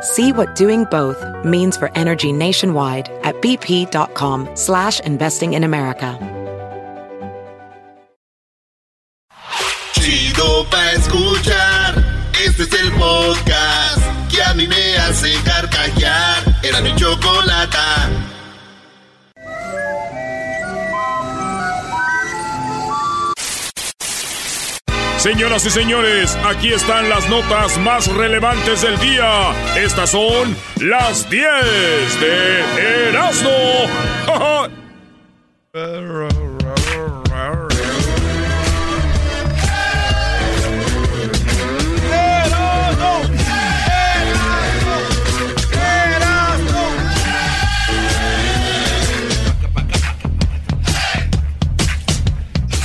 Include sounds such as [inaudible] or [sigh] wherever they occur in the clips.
See what doing both means for energy nationwide at bp.com slash investing in America. Chido pa escuchar, este es el podcast que a mí me hace carcajear. Era mi chocolata. Señoras y señores, aquí están las notas más relevantes del día. Estas son las 10 de Erasmo.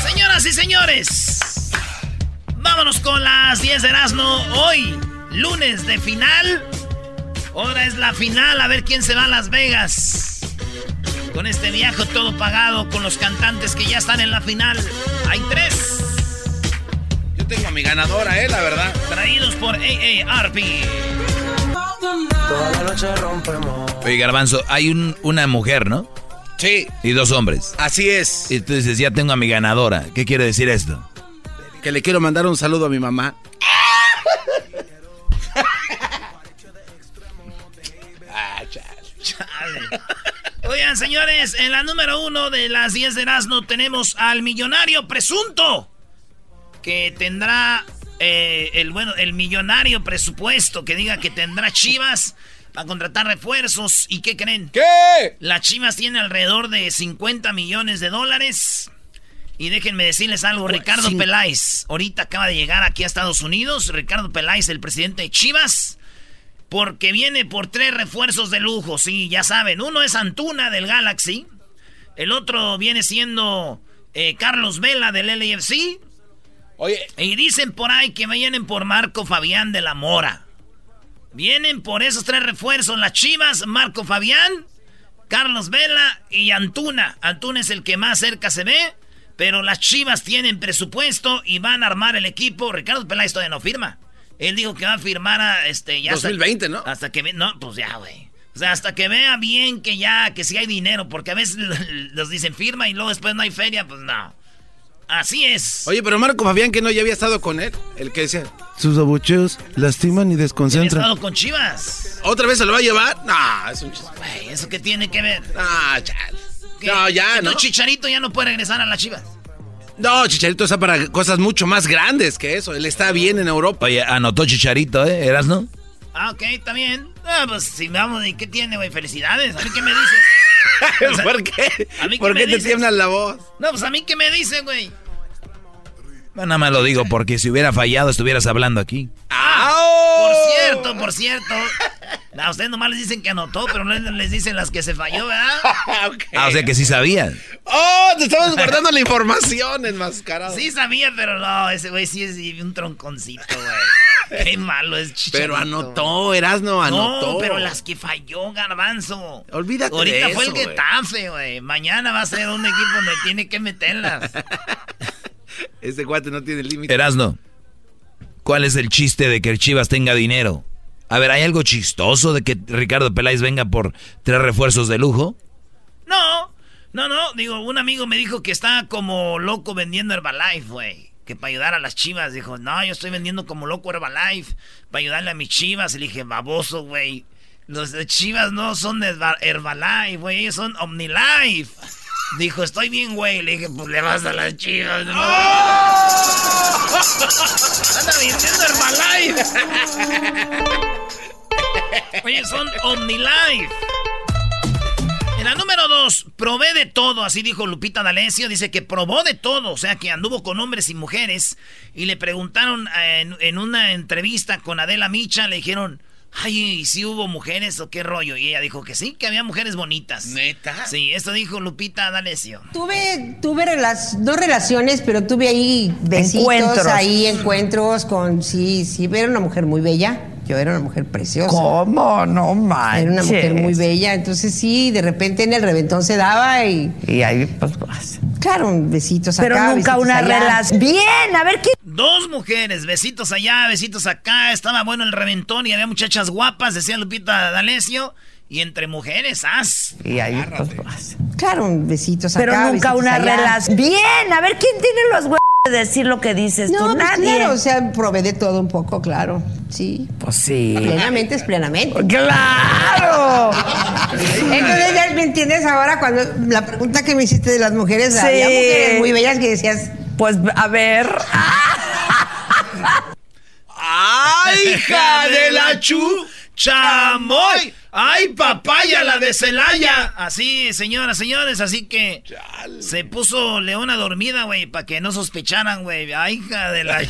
Señoras y señores, vámonos con las 10 de Erasmo. Hoy, lunes de final. Ahora es la final, a ver quién se va a Las Vegas. Con este viaje todo pagado, con los cantantes que ya están en la final. Hay tres. Yo tengo a mi ganadora, eh, la verdad. Traídos por AARP. Toda la noche rompemos. Oye, Garbanzo, hay un- una mujer, ¿no? Sí, Y dos hombres. así es. Y tú dices, ya tengo a mi ganadora. ¿Qué quiere decir esto? Que le quiero mandar un saludo a mi mamá. Chale. Oigan, señores, en la número uno de las 10 de Erasmo tenemos al millonario presunto. Que tendrá eh, el bueno, el millonario presupuesto que diga que tendrá Chivas para contratar refuerzos. ¿Y qué creen? ¿Qué? Las Chivas tienen alrededor de 50 millones de dólares. Y déjenme decirles algo, Ricardo cin- Peláez, ahorita acaba de llegar aquí a Estados Unidos, Ricardo Peláez, el presidente de Chivas, porque viene por tres refuerzos de lujo, sí, ya saben, uno es Antuna del Galaxy, el otro viene siendo eh, Carlos Vela del LAFC, Oye, y dicen por ahí que vienen por Marco Fabián de la Mora. Vienen por esos tres refuerzos, las Chivas, Marco Fabián, Carlos Vela y Antuna. Antuna es el que más cerca se ve, pero las Chivas tienen presupuesto y van a armar el equipo. Ricardo Peláez todavía no firma. Él dijo que va a firmar a este ya hasta- 2020, ¿no? Hasta que no, pues ya, güey. O sea, hasta que vea bien que ya, que si hay dinero, porque a veces [laughs] los dicen firma y luego después no hay feria, pues no. Así es. oye, pero Marco Fabián que no ya había estado con él, el que decía, Sus abucheos lastiman y Ya había desconcentran. estado con Chivas. ¿otra vez se lo va a llevar? No, es un chiste. Güey, ¿eso qué tiene que ver? Ah, chal. ¿Qué? No, ya, ¿no? Chicharito ya no puede regresar a las Chivas. No, Chicharito está para cosas mucho más grandes que eso. Él está bien en Europa. Oye, anotó Chicharito, ¿eh? ¿Eras, no? Ah, ok, está bien. Ah, pues si vamos, ¿y qué tiene, güey? Felicidades. ¿A mí qué me dices? [laughs] O sea, ¿Por qué? ¿a mí qué ¿Por qué te dices? tiembla la voz? No, pues a mí qué me dicen, güey. Nada más lo digo porque si hubiera fallado estuvieras hablando aquí. Por cierto, por cierto. A ustedes nomás les dicen que anotó, pero no les dicen las que se falló, ¿verdad? [laughs] Ok. Ah, o sea que sí sabías. ¡Oh! Te estabas guardando la información, enmascarado. Sí sabía, pero no, ese güey sí es un tronconcito, güey. [laughs] Qué malo es Chicharito. Pero anotó, Erasno, anotó. No, pero las que falló Garbanzo. Olvídate Ahorita de fue el eso, güey. Getafe, güey. Mañana va a ser un equipo donde tiene que meterlas. [laughs] Este cuate no tiene límite. Erasno, ¿cuál es el chiste de que el Chivas tenga dinero? A ver, ¿hay algo chistoso de que Ricardo Peláez venga por tres refuerzos de lujo? No, no, no. Digo, un amigo me dijo que está como loco vendiendo Herbalife, güey. Que para ayudar a las chivas. Dijo, no, yo estoy vendiendo como loco Herbalife. Para ayudarle a mis chivas. Y le dije, baboso, güey. Los de chivas no son de Herba- Herbalife, güey. Ellos son OmniLife. Dijo, estoy bien, güey. Le dije, pues le vas a las chivas. ¿no? ¡Oh! Anda vendiendo Herbalife. Oye, son OmniLife. En la número dos, probé de todo, así dijo Lupita D'Alessio. Dice que probó de todo, o sea que anduvo con hombres y mujeres. Y le preguntaron eh, en, en una entrevista con Adela Micha, le dijeron, ay, ¿y si hubo mujeres o qué rollo? Y ella dijo que sí, que había mujeres bonitas. ¿Neta? Sí, esto dijo Lupita D'Alessio. Tuve, tuve relas- dos relaciones, pero tuve ahí besitos, Encuentros. ahí encuentros con, sí, sí, era una mujer muy bella. Yo era una mujer preciosa. ¿Cómo? No manches. Era una mujer muy bella, entonces sí, de repente en el reventón se daba y, Y ahí, pues, vas. claro, besitos Pero acá, nunca besitos una relación. Bien, a ver qué. Dos mujeres, besitos allá, besitos acá. Estaba bueno el reventón y había muchachas guapas, decía Lupita D'Alessio. Y entre mujeres, as. Y ahí, pues, vas. Claro, besitos Pero acá, nunca besitos una relación. Bien, a ver quién tiene los huevos decir lo que dices No, tú. pues Nadie. claro, o sea, probé de todo un poco, claro, sí. Pues sí. Plenamente es plenamente. ¡Claro! Entonces ya me entiendes ahora cuando la pregunta que me hiciste de las mujeres, Sí. había mujeres muy bellas que decías, Pues a ver. ¡Ay, hija de la chu! ¡Chamoy! ¡Ay, papaya, la de Celaya! Así, señoras, señores, así que se puso leona dormida, güey, para que no sospecharan, güey. ¡Ay, hija de la! [laughs]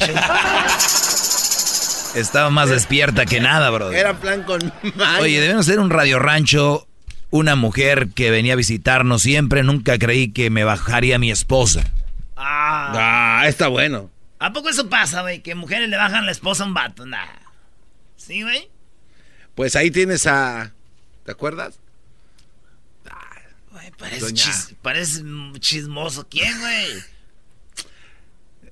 Estaba más despierta que nada, bro. Era plan con. Oye, debemos ser un radio rancho. Una mujer que venía a visitarnos siempre. Nunca creí que me bajaría mi esposa. Ah. Ah, está bueno. ¿A poco eso pasa, güey? Que mujeres le bajan la esposa a un vato. Nah. ¿Sí, güey? Pues ahí tienes a. ¿Te acuerdas? Güey, parece, Doña- chis- parece chismoso. ¿Quién, güey?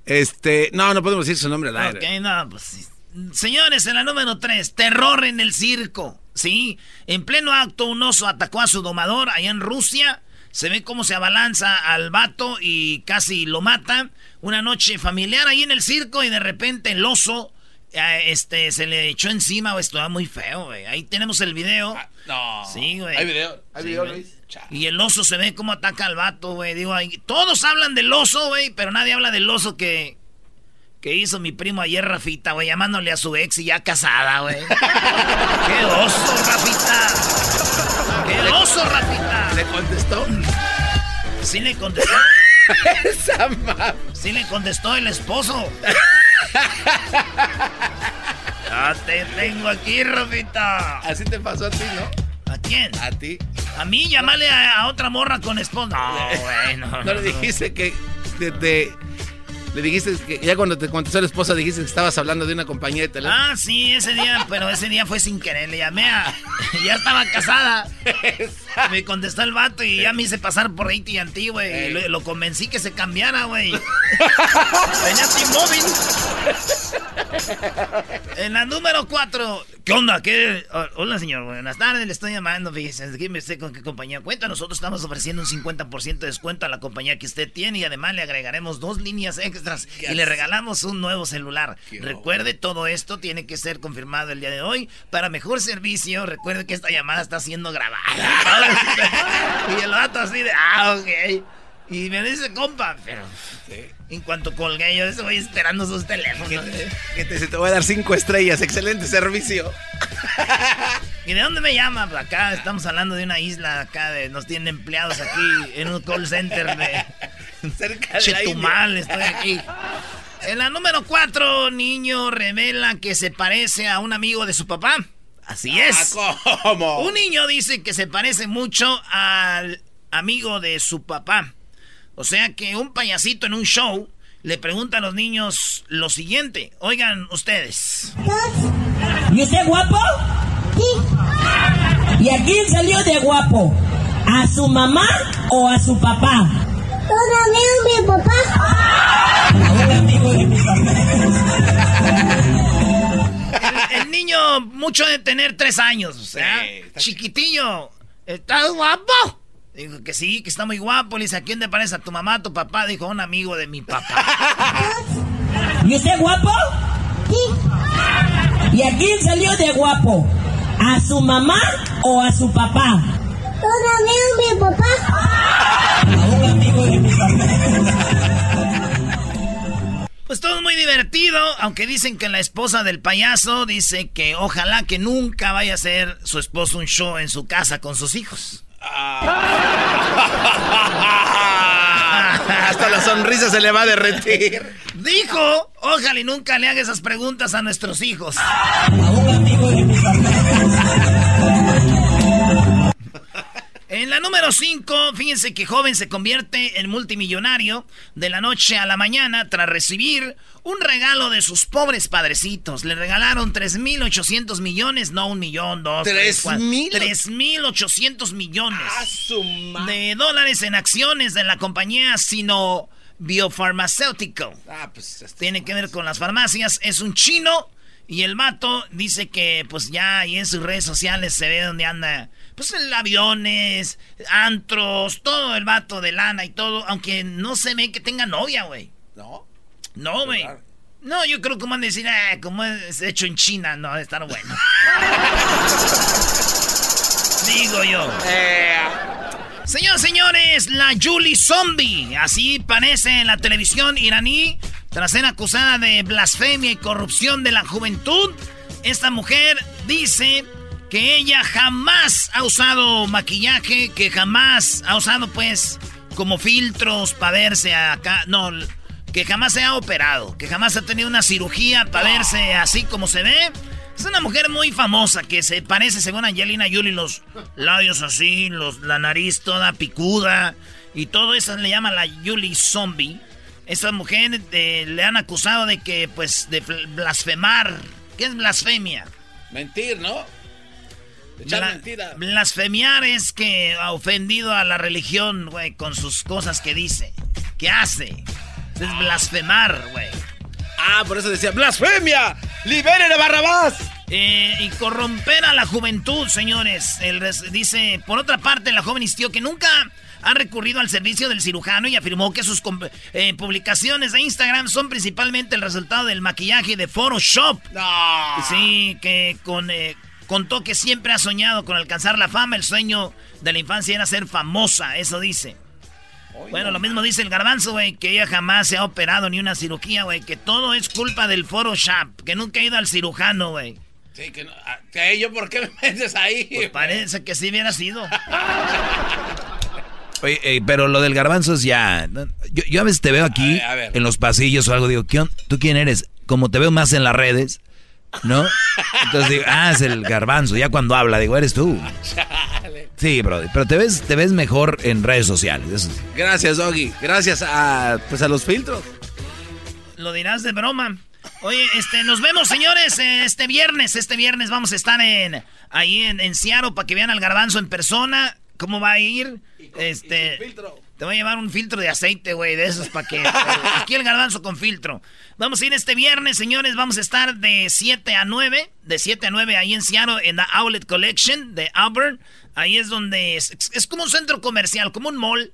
Este. No, no podemos decir su nombre al aire. Ok, no, pues. Señores, en la número 3, terror en el circo. Sí, en pleno acto un oso atacó a su domador allá en Rusia. Se ve cómo se abalanza al vato y casi lo mata. Una noche familiar ahí en el circo y de repente el oso este, se le echó encima. güey, Esto muy feo, güey. Ahí tenemos el video. No. Sí, güey. Hay video. Hay Sí, video, güey. Luis. Y el oso se ve cómo ataca al vato, güey. Digo, ahí- todos hablan del oso, güey, pero nadie habla del oso que, que hizo mi primo ayer, Rafita, güey, llamándole a su ex y ya casada, güey. [laughs] ¡Qué oso, Rafita! ¡Qué oso, Rafita! ¿Le contestó? Sí le contestó. [laughs] Esa Sí le contestó el esposo. [laughs] [laughs] Ya te tengo aquí, Rafita. Así te pasó a ti, ¿no? ¿A quién? A ti. A mí, llamarle a, a otra morra con esposo. No, güey, no. No [laughs] le dijiste que. te- te- le dijiste que ya cuando te contestó la esposa dijiste que estabas hablando de una compañía de teléfono. Ah, sí, ese día, pero ese día fue sin querer. Le llamé a. [laughs] Ya estaba casada. Me contestó el vato y ya me hice pasar por AT&T, güey. y Lo, lo convencí que se cambiara, güey. [laughs] Tenía T-Mobile. En la número 4. ¿Qué onda? ¿Qué? Oh, hola, señor. Buenas tardes. Le estoy llamando. Fíjese, ¿de qué me sé con qué compañía cuenta? Nosotros estamos ofreciendo un 50% de descuento a la compañía que usted tiene y además le agregaremos dos líneas extras y le regalamos un nuevo celular. Recuerde, todo esto tiene que ser confirmado el día de hoy. Para mejor servicio, recuerde que esta llamada está siendo grabada. [laughs] y el vato así de, ah, ok. Y me dice, compa, pero en cuanto colgué yo estoy esperando sus teléfonos. Que te, te voy a dar cinco estrellas. Excelente servicio. [laughs] ¿Y de dónde me llama? Acá estamos hablando de una isla acá de nos tienen empleados aquí en un call center de [laughs] Cerca de la Chetumal, estoy aquí. [laughs] En la número 4, niño revela que se parece a un amigo de su papá. Así es. Ah, ¿Cómo? Un niño dice que se parece mucho al amigo de su papá. O sea que un payasito en un show le pregunta a los niños lo siguiente. Oigan ustedes. ¿Y usted guapo? Sí. ¿Y a quién salió de guapo? ¿A su mamá o a su papá? Todavía mi papá. Un amigo de mi papá. El, el niño mucho de tener tres años, o sea, chiquitillo. ¿Estás guapo? Dijo que sí, que está muy guapo. Le dice, ¿a quién te parece? ¿A tu mamá, a tu papá? Dijo, un amigo de mi papá. [laughs] ¿Y usted guapo? Sí. ¿Y a quién salió de guapo? ¿A su mamá o a su papá? Mi papá. A un Pues todo muy divertido, aunque dicen que la esposa del payaso dice que ojalá que nunca vaya a hacer su esposo un show en su casa con sus hijos. [laughs] Hasta la sonrisa se le va a derretir. Dijo, ojalá y nunca le haga esas preguntas a nuestros hijos. En la número 5, fíjense que joven se convierte en multimillonario de la noche a la mañana tras recibir un regalo de sus pobres padrecitos. Le regalaron 3.800 millones, no un millón, dos, tres, cuatro. ¿Tres mil? 3.800 millones ¡A su ma- de dólares en acciones de la compañía Sino Biopharmaceutical. Ah, pues este- Tiene que ver con las farmacias. Es un chino y el vato dice que pues ya ahí en sus redes sociales se ve donde anda. Pues en aviones, antros, todo el vato de lana y todo. Aunque no se ve que tenga novia, güey. ¿No? No, güey. No, yo creo que van a decir, ah, como es hecho en China, no, debe estar bueno. [laughs] Digo yo. Señores, señores, la Julie Zombie. Así parece en la televisión iraní. Tras ser acusada de blasfemia y corrupción de la juventud, esta mujer dice que ella jamás ha usado maquillaje, que jamás ha usado, pues, como filtros para verse acá. No, que jamás se ha operado, que jamás ha tenido una cirugía para verse así como se ve. Es una mujer muy famosa que se parece, según Angelina Jolie, los labios así, los, la nariz toda picuda y todo eso le llama la Julie Zombie. Esta mujer eh, le han acusado de que, pues, de bl- blasfemar. ¿Qué es blasfemia? Mentir, ¿no? Echar mentira. Blasfemiar es que ha ofendido a la religión, güey, con sus cosas que dice, que hace. Es blasfemar, güey. Ah, por eso decía, ¡blasfemia! ¡Liberen a Barrabás! Eh, y corromper a la juventud, señores. El dice, por otra parte, la joven insistió que nunca ha recurrido al servicio del cirujano y afirmó que sus eh, publicaciones de Instagram son principalmente el resultado del maquillaje de Photoshop. No. Sí, que con, eh, contó que siempre ha soñado con alcanzar la fama. El sueño de la infancia era ser famosa, eso dice. Bueno, lo mismo dice el garbanzo, güey, que ella jamás se ha operado ni una cirugía, güey, que todo es culpa del Photoshop, que nunca ha ido al cirujano, güey. Sí, que no. ah, ¿Qué? ¿Yo por qué me [laughs] metes ahí? Pues parece que sí hubiera sido. [laughs] Oye, eh, pero lo del garbanzo es ya. Yo, yo a veces te veo aquí A ver, a ver. en los pasillos o algo, digo, ¿qué on- ¿tú quién eres? Como te veo más en las redes, ¿no? Entonces digo, ah, es el garbanzo. Ya cuando habla, digo, eres tú. Sí, bro, pero te ves, te ves mejor en redes sociales. eso sí. Gracias, Doggy. Gracias a, pues a los filtros. Lo dirás de broma. Oye, este, nos vemos, señores, este viernes. Este viernes vamos a estar en ahí en, en Seattle para que vean al garbanzo en persona. ¿Cómo va a ir? Este. Te voy a llevar un filtro de aceite, güey, de esos para que. Aquí el garbanzo con filtro. Vamos a ir este viernes, señores. Vamos a estar de 7 a 9. De 7 a 9 ahí en Seattle, en la Outlet Collection de Auburn. Ahí es donde es, es como un centro comercial, como un mall.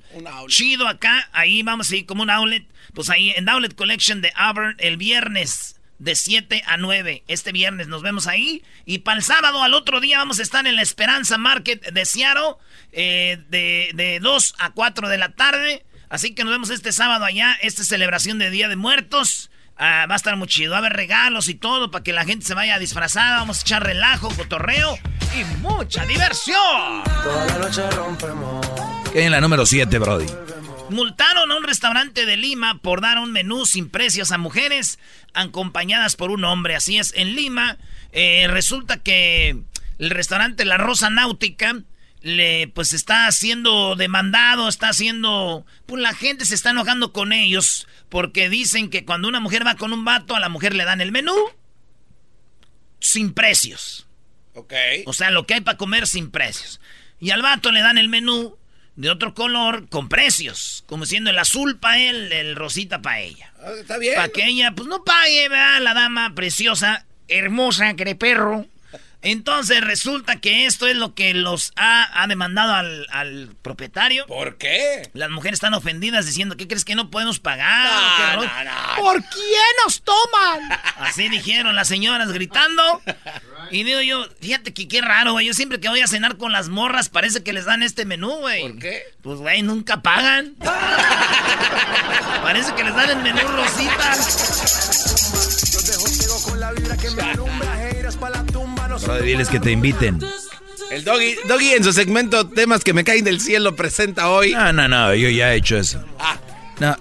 Chido acá. Ahí vamos a ir como un outlet. Pues ahí en Outlet Collection de Auburn el viernes. De 7 a 9. Este viernes nos vemos ahí. Y para el sábado, al otro día, vamos a estar en la Esperanza Market de Seattle. eh, de, de 2 a 4 de la tarde. Así que nos vemos este sábado allá. Esta es celebración de Día de Muertos. Ah, va a estar muy chido. Va a haber regalos y todo para que la gente se vaya disfrazada. Vamos a echar relajo, cotorreo y mucha diversión. Toda la noche rompemos. ¿Qué hay en la número 7, Brody? Multaron a un restaurante de Lima por dar un menú sin precios a mujeres acompañadas por un hombre. Así es, en Lima eh, resulta que el restaurante La Rosa Náutica le pues está siendo demandado, está haciendo... Pues la gente se está enojando con ellos porque dicen que cuando una mujer va con un vato, a la mujer le dan el menú sin precios. Ok. O sea, lo que hay para comer sin precios. Y al vato le dan el menú de otro color con precios. Como siendo el azul para él, el rosita para ella. Ah, Está bien. Para que ella, pues no pague, ¿verdad? La dama preciosa, hermosa, perro. Entonces resulta que esto es lo que los ha, ha demandado al, al, propietario. ¿Por qué? Las mujeres están ofendidas diciendo, ¿qué crees que no podemos pagar? No, no, no. ¿Por quién nos toman? Así dijeron las señoras gritando. Y digo yo, fíjate que qué raro, güey. Yo siempre que voy a cenar con las morras parece que les dan este menú, güey. ¿Por qué? Pues, güey, nunca pagan. parece que les dan el menú rositas. Yo ciego con la vibra que me alumbra, no diles que te inviten. El doggy, doggy en su segmento Temas que me caen del cielo presenta hoy. No, no, no, yo ya he hecho eso. Ah. No,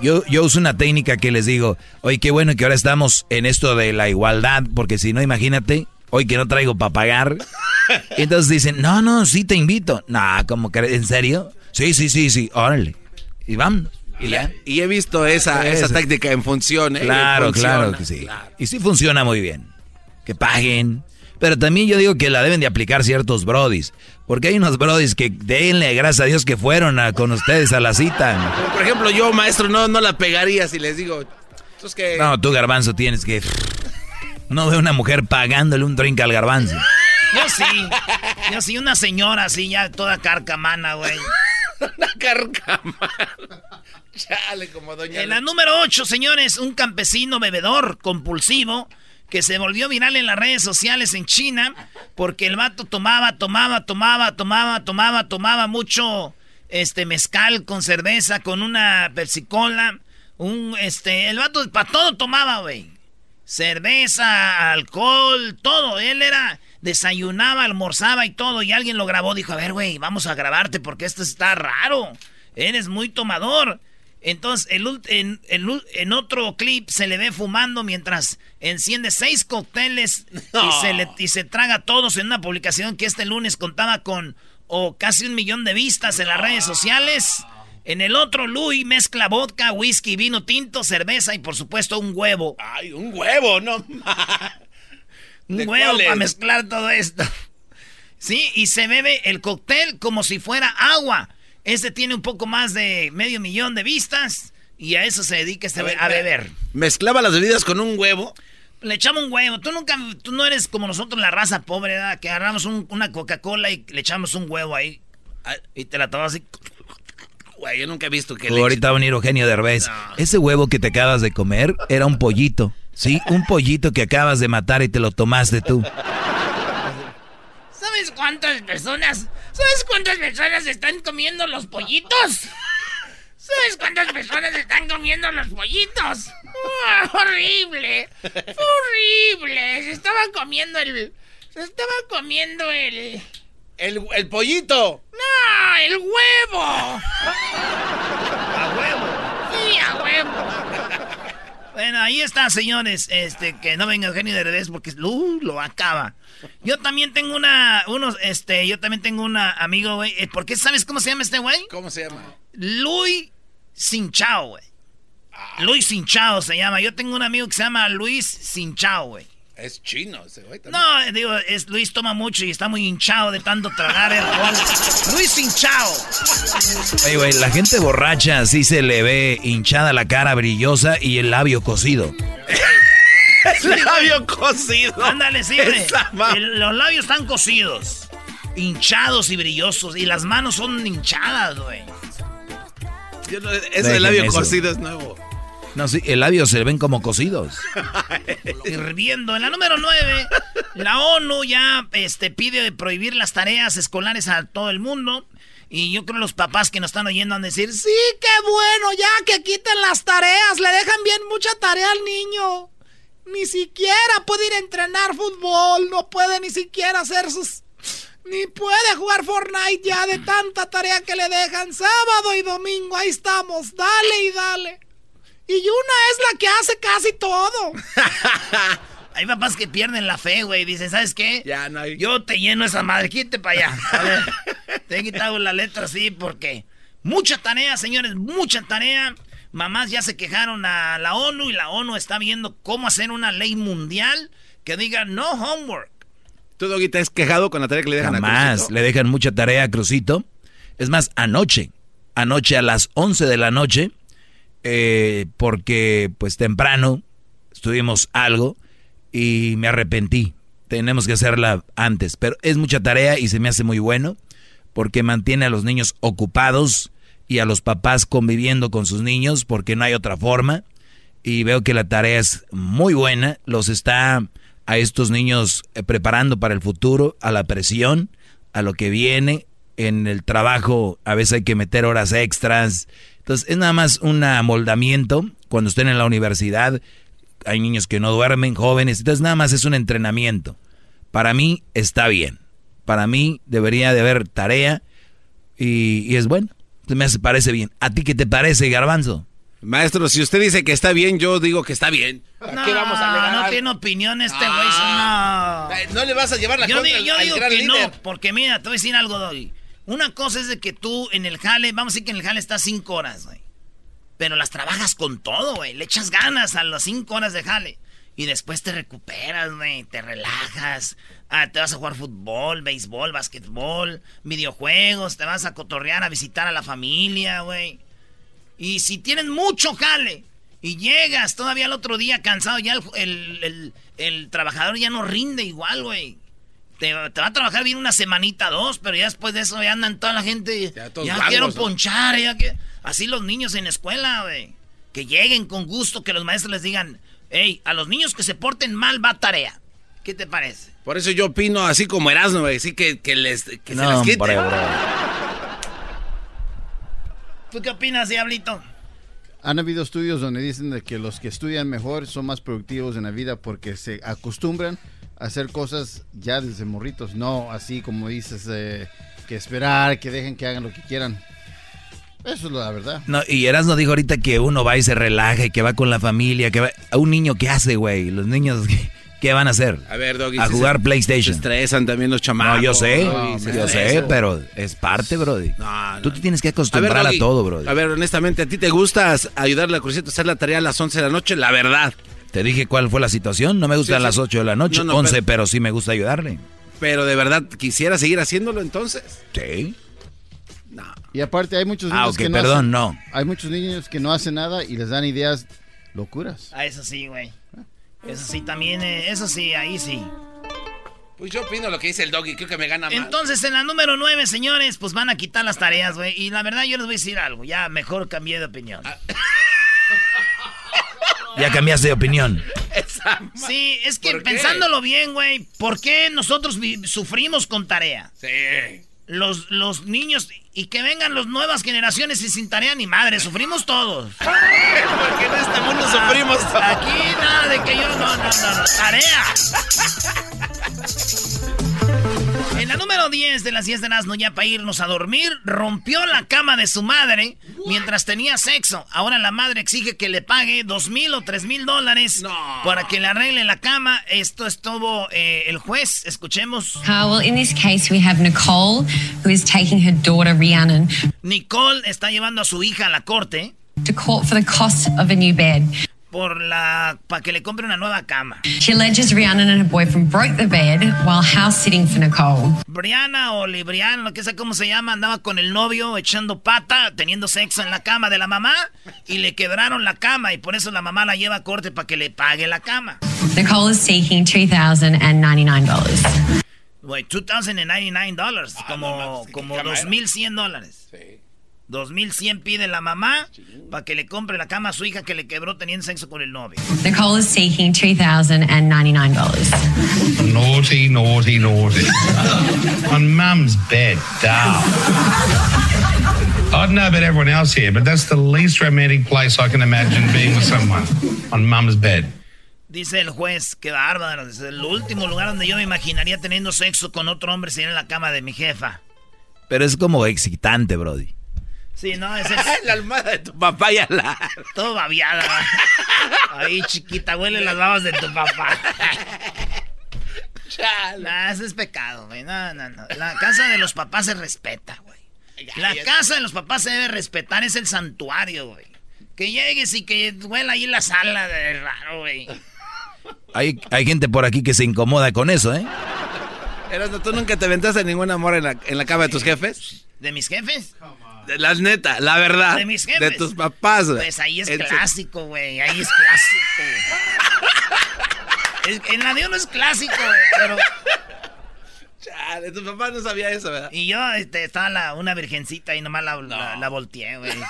yo, yo uso una técnica que les digo, oye, qué bueno que ahora estamos en esto de la igualdad, porque si no, imagínate, hoy que no traigo para pagar. [laughs] Y entonces dicen, no, no, sí te invito. No, como que, ¿en serio? Sí, sí, sí, sí, órale. Y vamos. Y, y he visto esa, esa táctica en función. ¿eh? Claro, claro que sí. Y sí funciona muy bien. Que paguen. Pero también yo digo que la deben de aplicar ciertos brodis. Porque hay unos brodis que denle gracias a Dios que fueron con ustedes a la cita. Por ejemplo, yo, maestro, no, no la pegaría si les digo. Que... No, tú, garbanzo, tienes que. No veo una mujer pagándole un drink al garbanzo. Yo sí. Yo sí, una señora así, ya toda carcamana, güey. una carcamana. Chale, como doña. En la número 8, señores, un campesino bebedor compulsivo que se volvió viral en las redes sociales en China porque el vato tomaba, tomaba, tomaba, tomaba, tomaba, tomaba mucho este mezcal con cerveza, con una Cola, un este, el vato para todo tomaba, güey. Cerveza, alcohol, todo. Él era desayunaba, almorzaba y todo y alguien lo grabó, dijo, "A ver, güey, vamos a grabarte porque esto está raro. Eres muy tomador." Entonces, en, en, otro clip se le ve fumando mientras enciende seis cócteles [laughs] y, se le, y se traga todos en una publicación que este lunes contaba con o casi un millón de vistas en las redes sociales. En el otro, Louis mezcla vodka, whisky, vino tinto, cerveza y por supuesto un huevo. ¡Ay, un huevo! ¡No Un huevo para mezclar todo esto. Sí, y se bebe el cóctel como si fuera agua. Este tiene un poco más de medio millón de vistas y a eso se dedica este a, beber. ¿Mezclaba las bebidas con un huevo? Le echamos un huevo. Tú nunca, tú no eres como nosotros la raza pobre, ¿verdad? Que agarramos una Coca-Cola y le echamos un huevo ahí. Ah, y te la tomas así. Güey, yo nunca he visto que... ahorita va a venir Eugenio Derbez. Ese huevo que te acabas de comer era un pollito. Sí, un pollito que acabas de matar y te lo tomaste tú. ¿Sabes cuántas personas ¿Sabes cuántas personas están comiendo los pollitos? ¿Sabes cuántas personas están comiendo los pollitos? Ah, horrible. Horrible. Se estaba comiendo el. Se estaba comiendo el. El, el pollito. No, el huevo. A huevo. Sí, a huevo. Bueno, ahí está, señores. Este, que no venga Eugenio de revés porque uh, lo acaba. Yo también tengo una, unos, este, yo también tengo un amigo, güey. Eh, ¿Por qué sabes cómo se llama este güey? ¿Cómo se llama? Luis Sinchao, güey. Ah. Luis Sinchao se llama. Yo tengo un amigo que se llama Luis Sinchao, güey. Es chino ese güey también. No, digo, es, Luis toma mucho y está muy hinchado de tanto tragar alcohol. Luis hinchado. Oye, güey, la gente borracha sí se le ve hinchada la cara brillosa y el labio cocido. el labio cocido. Ándale, sí, güey. Los labios están cocidos. Hinchados y brillosos. Y las manos son hinchadas, güey. Eso del labio cocido es nuevo. No, sí, el labio se ven como cocidos. [laughs] Hirviendo. En la número 9, la ONU ya este, pide prohibir las tareas escolares a todo el mundo. Y yo creo los papás que nos están oyendo van a decir, sí, qué bueno, ya que quiten las tareas, le dejan bien mucha tarea al niño. Ni siquiera puede ir a entrenar fútbol, no puede ni siquiera hacer sus... Ni puede jugar Fortnite ya de tanta tarea que le dejan sábado y domingo. Ahí estamos, dale y dale. Y una es la que hace casi todo. [laughs] Hay papás que pierden la fe, güey. Dicen, ¿sabes qué? Ya no hay... Yo te lleno esa madre. Quítate para allá. A ver, [laughs] te he quitado la letra así porque... Mucha tarea, señores, mucha tarea. Mamás ya se quejaron a la ONU y la ONU está viendo cómo hacer una ley mundial que diga no homework. ¿Tú, Doguita, has quejado con la tarea que le dejan a Crucito? le dejan mucha tarea a Crucito. Es más, anoche, anoche a las 11 de la noche, eh, porque pues temprano estuvimos algo y me arrepentí. tenemos que hacerla antes. Pero es mucha tarea y se me hace muy bueno porque mantiene a los niños ocupados y a los papás conviviendo con sus niños porque no hay otra forma. Y veo que la tarea es muy buena, los está a estos niños eh, preparando para el futuro, a la presión, a lo que viene. En el trabajo a veces hay que meter horas extras. Entonces es nada más un amoldamiento. Cuando estén en la universidad hay niños que no duermen, jóvenes. Entonces nada más es un entrenamiento. Para mí está bien. Para mí debería de haber tarea y, es bueno. Me parece bien. ¿A ti qué te parece, Garbanzo? Maestro, si usted dice que está bien, yo digo que está bien. No, ¿Qué vamos a No tiene opinión este güey. Ah. no. no le vas a llevar la yo, yo digo que no, porque mira, te voy a decir algo, Doggy. Una cosa es de que tú en el jale, vamos a decir que en el jale estás cinco horas, güey. Pero las trabajas con todo, güey. Le echas ganas a las cinco horas de jale. Y después te recuperas, güey. Te relajas. Ah, te vas a jugar fútbol, béisbol, basquetbol, videojuegos. Te vas a cotorrear, a visitar a la familia, güey. Y si tienes mucho jale y llegas todavía el otro día cansado, ya el, trabajador ya no rinde igual, güey. Te, va a trabajar bien una semanita, dos, pero ya después de eso ya andan toda la gente. Ya, quiero ponchar, ya que. Así los niños en escuela, güey. Que lleguen con gusto, que los maestros les digan, hey, a los niños que se porten mal va tarea. ¿Qué te parece? Por eso yo opino así como Erasmo, güey. Así que, que, les, que se les quite. [laughs] ¿Tú qué opinas, Diablito? Han habido estudios donde dicen de que los que estudian mejor son más productivos en la vida porque se acostumbran hacer cosas ya desde morritos, no así como dices, eh, que esperar, que dejen que hagan lo que quieran. Eso es la verdad. No, y Erasmo dijo ahorita que uno va y se relaja y que va con la familia, que va... A un niño, ¿qué hace, güey? Los niños... [laughs] ¿Qué van a hacer? A ver, Doggy. A jugar PlayStation. Se estresan también los chamacos. No, yo sé. yo sé, pero es parte, Brody. Tú te tienes que acostumbrar a, todo, Brody. A ver, honestamente, ¿a ti te gusta ayudarle a Crucito a hacer la tarea a las 11 de la noche? La verdad. Te dije cuál fue la situación. No me gusta a las 8 de la noche, 11, pero... sí me gusta ayudarle. Pero de verdad, ¿quisiera seguir haciéndolo entonces? Sí. No. Y aparte hay muchos niños ah, que no perdón, no. Hay muchos niños que no hacen nada y les dan ideas locuras. Ah, eso sí, güey. Eso sí, también, eh, eso sí, ahí sí. Pues yo opino lo que dice el doggy, creo que me gana más. Entonces, en la número 9, señores, pues van a quitar las tareas, güey. Y la verdad, yo les voy a decir algo. Ya mejor cambié de opinión. Ah. Ya cambiaste de opinión. Sí, es que pensándolo bien, güey, ¿por qué nosotros sufrimos con tarea? Sí. Los, los niños y que vengan las nuevas generaciones y sin tarea ni madre, sufrimos todos. [laughs] Porque en este mundo sufrimos todos. Aquí nada de que yo no, no, no, no, tarea. Número 10 de las 10 de Nazno, ya para irnos a dormir, rompió la cama de su madre mientras tenía sexo. Ahora la madre exige que le pague dos mil o tres mil dólares para que le arregle la cama. Esto estuvo eh, el juez. Escuchemos. Uh, well, in this case we have Nicole, who is taking her daughter Rhiannon. Nicole está llevando a su hija a la corte. To court for the cost of a new bed por la para que le compre una nueva cama. She alleges Rihanna and her boyfriend broke the bed while house sitting for Nicole. Brianna o Libriana, lo que sea cómo se llama, andaba con el novio echando pata, teniendo sexo en la cama de la mamá y le quebraron la cama y por eso la mamá la lleva a corte para que le pague la cama. Nicole is seeking $2,099. Wait, $2,099, como, como 2,100 dólares. Sí. 2100 pide la mamá para que le compre la cama a su hija que le quebró teniendo sexo con el novio. Nicole is seeking $2,099. Naughty, naughty, naughty. On mum's bed, down. I don't know about everyone else here, but that's the least romantic place I can imagine being with someone. On mum's bed. Dice el juez, qué bárbaro. Es el último lugar donde yo me imaginaría teniendo sexo con otro hombre sería en la cama de mi jefa. Pero es como excitante, Brody. Sí, no, [laughs] ese es... la almohada de tu papá ya la... Todo babiada. [laughs] Ahí, chiquita, huele las babas de tu papá. [laughs] Nah, eso es pecado, güey. No, no, no. La casa de los papás se respeta, güey. La casa de los papás se debe respetar, es el santuario, güey. Que llegues y que huela ahí la sala de raro, güey. Hay, hay gente por aquí que se incomoda con eso, ¿eh? Erasmo, ¿tú nunca te aventaste ningún amor en la, en la cama de tus jefes? ¿De mis jefes? La neta, la verdad. De mis jefes. De tus papás. Pues ahí es clásico, güey. Ahí es clásico. en la de uno es clásico, güey, pero... Chale, tu papá no sabía eso, ¿verdad? Y yo, este, estaba la, una virgencita y nomás la, la, la volteé, güey. [laughs]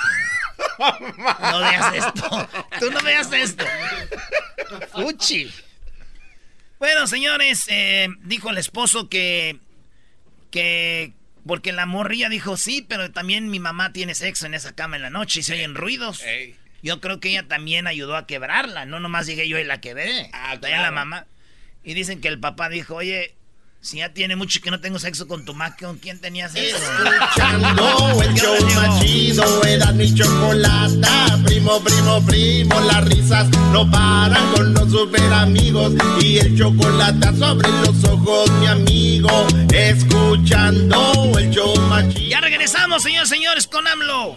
No veas esto. Tú no veas esto. Fuchi. Bueno, señores, eh, dijo el esposo que. que. Porque la morrilla dijo sí, pero también mi mamá tiene sexo en esa cama en la noche y se oyen ruidos. Yo creo que ella también ayudó a quebrarla. No nomás llegué yo y la quebré. Ah, claro. la mamá. Y dicen que el papá dijo, oye, si ya tiene mucho que no tengo sexo con tu mamá, ¿con quién tenías sexo? Escuchando el show machido, era mi chocolata. Primo, primo, primo, las risas no paran con los super amigos. Y el chocolate sobre los ojos, mi amigo. Escuchando el show machido. Ya regresamos, señores, señores, con AMLO.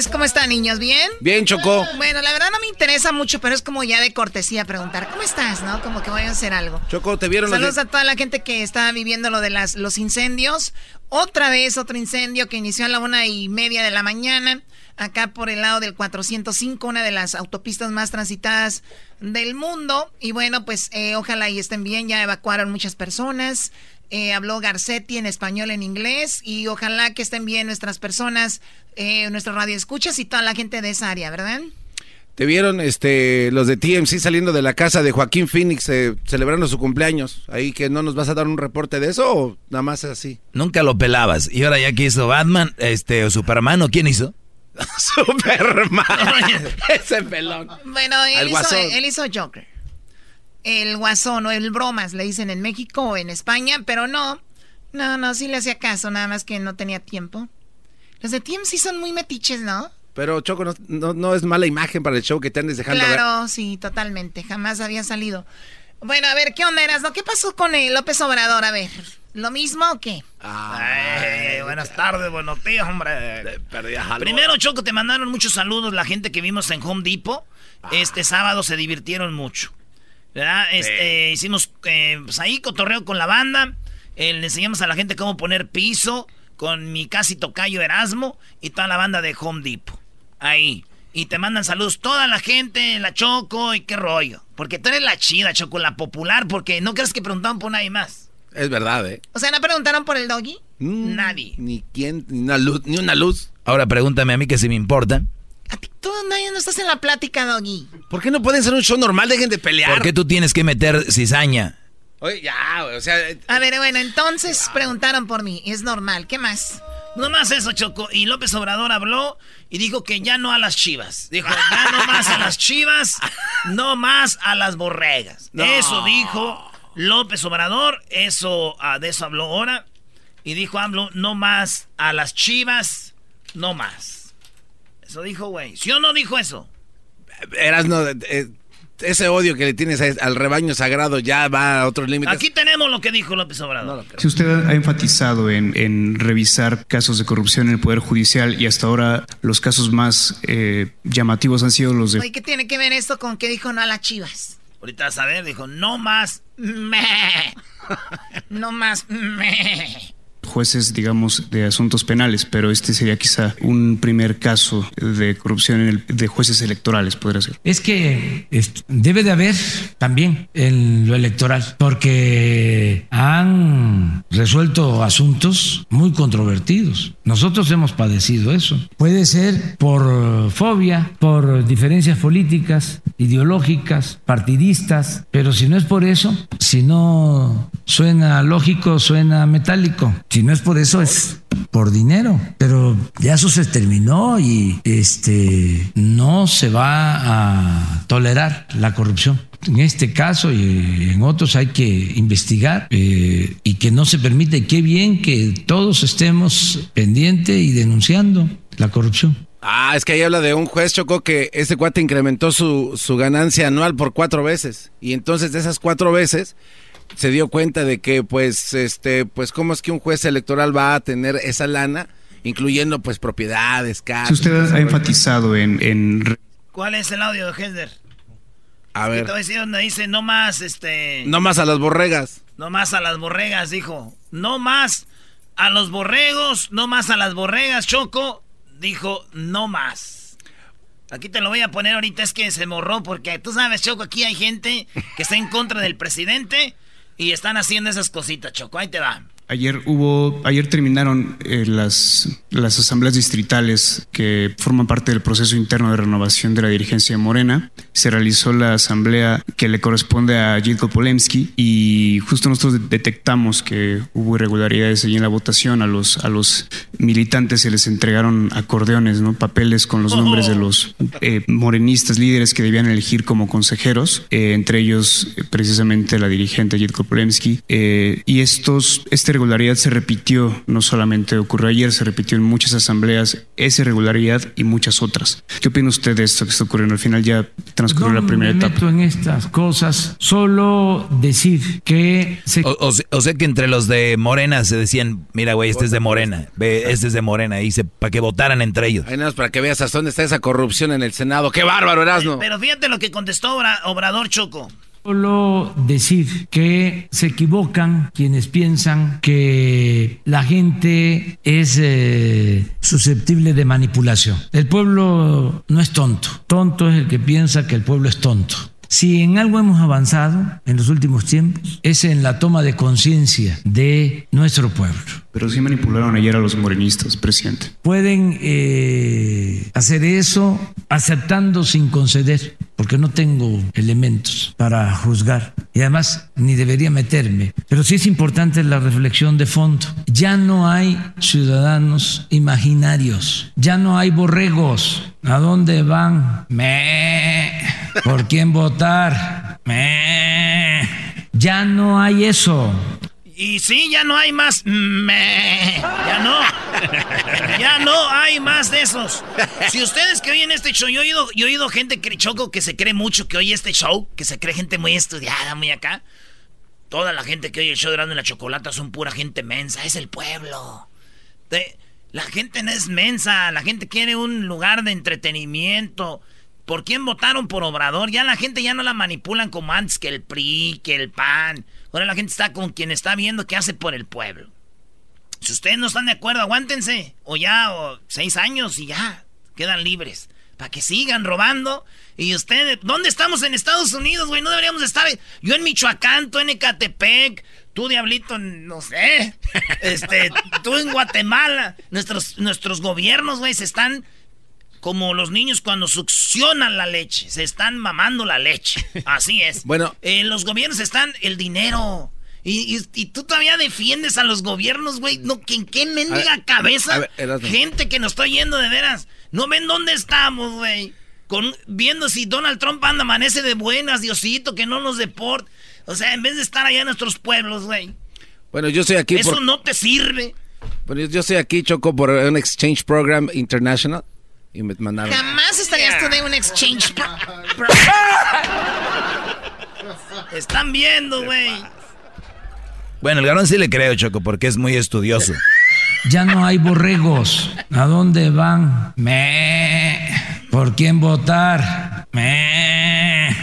Tardes, ¿cómo están niños? ¿Bien? Bien, Chocó. Bueno, la verdad no me interesa mucho, pero es como ya de cortesía preguntar, ¿cómo estás? ¿No? Como que voy a hacer algo. Choco, ¿te vieron Saludos a toda la gente que está viviendo lo de las, los incendios. Otra vez otro incendio que inició a la una y media de la mañana, acá por el lado del 405, una de las autopistas más transitadas del mundo. Y bueno, pues eh, ojalá y estén bien, ya evacuaron muchas personas. Eh, habló Garcetti en español, en inglés, y ojalá que estén bien nuestras personas, eh, nuestro radio escuchas y toda la gente de esa área, ¿verdad? ¿Te vieron este, los de TMC saliendo de la casa de Joaquín Phoenix eh, celebrando su cumpleaños? Ahí que no nos vas a dar un reporte de eso o nada más es así. Nunca lo pelabas. Y ahora ya que hizo Batman, este, o Superman, ¿o quién hizo? [laughs] Superman. [laughs] Ese pelón. Bueno, Al él hizo, Guasón. él hizo Joker. El guasón o el bromas, le dicen en México o en España, pero no. No, no, sí le hacía caso, nada más que no tenía tiempo. Los de TMC son muy metiches, ¿no? Pero Choco, no, no, no es mala imagen para el show que te andes dejando ver. Claro, sí, totalmente. Jamás había salido. Bueno, a ver, ¿qué onda eras, no? ¿Qué pasó con el López Obrador? A ver, ¿lo mismo o qué? Ay, buenas tardes, buenos días, hombre. Primero, Choco, te mandaron muchos saludos la gente que vimos en Home Depot. Este sábado se divirtieron mucho. ¿Verdad? Este, hicimos eh, pues ahí cotorreo con la banda. Eh, le enseñamos a la gente cómo poner piso con mi casi tocayo Erasmo y toda la banda de Home Depot. Ahí. Y te mandan saludos toda la gente, la Choco y qué rollo. Porque tú eres la chida, Choco, la popular, porque no crees que preguntaban por nadie más. Es verdad, ¿eh? O sea, ¿no preguntaron por el doggy? Mm, Nadie. Ni quién, ni una luz, ni una luz. Ahora pregúntame a mí que si me importa. Tú nadie no estás en la plática, doggy. ¿Por qué no pueden ser un show normal? Dejen de pelear. ¿Por qué tú tienes que meter cizaña? Oye, ya, o sea... eh, A ver, bueno, entonces preguntaron por mí. Es normal. ¿Qué más? No más eso, Choco. Y López Obrador habló y dijo que ya no a las chivas. Dijo, ya no más a las chivas, no más a las borregas. No. Eso dijo López Obrador, eso, ah, de eso habló ahora. Y dijo AMLO, no más a las chivas, no más. Eso dijo, güey. ¿Sí o no dijo eso? Eras no, eh, ese odio que le tienes al rebaño sagrado ya va a otros límites. Aquí tenemos lo que dijo López Obrador. Si usted ha enfatizado en, en revisar casos de corrupción en el Poder Judicial y hasta ahora los casos más eh, llamativos han sido los de Oye, ¿qué tiene que ver esto con que dijo no a las chivas? Ahorita vas a ver, dijo, no más. Meh. [laughs] No más. meh. Jueces, digamos, de asuntos penales, pero este sería quizá un primer caso de corrupción en el- de jueces electorales, podría ser. Es que debe de haber también en lo electoral, porque han resuelto asuntos muy controvertidos. Nosotros hemos padecido eso. Puede ser por fobia, por diferencias políticas, ideológicas, partidistas, pero si no es por eso, si no suena lógico, suena metálico. Si no es por eso, es por dinero. Pero ya eso se terminó y este no se va a tolerar la corrupción. En este caso y en otros hay que investigar eh, y que no se permite. Qué bien que todos estemos pendientes y denunciando la corrupción. Ah, es que ahí habla de un juez, Choco, que ese cuate incrementó su, su ganancia anual por cuatro veces. Y entonces de esas cuatro veces se dio cuenta de que, pues, este, pues, cómo es que un juez electoral va a tener esa lana, incluyendo, pues, propiedades, casas. Si usted ha enfatizado en, en... ¿Cuál es el audio de Hesder? A ver. Te voy a decir donde dice no más, este... No más a las borregas. No más a las borregas, dijo. No más a los borregos, no más a las borregas, Choco dijo no más. Aquí te lo voy a poner ahorita, es que se morró porque tú sabes, Choco, aquí hay gente que está en contra del presidente y están haciendo esas cositas, Choco. Ahí te va. Ayer hubo, ayer terminaron eh, las, las asambleas distritales que forman parte del proceso interno de renovación de la dirigencia de Morena. Se realizó la asamblea que le corresponde a Jitko Polemski y justo nosotros detectamos que hubo irregularidades allí en la votación. A los, a los militantes se les entregaron acordeones, ¿no? papeles con los nombres de los eh, morenistas líderes que debían elegir como consejeros, eh, entre ellos precisamente la dirigente Jitko Polemski. y estos, este irregularidad se repitió, no solamente ocurrió ayer, se repitió en muchas asambleas, esa irregularidad y muchas otras. ¿Qué opina usted de esto que está ocurriendo? Al final ya transcurrió la primera me etapa. Meto en estas cosas, solo decir que... Se... O, o, sea que entre los de Morena se decían, mira güey, este es de Morena, ve, este es de Morena, dice, para que votaran entre ellos. Ay, no, para que veas hasta dónde está esa corrupción en el Senado. ¡Qué bárbaro, Erasmo! Pero fíjate lo que contestó Obrador Choco. Solo decir que se equivocan quienes piensan que la gente es eh, susceptible de manipulación. El pueblo no es tonto. Tonto es el que piensa que el pueblo es tonto. Si en algo hemos avanzado en los últimos tiempos, es en la toma de conciencia de nuestro pueblo. Pero sí manipularon ayer a los morenistas, presidente. Pueden eh, hacer eso aceptando sin conceder, porque no tengo elementos para juzgar. Y además ni debería meterme. Pero sí es importante la reflexión de fondo. Ya no hay ciudadanos imaginarios, ya no hay borregos. ¿A dónde van? ¿Por quién votar? Ya no hay eso. Y sí, ya no hay más. Ya no. Ya no hay más de esos. Si ustedes que oyen este show, yo he oído, yo he oído gente que choco que se cree mucho que oye este show, que se cree gente muy estudiada, muy acá. Toda la gente que oye el show de Grande la Chocolata son pura gente mensa, es el pueblo. la gente no es mensa, la gente quiere un lugar de entretenimiento. ¿Por quién votaron por Obrador? Ya la gente ya no la manipulan como antes que el PRI, que el PAN. Ahora la gente está con quien está viendo qué hace por el pueblo. Si ustedes no están de acuerdo, aguántense. O ya, o seis años y ya. Quedan libres. Para que sigan robando. Y ustedes, ¿dónde estamos en Estados Unidos, güey? No deberíamos estar. Yo en Michoacán, tú en Ecatepec, tú, Diablito, no sé. [laughs] Este, tú en Guatemala. Nuestros, nuestros gobiernos, güey, se están como los niños cuando succionan la leche, se están mamando la leche. [laughs] Así es. bueno, en los gobiernos están el dinero. Y, tú todavía defiendes a los gobiernos, güey. No, ¿en qué mendiga cabeza? gente que nos está yendo de veras. No ven dónde estamos, güey. Con, viendo si Donald Trump anda, amanece de buenas, Diosito, que no nos deporte. O sea, en vez de estar allá en nuestros pueblos, güey. Bueno, yo estoy aquí Eso no te sirve. Bueno, yo estoy aquí, Choco, por un exchange program international. Y me mandaron. Jamás estarías tú de un exchange. [laughs] Están viendo, güey. Bueno, el garón sí le creo, Choco, porque es muy estudioso. [laughs] Ya no hay borregos. ¿A dónde van? Me. ¿Por quién votar? Me.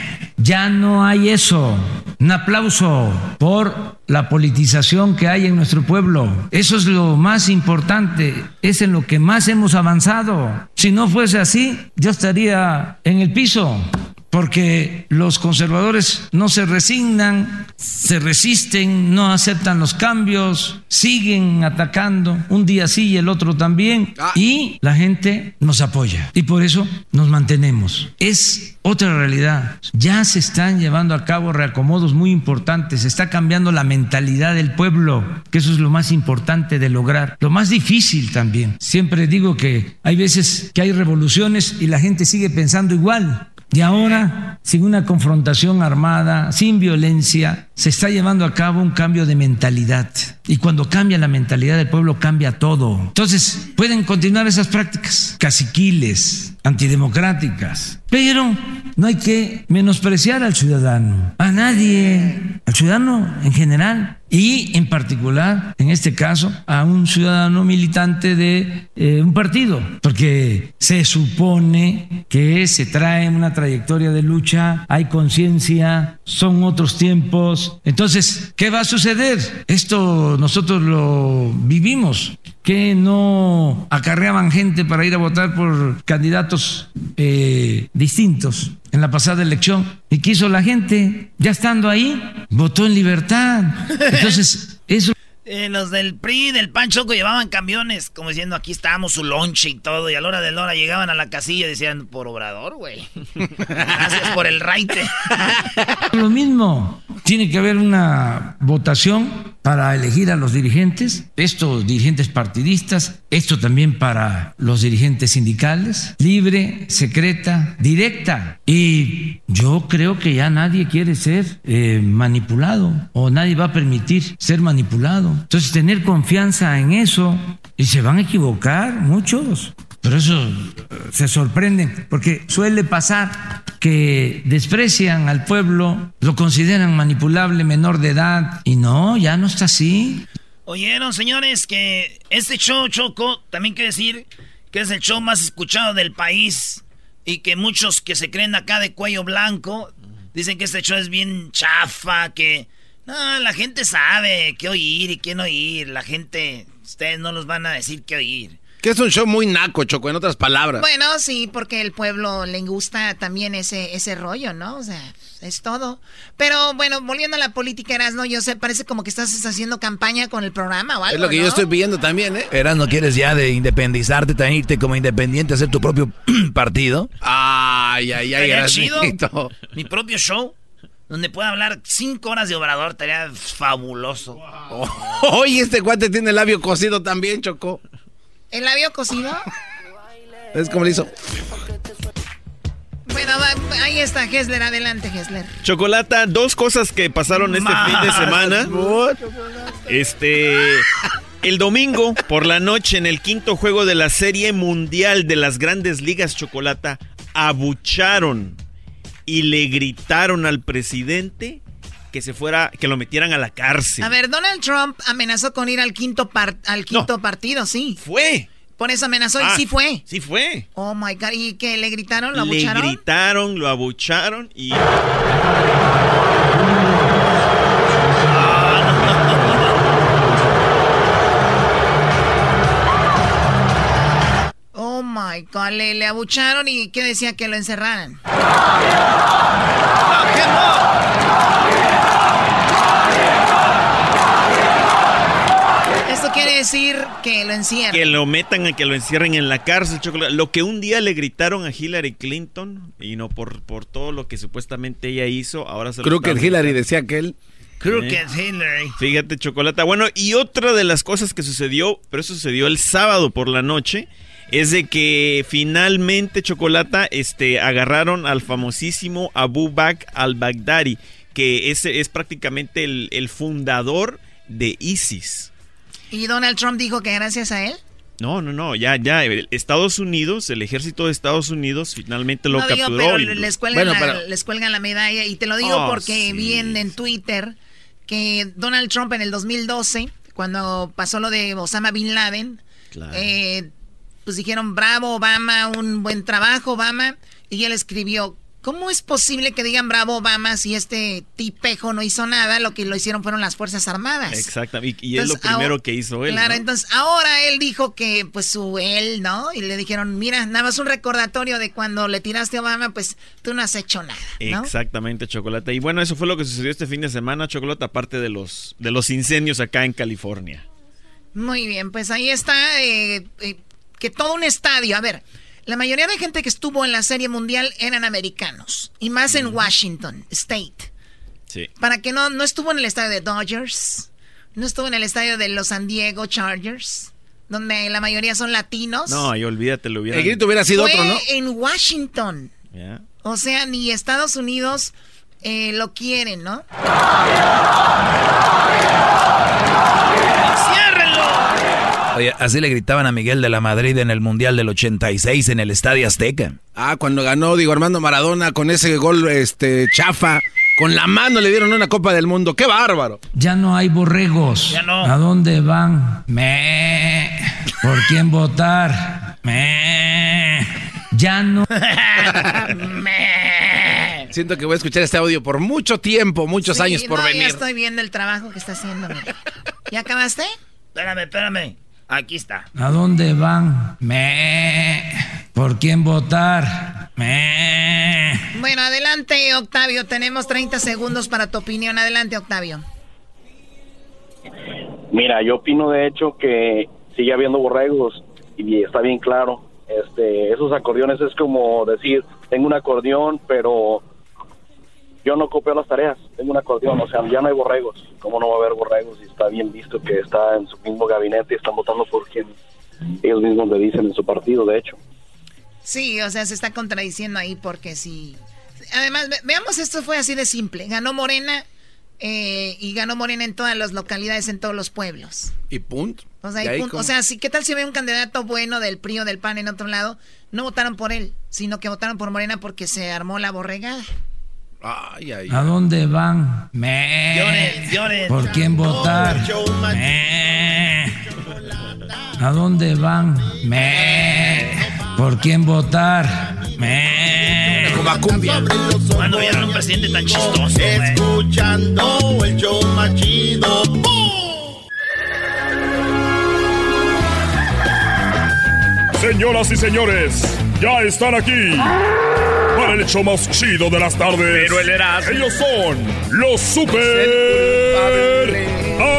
Ya no hay eso. Un aplauso por la politización que hay en nuestro pueblo. Eso es lo más importante, es en lo que más hemos avanzado. Si no fuese así, yo estaría en el piso porque los conservadores no se resignan, se resisten, no aceptan los cambios, siguen atacando, un día sí y el otro también, ah. y la gente nos apoya. Y por eso nos mantenemos. Es otra realidad. Ya se están llevando a cabo reacomodos muy importantes, se está cambiando la mentalidad del pueblo, que eso es lo más importante de lograr. Lo más difícil también. Siempre digo que hay veces que hay revoluciones y la gente sigue pensando igual Y ahora, sin una confrontación armada, sin violencia, se está llevando a cabo un cambio de mentalidad. Y cuando cambia la mentalidad del pueblo, cambia todo. Entonces, pueden continuar esas prácticas. Caciquiles, antidemocráticas, pero no hay que menospreciar al ciudadano, a nadie, al ciudadano en general. Y en particular, en este caso, a un ciudadano militante de eh, un partido, porque se supone que se trae una trayectoria de lucha, hay conciencia, son otros tiempos. Entonces, ¿qué va a suceder? Esto nosotros lo vivimos que no acarreaban gente para ir a votar por candidatos eh, distintos en la pasada elección. ¿Y qué hizo la gente? Ya estando ahí, votó en libertad. [laughs] Entonces, eso... Eh, los del PRI, del PAN Choco llevaban camiones, como diciendo aquí estábamos su lonche y todo, y a la hora de la hora llegaban a la casilla y decían, por obrador, güey. [laughs] Gracias por el raite. [laughs] Lo mismo, tiene que haber una votación para elegir a los dirigentes, estos dirigentes partidistas, esto también para los dirigentes sindicales, libre, secreta, directa. Y yo creo que ya nadie quiere ser eh, manipulado o nadie va a permitir ser manipulado. Entonces tener confianza en eso y se van a equivocar muchos. Pero eso eh, se sorprenden, porque suele pasar que desprecian al pueblo, lo consideran manipulable, menor de edad, y no, ya no está así. Oyeron, señores, que este show, Choco, también quiere decir que es el show más escuchado del país y que muchos que se creen acá de cuello blanco dicen que este show es bien chafa, que... No, la gente sabe qué oír y qué no oír. La gente, ustedes no los van a decir qué oír. Que es un show muy naco, Choco, en otras palabras. Bueno, sí, porque el pueblo le gusta también ese, ese rollo, ¿no? O sea, es todo. Pero bueno, volviendo a la política, Erasno, yo sé, parece como que estás haciendo campaña con el programa o algo. Es lo que yo estoy pidiendo también, ¿eh? Erasno, ¿quieres ya de independizarte, también irte como independiente, hacer tu propio [clears throat] partido? Ay, ay, ay, Estaría chido. Mi propio show. Donde pueda hablar cinco horas de obrador, estaría fabuloso. Oye, este cuate tiene el labio cocido también, Choco. ¿El labio cocido? [laughs] Es como le hizo. Bueno, ahí está, Hessler. Adelante, Hessler. Chocolata, dos cosas que pasaron este fin de semana. Este. El domingo por la noche en el quinto juego de la Serie Mundial de las Grandes Ligas Chocolata abucharon y le gritaron al presidente que se fuera, que lo metieran a la cárcel. A ver, Donald Trump amenazó con ir al quinto, al quinto partido, sí. Fue. Por eso amenazó y ah, sí fue. Sí fue. Oh my God. ¿Y qué? ¿Le gritaron? ¿Lo abucharon? Le gritaron, lo abucharon y. [laughs] Oh my God. Le, le abucharon y ¿qué decía? Que lo encerraran. [laughs] Esto quiere decir que lo encierren. Que lo metan, que lo encierren en la cárcel, chocolate. Lo que un día le gritaron a Hillary Clinton, y no por, por todo lo que supuestamente ella hizo, ahora se Creo que Hillary decía que él. Crooked ¿Eh? Hillary. Fíjate, chocolate. Bueno, y otra de las cosas que sucedió, pero eso sucedió el sábado por la noche, es de que finalmente, Chocolata, este, agarraron al famosísimo Abu Bakr al-Baghdadi, que ese es prácticamente el, el fundador de ISIS. ¿Y Donald Trump dijo que gracias a él? No, no, no, ya, ya, Estados Unidos, el ejército de Estados Unidos finalmente lo capturó. pero les, cuelgan la, les cuelgan la medalla y te lo digo oh, porque vi en, Twitter que Donald Trump en el 2012, cuando pasó lo de Osama Bin Laden, eh, pues dijeron, bravo Obama, un buen trabajo Obama, y él escribió, ¿Cómo es posible que digan bravo Obama si este tipejo no hizo nada? Lo que lo hicieron fueron las Fuerzas Armadas. Exactamente, y, es lo primero que hizo él. Claro, entonces ahora él dijo que, pues su él, ¿no? Y le dijeron, mira, nada más un recordatorio de cuando le tiraste a Obama, pues tú no has hecho nada. Exactamente, Chocolate. Y bueno, eso fue lo que sucedió este fin de semana, Chocolate, aparte de los, de los incendios acá en California. Muy bien, pues ahí está, eh, eh, que todo un estadio, a ver. La mayoría de gente que estuvo en la Serie Mundial eran americanos. Y más en Washington State. Sí. Para que no, no estuvo en el estadio de Dodgers. No estuvo en el estadio de los San Diego Chargers. Donde la mayoría son latinos. No, y olvídate, lo hubiera. El grito hubiera sido otro, ¿no? en Washington. O sea, ni Estados Unidos eh, lo quieren, ¿no? Oye, así le gritaban a Miguel de la Madrid en el Mundial del 86 en el Estadio Azteca. Ah, cuando ganó Diego Armando Maradona con ese gol este chafa. Con la mano le dieron una Copa del Mundo. ¡Qué bárbaro! Ya no hay borregos. Ya no. ¿A dónde van? Me. ¿Por quién votar? Me. Ya no. [laughs] Siento que voy a escuchar este audio por mucho tiempo, muchos Sí, años por no, Ya venir. estoy viendo el trabajo que está haciendo. mira. ¿Ya acabaste? Espérame, espérame. Aquí está. ¿A dónde van? Me. ¿Por quién votar? Me. Bueno, adelante, Octavio. Tenemos 30 segundos para tu opinión. Adelante, Octavio. Mira, yo opino de hecho que sigue habiendo borregos y está bien claro. Este, esos acordeones es como decir, tengo un acordeón, pero yo no copio las tareas, tengo un acordeón, o sea, ya no hay borregos. ¿Cómo no va a haber borregos? Y está bien visto que está en su mismo gabinete y están votando por quien ellos mismos le dicen en su partido, de hecho. Sí, o sea, se está contradiciendo ahí porque sí. Además, ve- veamos, esto fue así de simple. Ganó Morena eh, y ganó Morena en todas las localidades, en todos los pueblos. Y punto. O sea, Y y ahí punto. como- o sea, sí, ¿qué tal si ve un candidato bueno del PRI o del PAN en otro lado? No votaron por él, sino que votaron por Morena porque se armó la borregada. Ay, ay. ¿A dónde van? Me. Lloren, lloren. ¿Por quién votar? Me. ¿A dónde van? Me. ¿Por quién votar? Me. Cuando vieron un presidente tan chistoso, güey. Escuchando el show más chido. Señoras y señores, ya están aquí el hecho más chido de las tardes. Pero el Erasmo. Ellos son los super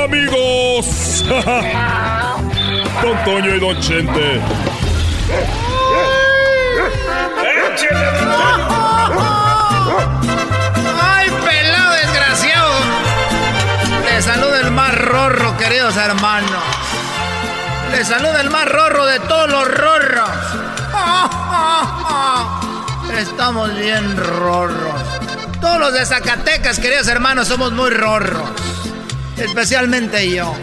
amigos. [laughs] Don Toño y Don Chente. ¡Ay, pelado desgraciado! Le saluda el más rorro, queridos hermanos. Le saluda el más rorro de todos los rorros. [laughs] Estamos bien rorros. Todos los de Zacatecas, queridos hermanos, somos muy rorros. Especialmente yo.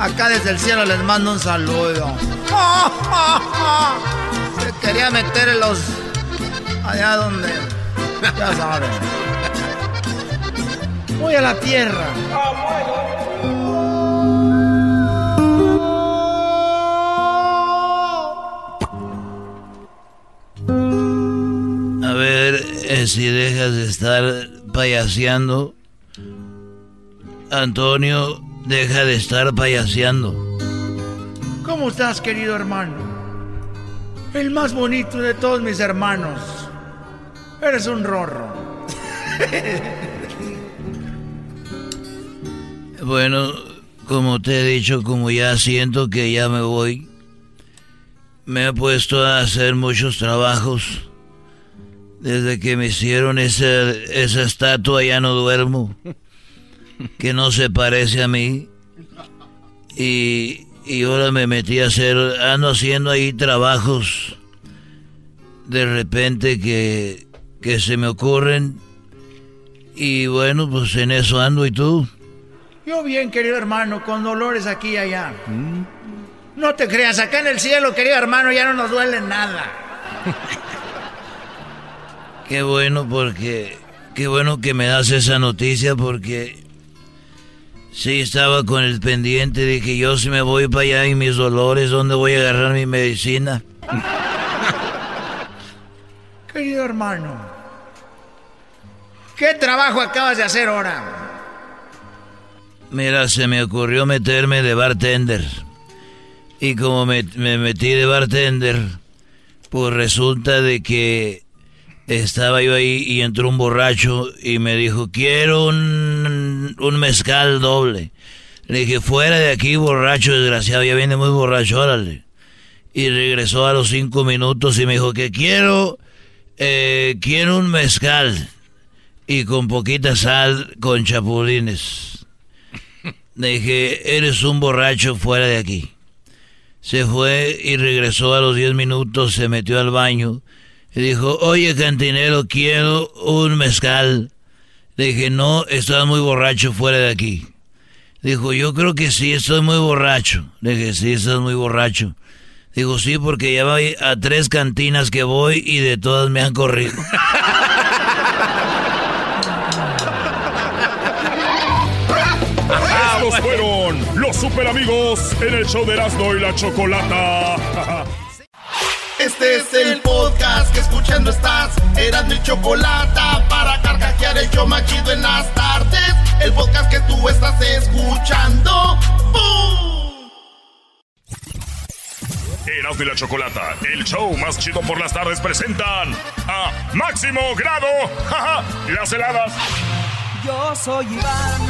Acá desde el cielo les mando un saludo. [laughs] Quería meter los... Allá donde... Ya saben. Voy a la tierra. Ver eh, si dejas de estar payaseando. Antonio, deja de estar payaseando. ¿Cómo estás, querido hermano? El más bonito de todos mis hermanos. Eres un rorro. [laughs] Bueno, como te he dicho, como ya siento que ya me voy, me he puesto a hacer muchos trabajos. Desde que me hicieron esa, esa estatua ya no duermo, que no se parece a mí. Y, y ahora me metí a hacer, ando haciendo ahí trabajos de repente que, que se me ocurren. Y bueno, pues en eso ando y tú. Yo bien, querido hermano, con dolores aquí y allá. No te creas, acá en el cielo, querido hermano, ya no nos duele nada. [laughs] Qué bueno porque qué bueno que me das esa noticia porque sí estaba con el pendiente dije yo si me voy para allá y mis dolores dónde voy a agarrar mi medicina. [laughs] Querido hermano, ¿qué trabajo acabas de hacer ahora? Mira, se me ocurrió meterme de bartender. Y como me, me metí de bartender, pues resulta de que estaba yo ahí y entró un borracho y me dijo, quiero un, un mezcal doble. Le dije, fuera de aquí, borracho desgraciado, ya viene muy borracho, órale. Y regresó a los cinco minutos y me dijo que quiero, eh, quiero un mezcal. Y con poquita sal, con chapulines. Le dije, eres un borracho fuera de aquí. Se fue y regresó a los 10 minutos, se metió al baño. Y dijo, oye cantinero, quiero un mezcal. Dije, no, estás muy borracho fuera de aquí. Dijo, yo creo que sí, estoy muy borracho. Dije, sí, estás muy borracho. Dijo, sí, porque ya voy a tres cantinas que voy y de todas me han corrido. [laughs] Estos fueron los super amigos en el show de Erasmo y la Chocolata. [laughs] Este es el podcast que escuchando estás. Eran mi chocolata para carcajear el yo machido en las tardes. El podcast que tú estás escuchando. ¡Bum! Erasmo y la Chocolata, el show más chido por las tardes, presentan a Máximo Grado, [laughs] jaja, las heladas. Yo soy Iván,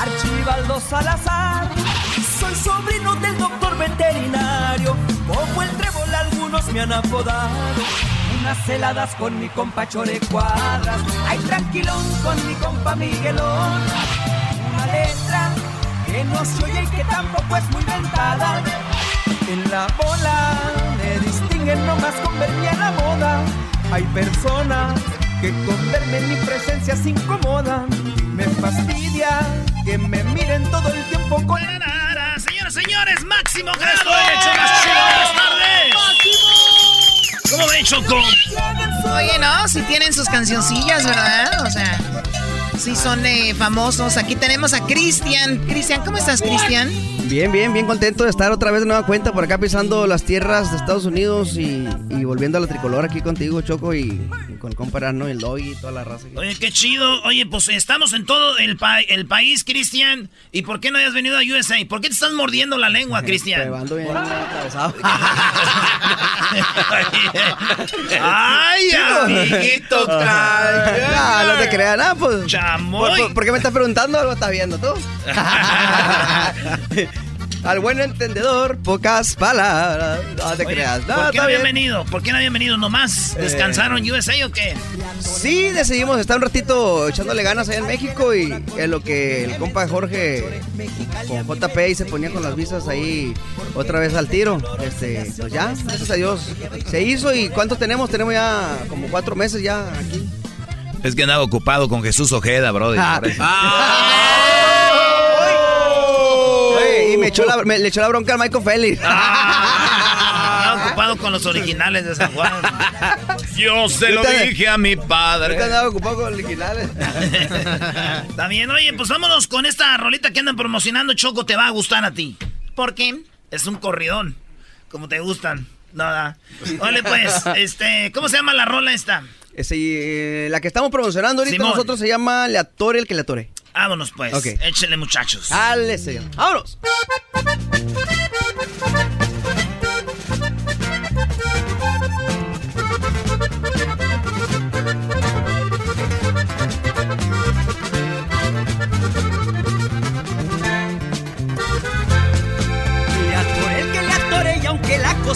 Archibaldo Salazar. Soy sobrino del doctor veterinario. Como el algunos me han apodado. Unas heladas con mi compa Chore Cuadras. Ay, tranquilón con mi compa Miguelón. Una letra que no se oye y que tampoco es muy ventada. En la bola me distinguen nomás con verme a la moda. Hay personas que con verme en mi presencia se incomodan. Me fastidia que me miren todo el tiempo con la Señoras, señores, Máximo Grado, el ¿Cómo Choco? Oye, no, si tienen sus cancioncillas, ¿verdad? O sea, si son eh, famosos. Aquí tenemos a Cristian. Cristian, ¿cómo estás, Cristian? Bien, bien, bien contento de estar otra vez de nueva cuenta por acá pisando las tierras de Estados Unidos y, y volviendo a la tricolor aquí contigo, Choco, y, y con comparar, ¿no? El doggy y toda la raza. Oye, qué chido. Oye, pues estamos en todo el, pa el país, Cristian. ¿Y por qué no hayas venido a USA? ¿Por qué te estás mordiendo la lengua, [laughs] Cristian? Bien atravesado. [laughs] ¡Ay, amiguito, [laughs] No, no te creas, nada, pues. Chamoy. ¿Por, por, por qué me estás preguntando? ¿Algo estás viendo tú? [laughs] Al buen entendedor, pocas palabras. No te Oye, creas. No, ¿Por qué no habían venido? ¿Por qué no habían venido nomás? Eh. ¿Descansaron USA o qué? Sí, decidimos estar un ratito echándole ganas allá en México y en lo que el compa Jorge con JP y se ponía con las visas ahí otra vez al tiro. Este, pues ya, gracias a Dios. Se hizo y ¿cuánto tenemos? Tenemos ya como cuatro meses ya aquí. Es que andaba ocupado con Jesús Ojeda, brother. Ah. eso. Oye, y me echó la, me- le echó la bronca al Michael Félix. Estaba ocupado con los originales de San Juan. Yo se lo dije a mi padre. Andaba ocupado con los originales. [laughs] También, oye, pues vámonos con esta rolita que andan promocionando, Choco, te va a gustar a ti. ¿Por qué? Es un corridón, como te gustan. Nada. Ole, pues, este, ¿cómo se llama la rola esta? Eh, la que estamos promocionando ahorita Simón. nosotros se llama Le atore el que le atore. Vámonos, pues. Ok. Échenle, muchachos. Dale, señor. ¡Vámonos!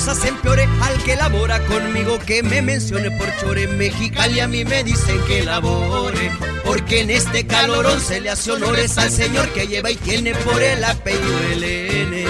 Empeore, al que labora conmigo que me mencione por chore Mexicali a mí me dicen que labore, porque en este calorón se le hace honores al señor que lleva y tiene por el apellido Elenes.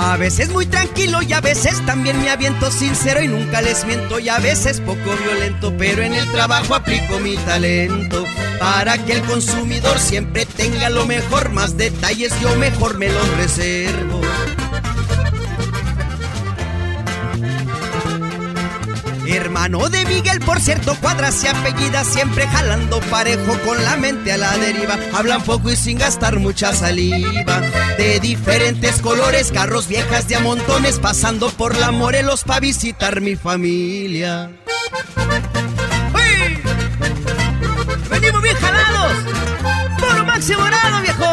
A veces muy tranquilo y a veces también me aviento sincero y nunca les miento y a veces poco violento, pero en el trabajo aplico mi talento para que el consumidor siempre tenga lo mejor, más detalles yo mejor me los reservo. Hermano de Miguel, por cierto, cuadras se apellida siempre jalando parejo con la mente a la deriva. Hablan poco y sin gastar mucha saliva. De diferentes colores, carros viejas de a montones, pasando por la Morelos para visitar mi familia. ¡Venimos bien jalados! ¡Puro máximo grado, viejón!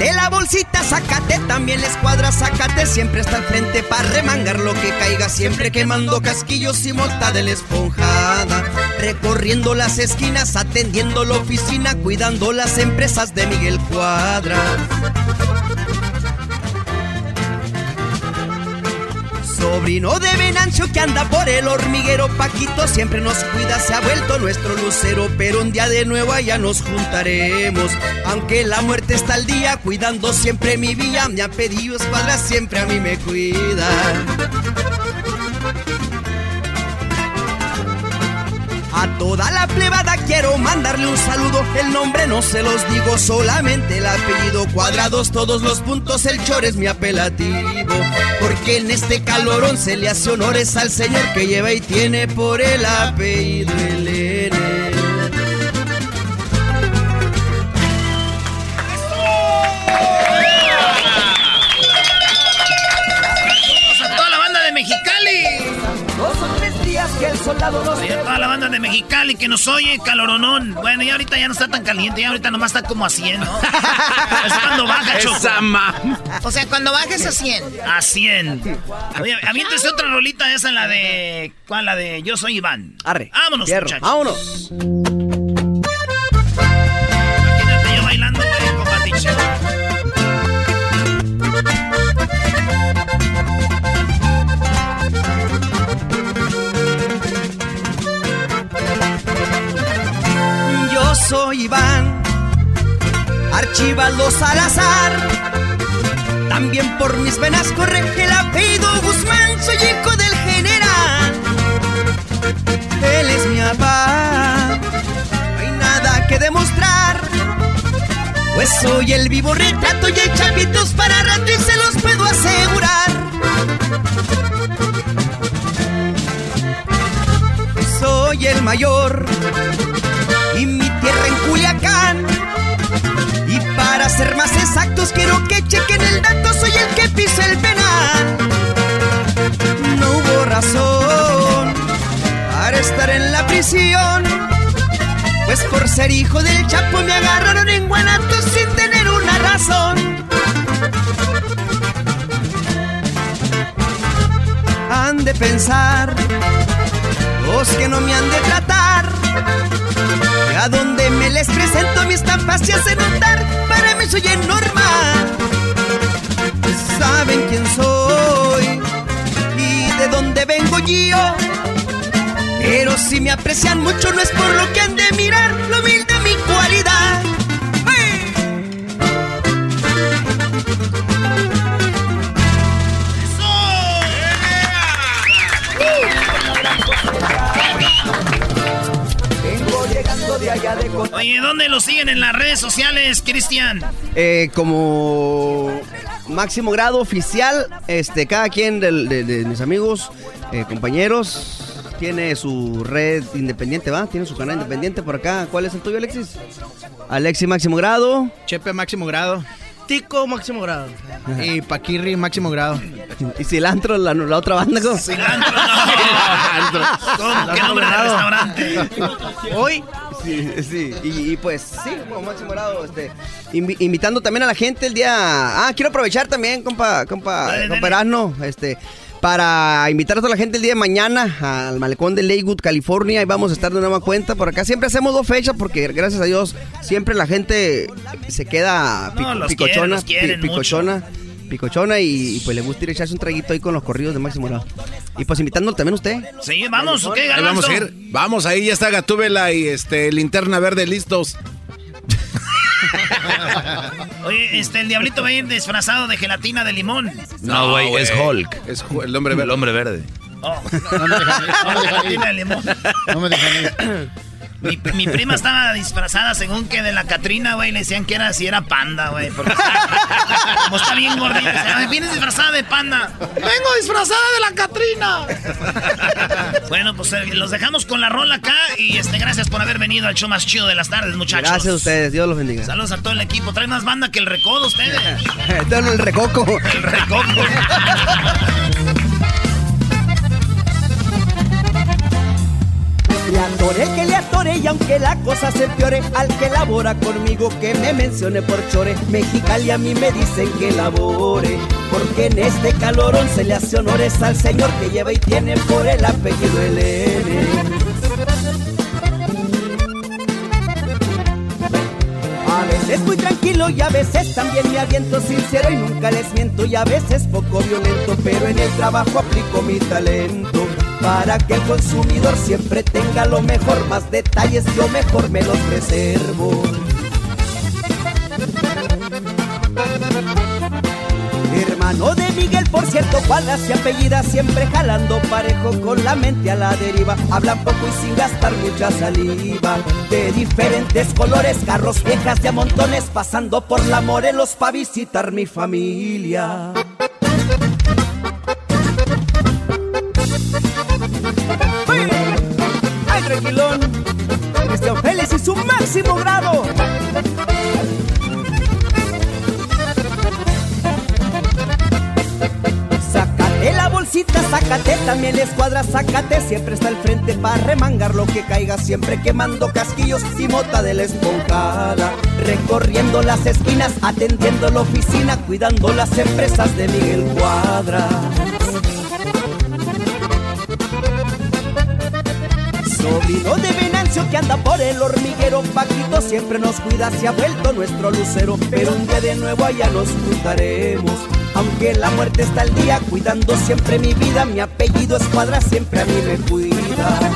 Sácate la bolsita, sácate también la escuadra, sácate siempre hasta el frente para remangar lo que caiga, siempre quemando casquillos y mota de la esponjada, recorriendo las esquinas, atendiendo la oficina, cuidando las empresas de Miguel Cuadra. Sobrino de Venancio que anda por el hormiguero, Paquito siempre nos cuida, se ha vuelto nuestro lucero, pero un día de nuevo allá nos juntaremos. Aunque la muerte está al día, cuidando siempre mi villa, me ha pedido escuadra, siempre a mí me cuida. A toda la plebada quiero mandarle un saludo. El nombre no se los digo, solamente el apellido. Cuadrados todos los puntos, el chor es mi apelativo. Porque en este calorón se le hace honores al señor que lleva y tiene por el apellido el N. Mexicali. Dos o tres días que el soldado nos de Mexicali que nos oye, caloronón. Bueno, ya ahorita ya no está tan caliente, ya ahorita nomás está como a 100, ¿no? [laughs] es cuando baja, Choco. O sea, cuando bajes a 100. A 100. Oye, aviéntese otra rolita esa, la de... ¿Cuál? La de Yo Soy Iván. Arre. Vámonos, Fierro, muchachos. Vámonos. Soy Iván, Archibaldo Salazar. También por mis venas corre el apellido Guzmán, soy hijo del general. Él es mi papá, no hay nada que demostrar. Pues soy el vivo retrato y hay chapitos para rato y se los puedo asegurar. Soy el mayor ser más exactos, quiero que chequen el dato, soy el que pisa el penal. No hubo razón para estar en la prisión. Pues por ser hijo del Chapo me agarraron en Guanatos sin tener una razón. Han de pensar los que no me han de tratar. A donde me les presento mi estampa se hace notar. Para mí soy el normal. Saben quién soy y de dónde vengo yo. Pero si me aprecian mucho no es por lo que han de mirar, lo humilde Oye, ¿dónde lo siguen en las redes sociales, Cristian? Eh, como máximo grado oficial, este, cada quien de, de mis amigos, eh, compañeros, tiene su red independiente, ¿va? Tiene su canal independiente por acá. ¿Cuál es el tuyo, Alexis? Alexis máximo grado. Chepe máximo grado. Tico máximo grado. Y Paquirri máximo grado. [laughs] Y cilantro, la, la otra banda. ¿cómo? Cilantro, [laughs] ¿Cómo? ¿Qué nombre de restaurante? Hoy. Sí, sí. Y, y pues sí, como máximo grado, este, invi- invitando también a la gente el día. Ah, quiero aprovechar también, compa, compa, Dale, compa dale. Erasmo, este, para invitar a toda la gente el día de mañana al malecón de Lakewood, California, y vamos a estar de nueva cuenta por acá. Siempre hacemos dos fechas porque gracias a Dios siempre la gente se queda pico- No, los picochona, quieren, los quieren pi- picochona. Picochona y, y, pues le gusta ir a echarse un traguito ahí con los corridos de Máximo Grado. Y pues invitándolo también usted. Sí, vamos, ¿o qué, Ahí vamos a ir. Vamos, ahí ya está Gatúbela y este linterna verde listos. [laughs] Oye, este, el diablito va a ir disfrazado de gelatina de limón. No, güey, es Hulk. Es el hombre verde. El hombre verde. Oh. No me dejan ir, no me dejan ir. [laughs] No me dejan ir. Mi, mi prima estaba disfrazada según que de la Catrina, güey. Le decían que era si era panda, güey. porque está- Como está bien gordita. dice, "Ay, Vienes disfrazada de panda. Vengo disfrazada de la Catrina. bueno, pues eh, los dejamos con la rola acá. Y este, gracias por haber venido al show más chido de las tardes, muchachos. Gracias a ustedes, Dios los bendiga. Saludos a todo el equipo. Trae más banda que el recodo ustedes. [laughs] Todo el recoco. El recoco. [laughs] Le atore que le atore y aunque la cosa se empeore, al que labora conmigo que me mencione por chore, Mexicali a mí me dicen que labore, porque en este calorón se le hace honores al señor que lleva y tiene por el apellido el N. Veces muy tranquilo y a veces también me aviento sincero y nunca les miento y a veces poco violento, pero en el trabajo aplico mi talento para que el consumidor siempre tenga lo mejor, más detalles yo mejor me los reservo. Hermano de Miguel, por cierto, cuadras y apellida, siempre jalando parejo con la mente a la deriva. Hablan poco y sin gastar mucha saliva. De diferentes colores, carros viejas de a montones, pasando por la Morelos para visitar mi familia. ¡Ay, tranquilón! Cristian Félix y su máximo grado. Bolsita, sácate también escuadra, sácate. Siempre está al frente para remangar lo que caiga. Siempre quemando casquillos y mota de la esponjada. Recorriendo las esquinas, atendiendo la oficina, cuidando las empresas de Miguel Cuadra. Sobrino de Que anda por el hormiguero. Paquito siempre nos cuida, se ha vuelto nuestro lucero. Pero un día de nuevo allá nos juntaremos. Aunque la muerte está al día Cuidando siempre mi vida. Mi apellido Escuadra siempre a mí me cuida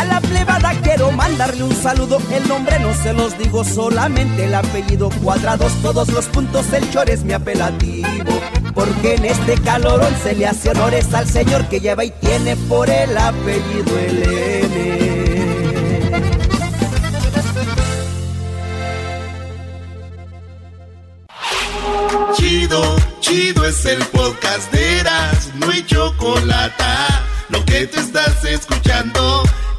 A la plebada quiero mandarle un saludo. El nombre no se los digo, solamente el apellido. Cuadrados todos los puntos, el chor es mi apelativo. Porque en este calorón se le hace honores al señor que lleva y tiene por el apellido el N. Chido, chido es el podcast de Eras, no hay chocolate. Lo que te estás escuchando,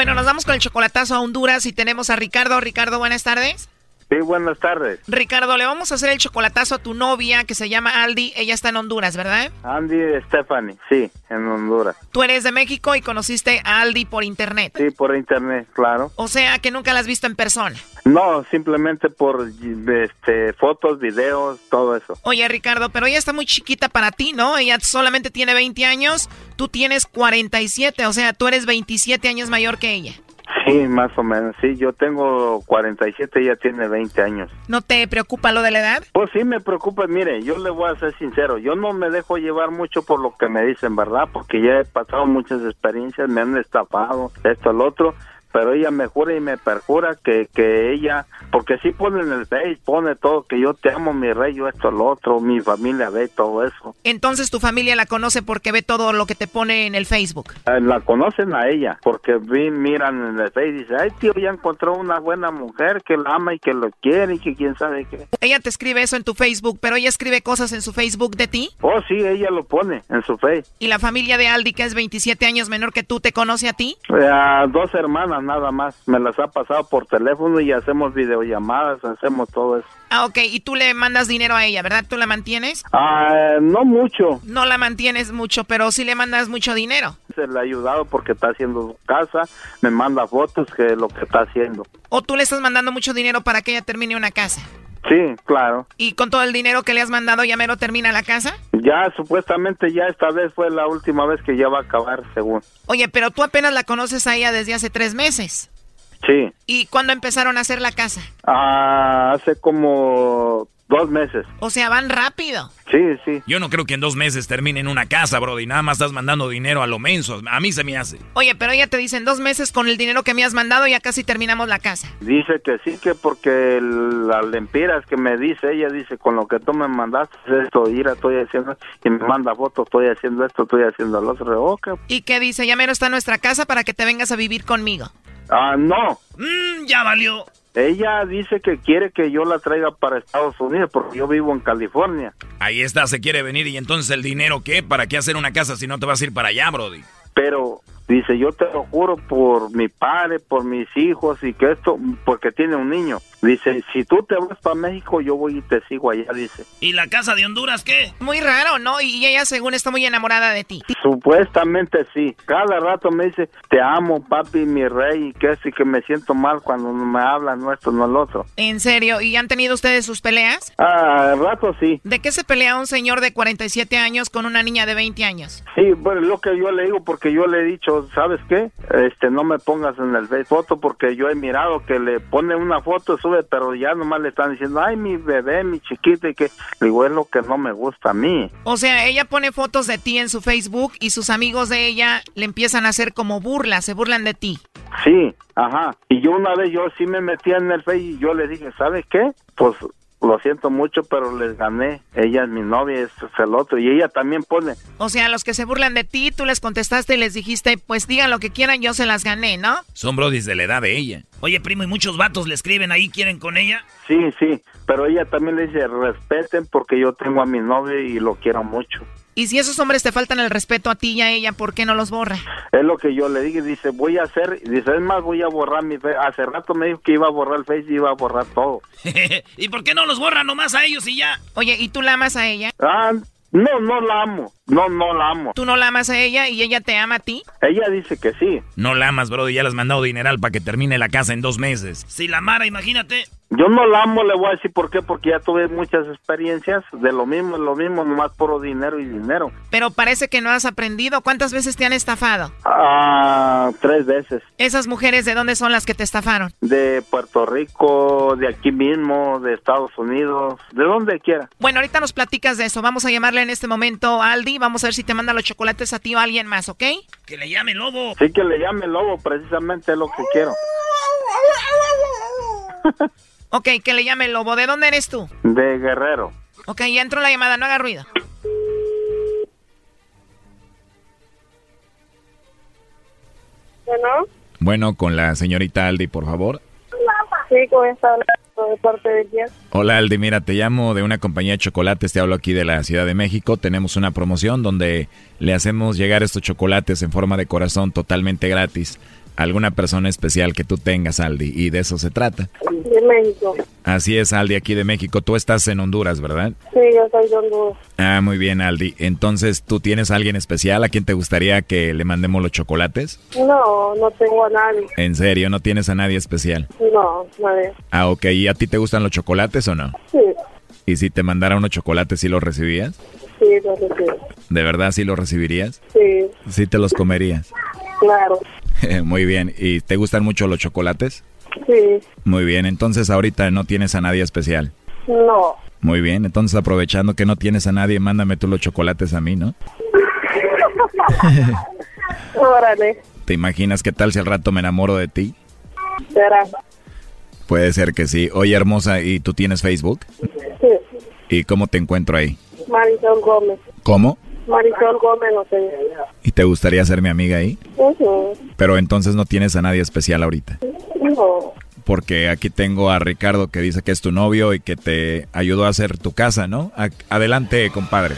Bueno, nos vamos con el chocolatazo a Honduras y tenemos a Ricardo. Ricardo, buenas tardes. Sí, buenas tardes. Ricardo, le vamos a hacer el chocolatazo a tu novia que se llama Aldi. Ella está en Honduras, ¿verdad? Andy Stephanie, sí, en Honduras. Tú eres de México y conociste a Aldi por internet. Sí, por internet, claro. O sea, que nunca la has visto en persona. No, simplemente por este, fotos, videos, todo eso. Oye, Ricardo, pero ella está muy chiquita para ti, ¿no? Ella solamente tiene 20 años, tú tienes 47, o sea, tú eres 27 años mayor que ella. Sí, más o menos. Sí, yo tengo 47, ella tiene 20 años. ¿No te preocupa lo de la edad? Pues sí me preocupa, mire, yo le voy a ser sincero, yo no me dejo llevar mucho por lo que me dicen, ¿verdad? Porque ya he pasado muchas experiencias, me han estafado, esto, lo otro, pero ella me jura y me perjura que, que ella, porque sí pone en el Face, pone todo, que yo te amo, mi rey, yo esto, lo otro, mi familia ve todo eso. Entonces tu familia la conoce porque ve todo lo que te pone en el Facebook. Eh, La conocen a ella, porque vi, miran en el Face y dicen, ay tío, ya encontró una buena mujer que la ama y que lo quiere y que quién sabe qué. Ella te escribe eso en tu Facebook, pero ella escribe cosas en su Facebook de ti. Oh, sí, ella lo pone en su Face. ¿Y la familia de Aldi, que es 27 años menor que tú, te conoce a ti? Eh, a dos hermanas nada más, me las ha pasado por teléfono y hacemos videollamadas, hacemos todo eso. Ah, ok, y tú le mandas dinero a ella, ¿verdad? ¿Tú la mantienes? Ah, no mucho. No la mantienes mucho, pero sí le mandas mucho dinero. Se le ha ayudado porque está haciendo su casa, me manda fotos que lo que está haciendo. ¿O tú le estás mandando mucho dinero para que ella termine una casa? Sí, claro. ¿Y con todo el dinero que le has mandado ya mero termina la casa? Ya supuestamente ya esta vez fue la última vez que ya va a acabar, según. Oye, pero tú apenas la conoces a ella desde hace tres meses. Sí. ¿Y cuándo empezaron a hacer la casa? Ah, hace como dos meses. O sea, van rápido. Sí, sí. Yo no creo que en dos meses terminen una casa, Brody. Nada más estás mandando dinero a lo menso. A mí se me hace. Oye, pero ella te dice, en dos meses con el dinero que me has mandado ya casi terminamos la casa. Dice que sí, que porque las lempiras que me dice, ella dice, con lo que tú me mandaste esto, ira, estoy haciendo, y me manda fotos, estoy haciendo esto, estoy haciendo lo otro. Ok. ¿Y qué dice? Ya mero está nuestra casa para que te vengas a vivir conmigo. Ah, no. Mmm, ya valió. Ella dice que quiere que yo la traiga para Estados Unidos porque yo vivo en California. Ahí está, se quiere venir. ¿Y entonces el dinero qué? ¿Para qué hacer una casa si no te vas a ir para allá, Brody? Pero Dice, yo te lo juro por mi padre, por mis hijos y que esto, porque tiene un niño. Dice, si tú te vas para México, yo voy y te sigo allá, dice. ¿Y la casa de Honduras qué? Muy raro, ¿no? Y ella según está muy enamorada de ti. Supuestamente sí. Cada rato me dice, te amo, papi, mi rey, y que así que me siento mal cuando me hablan no esto, no el otro. ¿En serio? ¿Y han tenido ustedes sus peleas? Ah, al rato sí. ¿De qué se pelea un señor de 47 años con una niña de 20 años? Sí, bueno, lo que yo le digo, porque yo le he dicho, ¿sabes qué? Este, no me pongas en el Facebook foto porque yo he mirado que le pone una foto, pero ya nomás le están diciendo, ay, mi bebé, mi chiquita, y que, digo, es lo que no me gusta a mí. O sea, ella pone fotos de ti en su Facebook y sus amigos de ella le empiezan a hacer como burla, se burlan de ti. Sí, ajá. Y yo una vez yo sí me metí en el Facebook y yo le dije, ¿sabes qué? Pues lo siento mucho, pero les gané. Ella es mi novia, es el otro. Y ella también pone. O sea, los que se burlan de ti, tú les contestaste y les dijiste, pues digan lo que quieran, yo se las gané, ¿no? Son brodis de la edad de ella. Oye, primo, ¿y muchos vatos le escriben ahí, quieren con ella? Sí, sí. Pero ella también le dice, respeten porque yo tengo a mi novia y lo quiero mucho. Y si esos hombres te faltan el respeto a ti y a ella, ¿por qué no los borra? Es lo que yo le dije, dice, voy a hacer, dice, es más, voy a borrar mi Face. Hace rato me dijo que iba a borrar el Face y iba a borrar todo. [laughs] ¿Y por qué no los borra nomás a ellos y ya? Oye, ¿y tú la amas a ella? Ah, no, no la amo. No, no la amo. ¿Tú no la amas a ella y ella te ama a ti? Ella dice que sí. No la amas, bro, y ya le has mandado dineral para que termine la casa en dos meses. Si la amara, imagínate. Yo no la amo, le voy a decir por qué, porque ya tuve muchas experiencias de lo mismo, lo mismo, nomás puro dinero y dinero. Pero parece que no has aprendido. ¿Cuántas veces te han estafado? Ah, tres veces. ¿Esas mujeres de dónde son las que te estafaron? De Puerto Rico, de aquí mismo, de Estados Unidos, de donde quiera. Bueno, ahorita nos platicas de eso. Vamos a llamarle en este momento a Aldi. Vamos a ver si te manda los chocolates a ti o a alguien más, ¿ok? Que le llame Lobo. Sí, que le llame Lobo, precisamente es lo que quiero. [laughs] ok, que le llame Lobo. ¿De dónde eres tú? De Guerrero. Ok, ya entró la llamada, no haga ruido. Bueno. Bueno, con la señorita Aldi, por favor. Sí, ¿cómo está hablando de parte de quién? Hola Aldi, mira, te llamo de una compañía de chocolates, te hablo aquí de la Ciudad de México. Tenemos una promoción donde le hacemos llegar estos chocolates en forma de corazón totalmente gratis alguna persona especial que tú tengas, Aldi, y de eso se trata. De México. Así es, Aldi, aquí de México. Tú estás en Honduras, ¿verdad? Sí, yo soy de Honduras. Ah, muy bien, Aldi. Entonces, ¿tú tienes a alguien especial a quien te gustaría que le mandemos los chocolates? No, no tengo a nadie. ¿En serio? ¿No tienes a nadie especial? No, nadie. Ah, ok. ¿Y a ti te gustan los chocolates o no? Sí, ¿Y si te mandara unos chocolates, sí los recibías? sí, lo recibo. ¿De verdad sí los recibirías? Sí, Sí te los comerías. claro. [laughs] Muy bien. ¿Y te gustan mucho los chocolates? Sí, Muy bien. Entonces ahorita no tienes a nadie especial. no. Muy bien. Entonces aprovechando que no tienes a nadie, mándame tú los chocolates a mí, ¿no? [laughs] Órale, ¿Te imaginas qué tal si al rato me enamoro de ti? será. Puede ser que sí. Oye, hermosa, ¿y tú tienes Facebook? Sí, ¿Y cómo te encuentro ahí? Marisol Gómez. ¿Cómo? Marisol Gómez, no sé. ¿Y te gustaría ser mi amiga ahí? Ujú. Pero entonces no tienes a nadie especial ahorita. No, Porque aquí tengo a Ricardo que dice que es tu novio y que te ayudó a hacer tu casa, ¿no? A- adelante, compadre.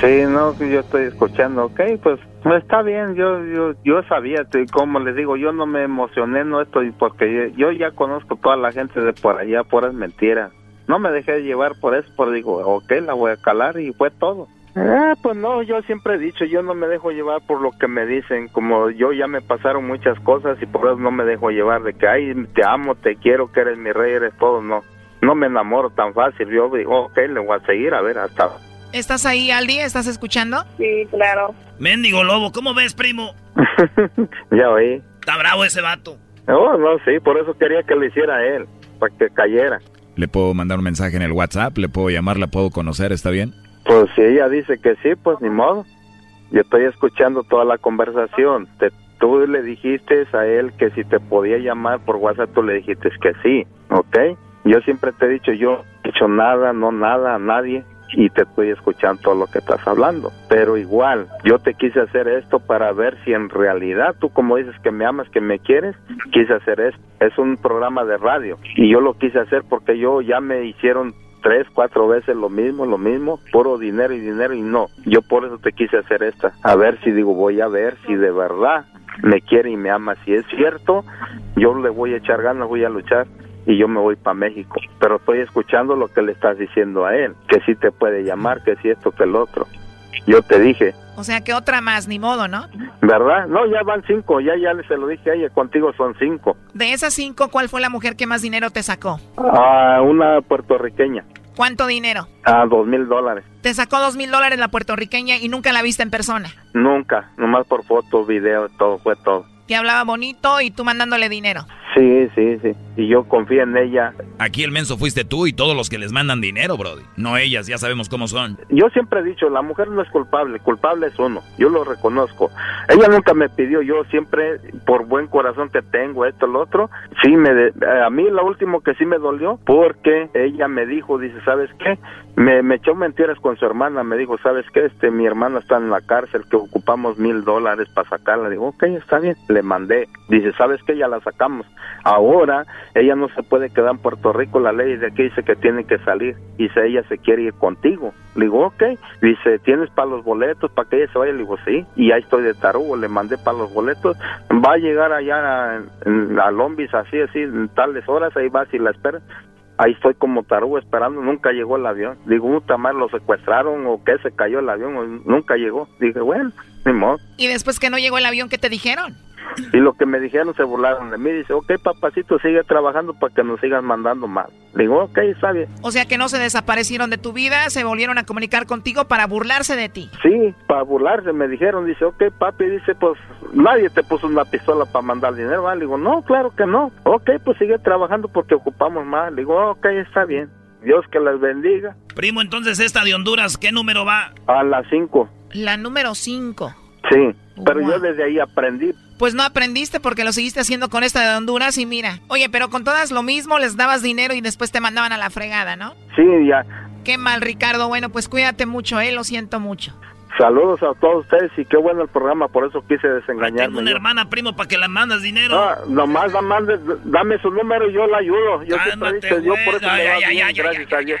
Sí, no, yo estoy escuchando, ok, pues está bien, yo yo yo sabía, como les digo, yo no me emocioné, no estoy, porque yo, yo ya conozco toda la gente de por allá, por es mentira. No me dejé llevar por eso, por digo, ok, la voy a calar y fue todo. Ah, pues no, yo siempre he dicho, yo no me dejo llevar por lo que me dicen, como yo ya me pasaron muchas cosas y por eso no me dejo llevar de que, ay, te amo, te quiero, que eres mi rey, eres todo, no. No me enamoro tan fácil, yo digo, ok, le voy a seguir, a ver, hasta ¿Estás ahí, Aldi? ¿Estás escuchando? Sí, claro. Mendigo Lobo, ¿cómo ves, primo? [laughs] Ya oí. Está bravo ese vato. No, no, sí, por eso quería que lo hiciera él, para que cayera. Le puedo mandar un mensaje en el WhatsApp, le puedo llamar, la puedo conocer, ¿está bien? Pues si ella dice que sí, pues ni modo. Yo estoy escuchando toda la conversación. Te, tú le dijiste a él que si te podía llamar por WhatsApp, tú le dijiste que sí, ¿ok? Yo siempre te he dicho, yo no he hecho nada, no nada a nadie y te estoy escuchando todo lo que estás hablando. Pero igual, yo te quise hacer esto para ver si en realidad tú como dices que me amas, que me quieres, quise hacer esto. Es un programa de radio y yo lo quise hacer porque yo ya me hicieron tres, cuatro veces lo mismo, lo mismo, puro dinero y dinero y no. Yo por eso te quise hacer esta. A ver si digo, voy a ver si de verdad me quiere y me ama. Si es cierto, yo le voy a echar ganas, voy a luchar y yo me voy para México. Pero estoy escuchando lo que le estás diciendo a él, que sí te puede llamar, que si esto, que el otro. Yo te dije. O sea que otra más, ni modo, ¿no? ¿Verdad? No, ya van cinco, ya ya se lo dije a ella, contigo son cinco. De esas cinco, ¿cuál fue la mujer que más dinero te sacó? Ah, una puertorriqueña. ¿Cuánto dinero? Ah, dos mil dólares. Te sacó dos mil dólares la puertorriqueña y nunca la viste en persona. Nunca, nomás por fotos, video, todo, fue todo. Te hablaba bonito y tú mandándole dinero. Sí, sí, sí. Y yo confío en ella. Aquí el menso fuiste tú y todos los que les mandan dinero, Brody. No ellas, ya sabemos cómo son. Yo siempre he dicho, la mujer no es culpable, culpable es uno. Yo lo reconozco. Ella nunca me pidió, yo siempre, por buen corazón que tengo, esto, lo otro, sí me... a mí lo último que sí me dolió, porque ella me dijo, dice, ¿sabes qué? Me, me echó mentiras con su hermana, me dijo, ¿sabes qué? Este, mi hermana está en la cárcel, que ocupamos mil dólares para sacarla. Digo, ok, está bien. Le mandé. Dice, ¿sabes qué? Ya la sacamos. Ahora ella no se puede quedar en Puerto Rico, la ley de aquí dice que tiene que salir. Dice, ella se quiere ir contigo. Le digo, ok. Dice, ¿tienes para los boletos para que ella se vaya? Le digo, sí. Y ahí estoy de tarugo, le mandé para los boletos. Va a llegar allá a Lombis, así, así, en tales horas, ahí va, si la espera. Ahí estoy como tarugo esperando, nunca llegó el avión. Digo, puta madre, lo secuestraron o qué, se cayó el avión, nunca llegó. Dije, bueno, ni modo. ¿Y después que no llegó el avión, qué te dijeron? Y lo que me dijeron se burlaron de mí. Dice, ok, papacito, sigue trabajando para que nos sigan mandando más. Digo, ok, está bien. O sea que no se desaparecieron de tu vida, se volvieron a comunicar contigo para burlarse de ti. Sí, para burlarse, me dijeron. Dice, ok, papi, dice, pues nadie te puso una pistola para mandar dinero. ¿va? Le digo, no, claro que no. Ok, pues sigue trabajando porque ocupamos más. Le digo, ok, está bien. Dios que les bendiga. Primo, entonces esta de Honduras, ¿qué número va? A la 5. La número 5. Sí, pero yo desde ahí aprendí. Pues no aprendiste porque lo seguiste haciendo con esta de Honduras y mira. Oye, pero con todas lo mismo, les dabas dinero y después te mandaban a la fregada, ¿no? Sí, ya. Qué mal, Ricardo. Bueno, pues cuídate mucho, ¿eh? Lo siento mucho. Saludos a todos ustedes y qué bueno el programa, por eso quise desengañarme. tengo una hermana, primo, para que la mandas dinero. Ah, nomás dame, dame su número y yo la ayudo. Yo siempre he yo por eso me va bien, gracias a Dios.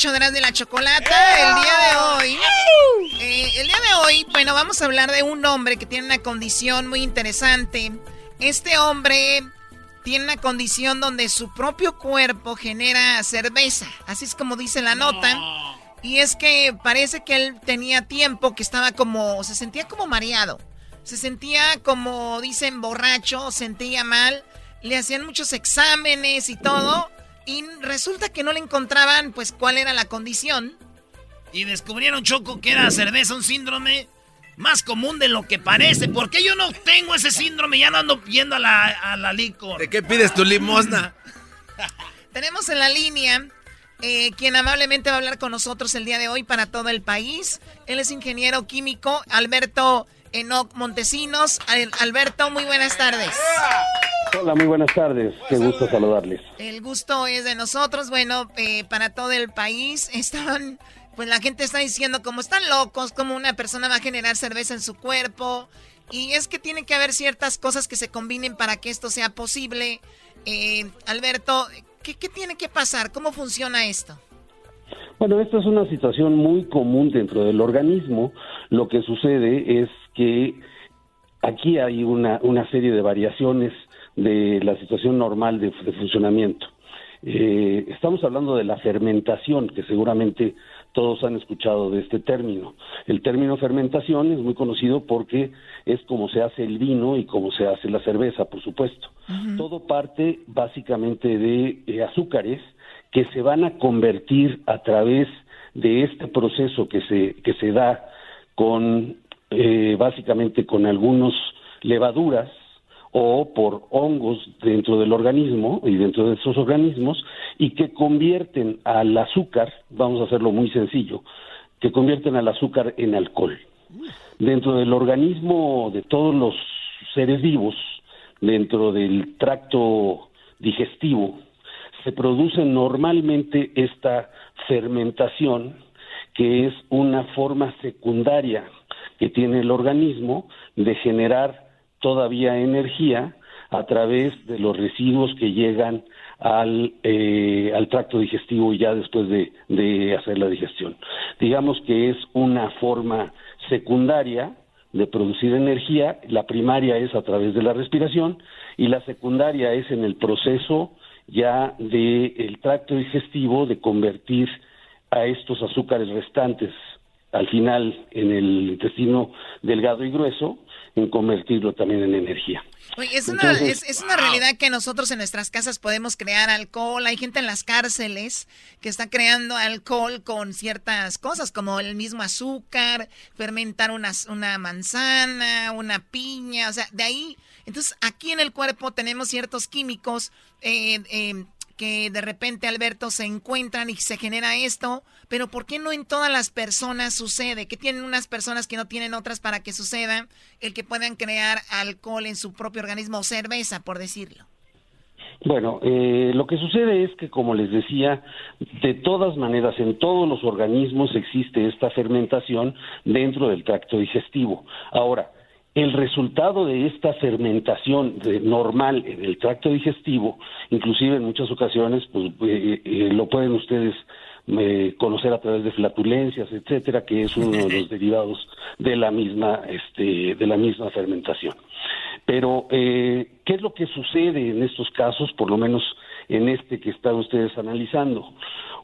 show de la chocolata. El día de hoy, eh, el día de hoy, bueno, vamos a hablar de un hombre que tiene una condición muy interesante. Este hombre tiene una condición donde su propio cuerpo genera cerveza. Así es como dice la nota. Y es que parece que él tenía tiempo que estaba como, se sentía como mareado. Se sentía como, dicen, borracho, sentía mal. Le hacían muchos exámenes y todo. Y resulta que no le encontraban, pues, cuál era la condición. Y descubrieron, Choco, que era cerveza, un síndrome más común de lo que parece. ¿Por qué yo no tengo ese síndrome? Ya no ando yendo a la, a la licor. ¿De qué pides tu limosna? [laughs] Tenemos en la línea eh, quien amablemente va a hablar con nosotros el día de hoy para todo el país. Él es ingeniero químico, Alberto Enoc Montesinos. Alberto, muy buenas tardes. Hola, muy buenas tardes. Qué gusto saludarles. El gusto es de nosotros. Bueno, eh, para todo el país [laughs] están, pues la gente está diciendo como están locos, como una persona va a generar cerveza en su cuerpo. Y es que tiene que haber ciertas cosas que se combinen para que esto sea posible. Eh, Alberto, ¿qué, ¿qué tiene que pasar? ¿Cómo funciona esto? Bueno, esta es una situación muy común dentro del organismo. Lo que sucede es que aquí hay una, una serie de variaciones de la situación normal de, funcionamiento. Eh, estamos hablando de la fermentación, que seguramente todos han escuchado de este término. El término fermentación es muy conocido porque es como se hace el vino y como se hace la cerveza, por supuesto. Todo parte básicamente de eh, azúcares que se van a convertir a través de este proceso que se, que se da con eh, básicamente con algunos levaduras o por hongos dentro del organismo y dentro de esos organismos y que convierten al azúcar, vamos a hacerlo muy sencillo, que convierten al azúcar en alcohol. Dentro del organismo de todos los seres vivos, dentro del tracto digestivo, se produce normalmente esta fermentación que es una forma secundaria que tiene el organismo de generar todavía energía a través de los residuos que llegan al, eh, al tracto digestivo ya después de, de hacer la digestión. Digamos que es una forma secundaria de producir energía, la primaria es a través de la respiración y la secundaria es en el proceso ya del tracto digestivo de convertir a estos azúcares restantes al final en el intestino delgado y grueso en convertirlo también en energía. es, una, es, una realidad que nosotros en nuestras casas podemos crear alcohol. Hay gente en las cárceles que está creando alcohol con ciertas cosas, como el mismo azúcar, fermentar una, una manzana, una piña, o sea, de ahí. Entonces, aquí en el cuerpo tenemos ciertos químicos eh, eh, que de repente, Alberto, se encuentran y se genera esto, pero ¿por qué no en todas las personas sucede? ¿Qué tienen unas personas que no tienen otras para que suceda el que puedan crear alcohol en su propio organismo o cerveza, por decirlo? Bueno, eh, lo que sucede es que, como les decía, de todas maneras, en todos los organismos existe esta fermentación dentro del tracto digestivo. Ahora, el resultado de esta fermentación normal en el tracto digestivo, inclusive en muchas ocasiones, pues eh, eh, lo pueden ustedes eh, conocer a través de flatulencias, etcétera, que es uno de los [laughs] derivados de la misma, este, de la misma fermentación. Pero, ¿qué es lo que sucede en estos casos, por lo menos en este que están ustedes analizando?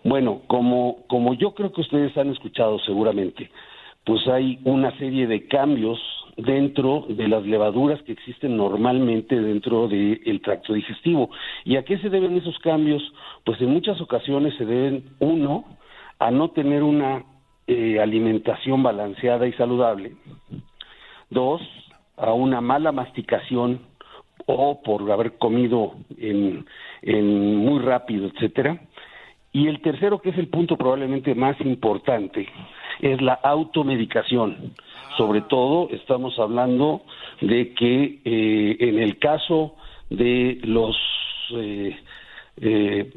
Bueno, como, como yo creo que ustedes han escuchado seguramente, pues hay una serie de cambios dentro de las levaduras que existen normalmente dentro del tracto digestivo. ¿Y a qué se deben esos cambios? Pues en muchas ocasiones se deben, uno, a no tener una eh, alimentación balanceada y saludable, dos, a una mala masticación o por haber comido en muy rápido, etcétera, y el tercero, que es el punto probablemente más importante, es la automedicación. Sobre todo estamos hablando de que eh, en el caso de los eh, eh,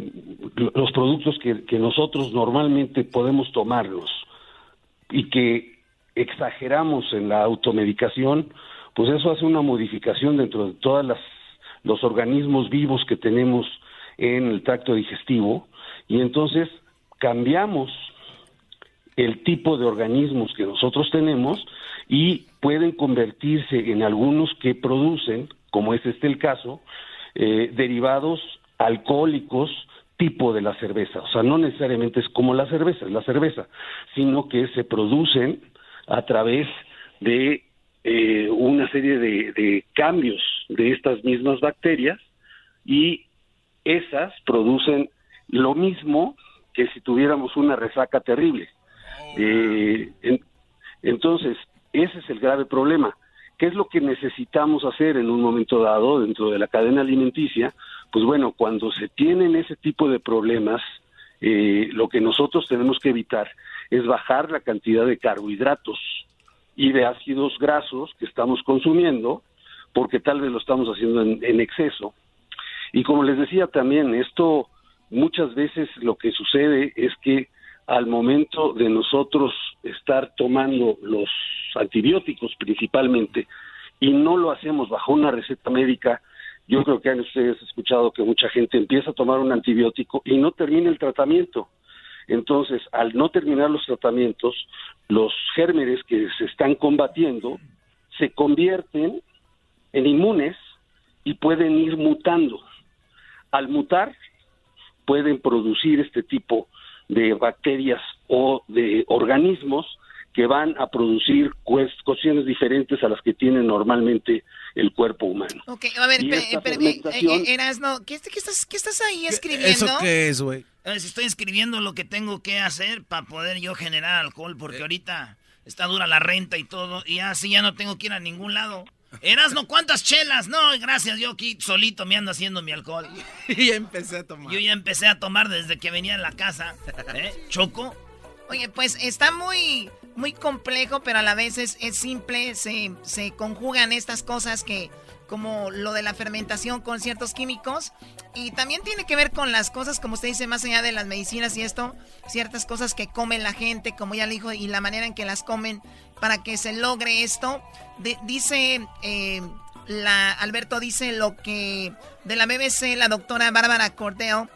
los productos que, que nosotros normalmente podemos tomarlos y que exageramos en la automedicación, pues eso hace una modificación dentro de todos los organismos vivos que tenemos en el tracto digestivo. Y entonces cambiamos el tipo de organismos que nosotros tenemos y pueden convertirse en algunos que producen, como es este el caso, eh, derivados alcohólicos tipo de la cerveza. O sea, no necesariamente es como la cerveza, es la cerveza, sino que se producen a través de eh, una serie de cambios de estas mismas bacterias y esas producen lo mismo que si tuviéramos una resaca terrible. Eh, entonces, ese es el grave problema. ¿Qué es lo que necesitamos hacer en un momento dado dentro de la cadena alimenticia? Pues bueno, cuando se tienen ese tipo de problemas, eh, lo que nosotros tenemos que evitar es bajar la cantidad de carbohidratos y de ácidos grasos que estamos consumiendo, porque tal vez lo estamos haciendo en exceso. Y como les decía también, esto muchas veces lo que sucede es que al momento de nosotros estar tomando los antibióticos principalmente y no lo hacemos bajo una receta médica, yo creo que han ustedes escuchado que mucha gente empieza a tomar un antibiótico y no termina el tratamiento. Entonces, al no terminar los tratamientos, los gérmenes que se están combatiendo se convierten en inmunes y pueden ir mutando. Al mutar, pueden producir este tipo de bacterias o de organismos que van a producir cues- cuestiones diferentes a las que tiene normalmente el cuerpo humano. Ok, a ver, espérame, fermentación- eh, eh, Erasno, ¿qué, qué estás, ¿qué estás ahí escribiendo? ¿Eso qué es, güey? Estoy escribiendo lo que tengo que hacer para poder yo generar alcohol, porque ahorita está dura la renta y todo, y así ya no tengo que ir a ningún lado. Erasno, ¿cuántas chelas? No, gracias, yo aquí solito me ando haciendo mi alcohol. Y [laughs] ya empecé a tomar. Yo ya empecé a tomar desde que venía en la casa. ¿Eh? Choco. Oye, pues está muy, muy complejo, pero a la vez es, es simple. Se, se conjugan estas cosas que, como lo de la fermentación con ciertos químicos. Y también tiene que ver con las cosas, como usted dice, más allá de las medicinas y esto, ciertas cosas que come la gente, como ya le dijo, y la manera en que las comen para que se logre esto. De- dice, eh, la, Alberto dice lo que de la BBC, la doctora Bárbara Cordeo,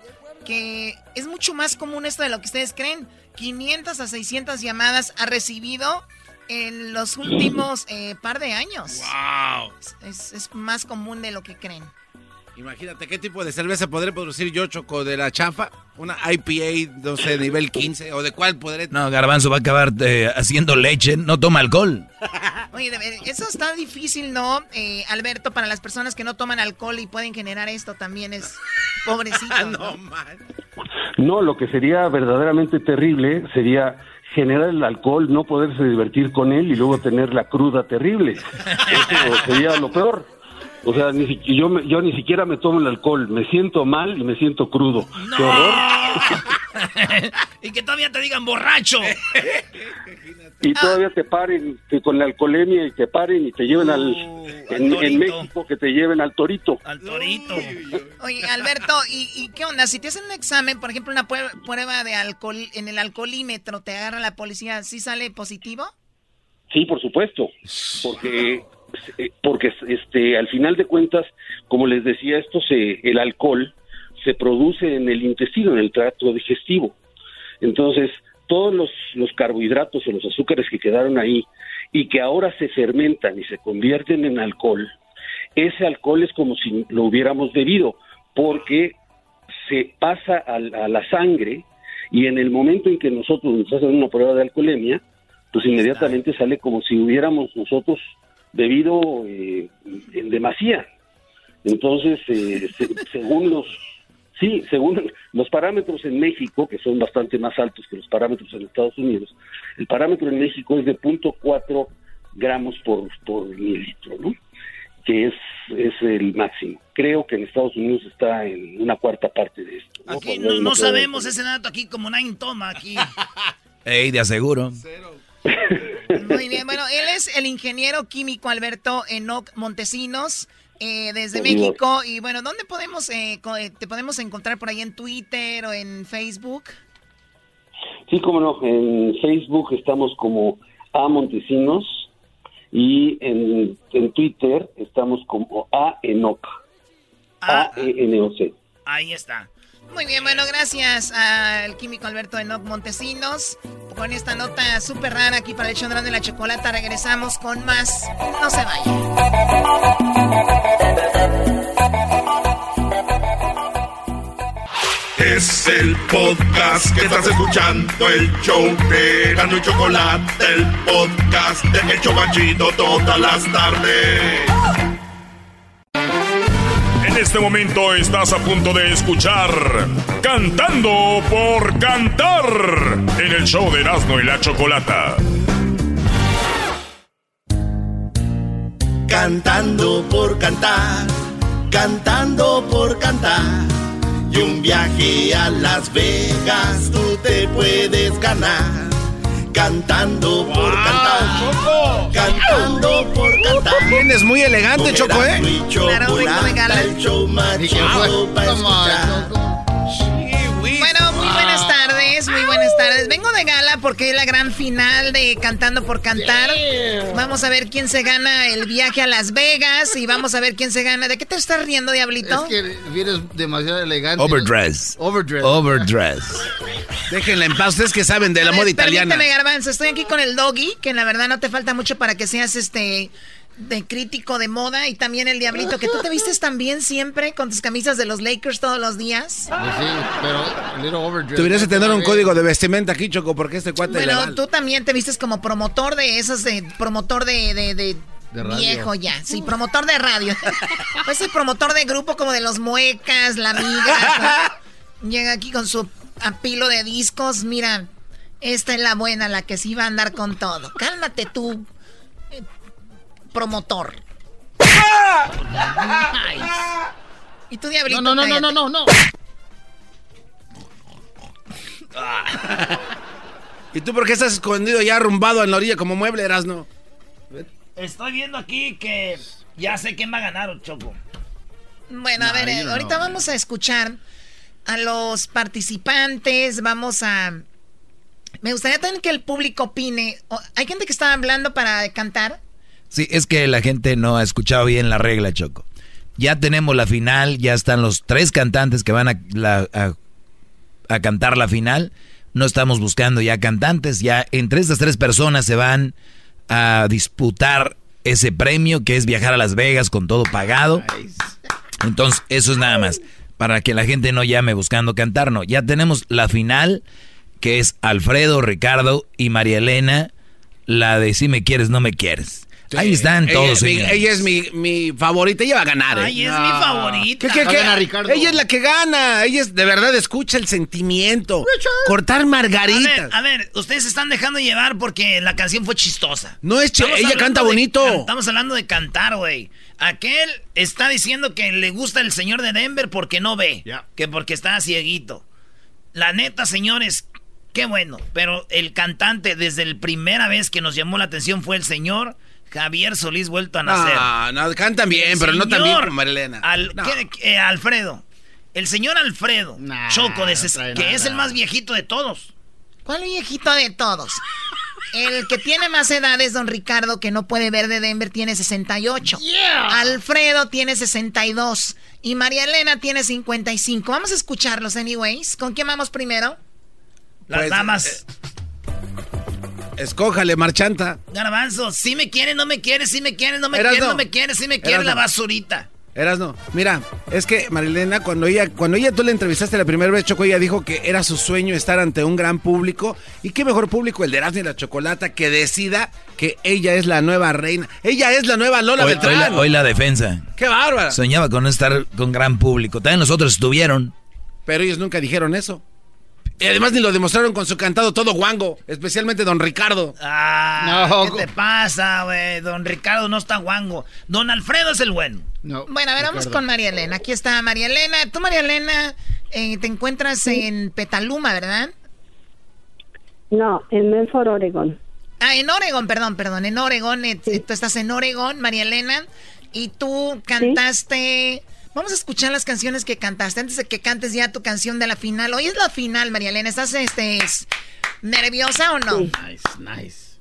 que es mucho más común esto de lo que ustedes creen. 500 a 600 llamadas ha recibido en los últimos eh, par de años. ¡Wow! Es, es más común de lo que creen. Imagínate qué tipo de cerveza podré producir yo, Choco, de la chafa. Una IPA, no sé, nivel 15, o de cuál podré. No, Garbanzo va a acabar eh, haciendo leche, no toma alcohol. [laughs] Oye, eso está difícil, ¿no? Eh, Alberto, para las personas que no toman alcohol y pueden generar esto también es [laughs] pobrecito. ¿no? No, lo que sería verdaderamente terrible sería generar el alcohol, no poderse divertir con él y luego tener la cruda terrible. [laughs] Eso sería lo peor. O sea, ni si- yo, me- yo ni siquiera me tomo el alcohol, me siento mal y me siento crudo. ¡Qué horror! [laughs] y que todavía te digan borracho. Y todavía te paren que con la alcoholemia y te paren y te lleven al... En, en México que te lleven al torito. Al torito. Oye, Alberto, ¿y, y qué onda? Si te hacen un examen, por ejemplo, una prueba de alcohol en el alcoholímetro, te agarra la policía, ¿sí sale positivo? Sí, por supuesto, porque porque este al final de cuentas, como les decía, esto se el alcohol se produce en el intestino, en el tracto digestivo. Entonces, todos los, los carbohidratos o los azúcares que quedaron ahí y que ahora se fermentan y se convierten en alcohol, ese alcohol es como si lo hubiéramos bebido, porque se pasa al- a, la sangre y en el momento en que nosotros nos hacen una prueba de alcoholemia, pues inmediatamente sale como si hubiéramos nosotros bebido eh, en demasía. Entonces, eh, se- según los sí, según los parámetros en México, que son bastante más altos que los parámetros en Estados Unidos, el parámetro en México es de 0.4 gramos por, por mililitro, ¿no? Que es, es el máximo. Creo que en Estados Unidos está en una cuarta parte de esto. ¿no? Aquí no, sabemos ese dato aquí como nadie toma aquí. [laughs] Ey, de aseguro. [laughs] Muy bien, bueno, él es el ingeniero químico Alberto Enoc Montesinos, eh, desde. México. Y bueno, ¿dónde podemos, eh, eh, te podemos encontrar por ahí en Twitter o en Facebook? Sí, cómo no. En Facebook estamos como A Montesinos y en, en Twitter estamos como A Enoc. A E N O C. Ahí está. Muy bien, bueno, gracias al químico Alberto Enoc Montesinos. Con esta nota súper rara aquí para el hecho de la chocolata, regresamos con más. No se Es el podcast que estás escuchando, el show de Gano y Chocolate, el podcast de El Chobachito todas las tardes. En este momento estás a punto de escuchar Cantando por Cantar en el show de Erasmo y la Chocolata. Cantando por cantar, cantando por cantar. Y un viaje a Las Vegas tú te puedes ganar. Cantando por cantar, cantando por cantar. Vienes muy elegante, Choco, ¿eh? Claro, vengo de gala. El show más chido pa' escuchar. Tardes. Vengo de gala porque es la gran final de Cantando por Cantar. Vamos a ver quién se gana el viaje a Las Vegas y vamos a ver quién se gana. ¿De qué te estás riendo, Diablito? Es que vienes demasiado elegante. Overdress. Overdress. Overdress. Déjenla en paz, ustedes que saben de la moda italiana. Permíteme, Garbanzo, estoy aquí con el doggy, que la verdad no te falta mucho para que seas este de crítico de moda y también el diablito, que tú te vistes también siempre con tus camisas de los Lakers todos los días. Pues sí, pero. Tuvieras que tener un código de vestimenta aquí, Choco, porque este cuate Bueno, tú también te vistes como promotor de esos, de, promotor de, de, de De radio. viejo ya. Sí, promotor de radio. [laughs] pues el promotor de grupo como de los muecas, la amiga. [laughs] Llega aquí con su apilo de discos. Mira, esta es la buena, la que sí va a andar con todo. Cálmate tú, promotor. Ay. Y tú, diablito, No, no, no, cállate. no, no, no. ¿Y tú por qué estás escondido ya arrumbado en la orilla como mueble, Erasno? Estoy viendo aquí que ya sé quién va a ganar, Choco. Bueno, a No, ver, no, ahorita vamos a escuchar a los participantes, vamos a... Me gustaría también que el público opine. ¿Hay gente que está hablando para cantar? Sí, es que la gente no ha escuchado bien la regla, Choco. Ya tenemos la final, ya están los tres cantantes que van a, la- a- cantar la final. No estamos buscando ya cantantes, ya entre estas tres personas se van a disputar ese premio que es viajar a Las Vegas con todo pagado. Entonces, eso es nada más. Para que la gente no llame buscando cantar, no. Ya tenemos la final, que es Alfredo, Ricardo y María Elena, la de si me quieres, no me quieres. Ahí están Ella- todos, mi- señores. Ella es mi, mi favorita, ella va a ganar. ¿eh? Ay, es mi favorita. ¿Qué, qué, qué? ganar Ricardo. Ella es la que gana. Ella es, de verdad escucha el sentimiento. Cortar margaritas. A ver, a ver, ustedes se están dejando llevar porque la canción fue chistosa. No es chi- Estamos ella canta de- bonito. estamos hablando de cantar, güey. Aquel está diciendo que le gusta el señor de Denver porque no ve. Que porque está cieguito. La neta, señores, qué bueno. Pero el cantante, desde la primera vez que nos llamó la atención, fue el señor Javier Solís vuelto a nacer. No, no, cantan bien, pero no tan bien Señor como Marilena. Al- No. ¿qué- qué- Alfredo. El señor Alfredo Choco, de ses- que es el más viejito de todos. ¿Cuál viejito de todos? El que tiene más edad es don Ricardo, que no puede ver de Denver, tiene 68. Alfredo tiene 62. Y María Elena tiene 55. Vamos a escucharlos, anyways. ¿Con quién vamos primero? Las Pues, damas. Escójale, marchanta. Garbanzo, si me quiere, no me quiere, si me quiere, no me quiere, no me quiere, si me quiere la basurita. Erasno, mira, es que Marilena, cuando ella, cuando ella tú la entrevistaste la primera vez, Choco, ella dijo que era su sueño estar ante un gran público. Y qué mejor público el de Erasmo y la Chocolata que decida que ella es la nueva reina. Ella es la nueva Lola Hoy, hoy la, hoy la defensa. ¡Qué bárbara! Soñaba con estar con gran público. También nosotros estuvieron. Pero ellos nunca dijeron eso. Y además ni lo demostraron con su cantado todo guango, especialmente don Ricardo. Ah, No, ¿qué te pasa, güey? Don Ricardo no está guango. Don Alfredo es el bueno. No. Bueno, a ver, vamos con María Elena. Aquí está María Elena. Tú, María Elena, eh, te encuentras en Petaluma, ¿verdad? No, en Medford, Oregon. Ah, en Oregon, perdón, perdón. En Oregon, eh, tú estás en Oregon, María Elena, y tú cantaste. Vamos a escuchar las canciones que cantaste antes de que cantes ya tu canción de la final. Hoy es la final, María Elena. ¿Estás este, es- nerviosa o no? Nice, nice.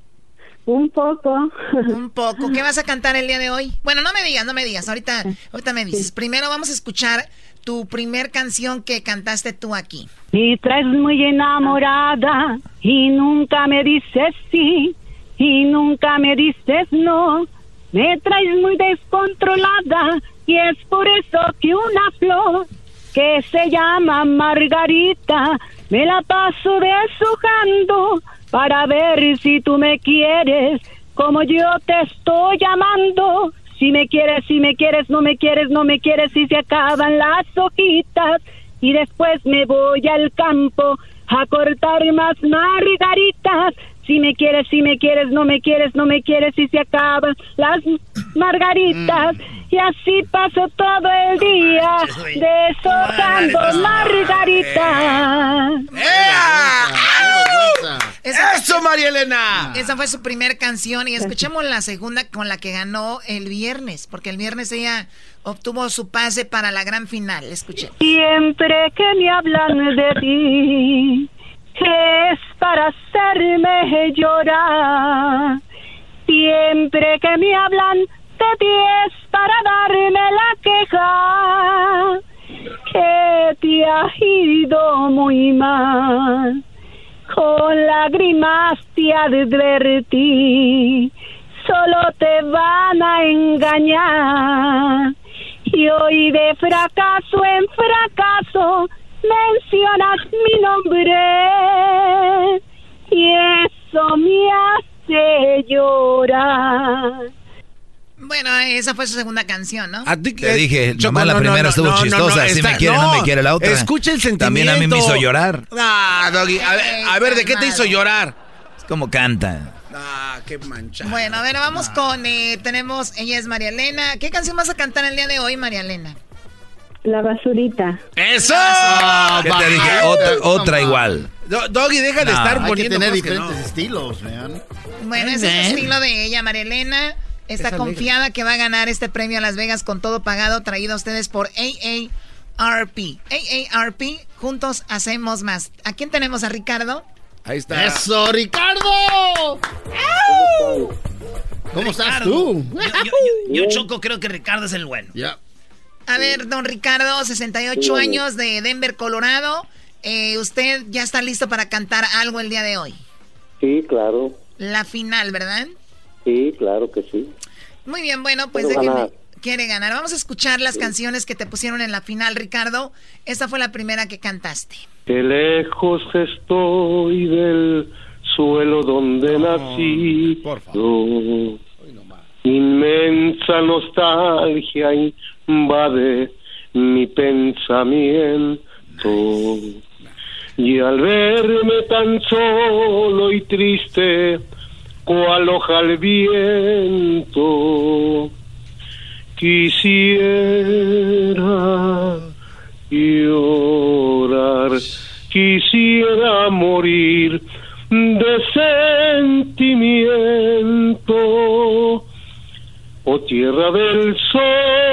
Un poco. Un poco. ¿Qué vas a cantar el día de hoy? Bueno, no me digas, no me digas. Ahorita, ahorita me dices. Primero vamos a escuchar tu primer canción que cantaste tú aquí. Y traes muy enamorada y nunca me dices sí y nunca me dices no. Me traes muy descontrolada y es por eso que una flor que se llama Margarita me la paso deshojando para ver si tú me quieres como yo te estoy llamando. Si me quieres, si me quieres, no me quieres, no me quieres, si se acaban las hojitas y después me voy al campo a cortar más margaritas. Si me quieres, si me quieres, no me quieres, no me quieres, si se acaban las margaritas. Y así paso todo el día deshojando margaritas. ¡Eso, María Elena! Esa fue su primer canción y escuchemos la segunda con la que ganó el viernes, porque el viernes ella obtuvo su pase para la gran final. Escuche. Siempre que me hablan de ti, es para hacerme llorar. Siempre que me hablan de ti es para darme la queja. Que te ha ido muy mal. Con lágrimas te advertí. solo te van a engañar. Y hoy de fracaso en fracaso mencionas mi nombre y eso me hace llorar. Bueno, esa fue su segunda canción, ¿no? A ti Te dije, nomás la primera estuvo chistosa. si me quiere, no, me quiere la otra. Escucha el sentimiento. También a mí me hizo llorar. Ah, Doggy. A ver, a ver ¿de qué te hizo llorar? Es como canta. Ah, qué mancha. Bueno, a ver, vamos con. Eh, tenemos. Ella es María Elena. ¿Qué canción vas a cantar el día de hoy, María Elena? La basurita. ¡Eso! ¿Qué te dije? Otra, otra igual. Do- Doggy, deja de No, estar Hay que poniendo tener cosas que diferentes no. estilos, vean. Bueno, ese es el estilo de ella, María Elena. Está Es alegre. confiada que va a ganar este premio a Las Vegas con todo pagado, traído a ustedes por AARP. AARP, juntos hacemos más. ¿A quién tenemos? ¿A Ricardo? Ahí está. ¡Eso, Ricardo! ¿Cómo estás Ricardo. tú? Yo, yo- yo- yo, Choco, creo que Ricardo es el bueno. Ya. A ver, don Ricardo, 68 años de Denver, Colorado. Eh, ¿Usted ya está listo para cantar algo el día de hoy? Sí, claro, La final, ¿verdad? sí, claro que sí. Muy bien, bueno, pues Quiero déjeme. ganar. Quiere ganar. Vamos a escuchar las canciones que te pusieron en la final, Ricardo. Esta fue la primera que cantaste. Que lejos estoy del suelo donde nací. Yo. Inmensa nostalgia invade mi pensamiento. Y al verme tan solo y triste, cual hoja al viento, quisiera llorar, quisiera morir de sentimiento, oh tierra del sol.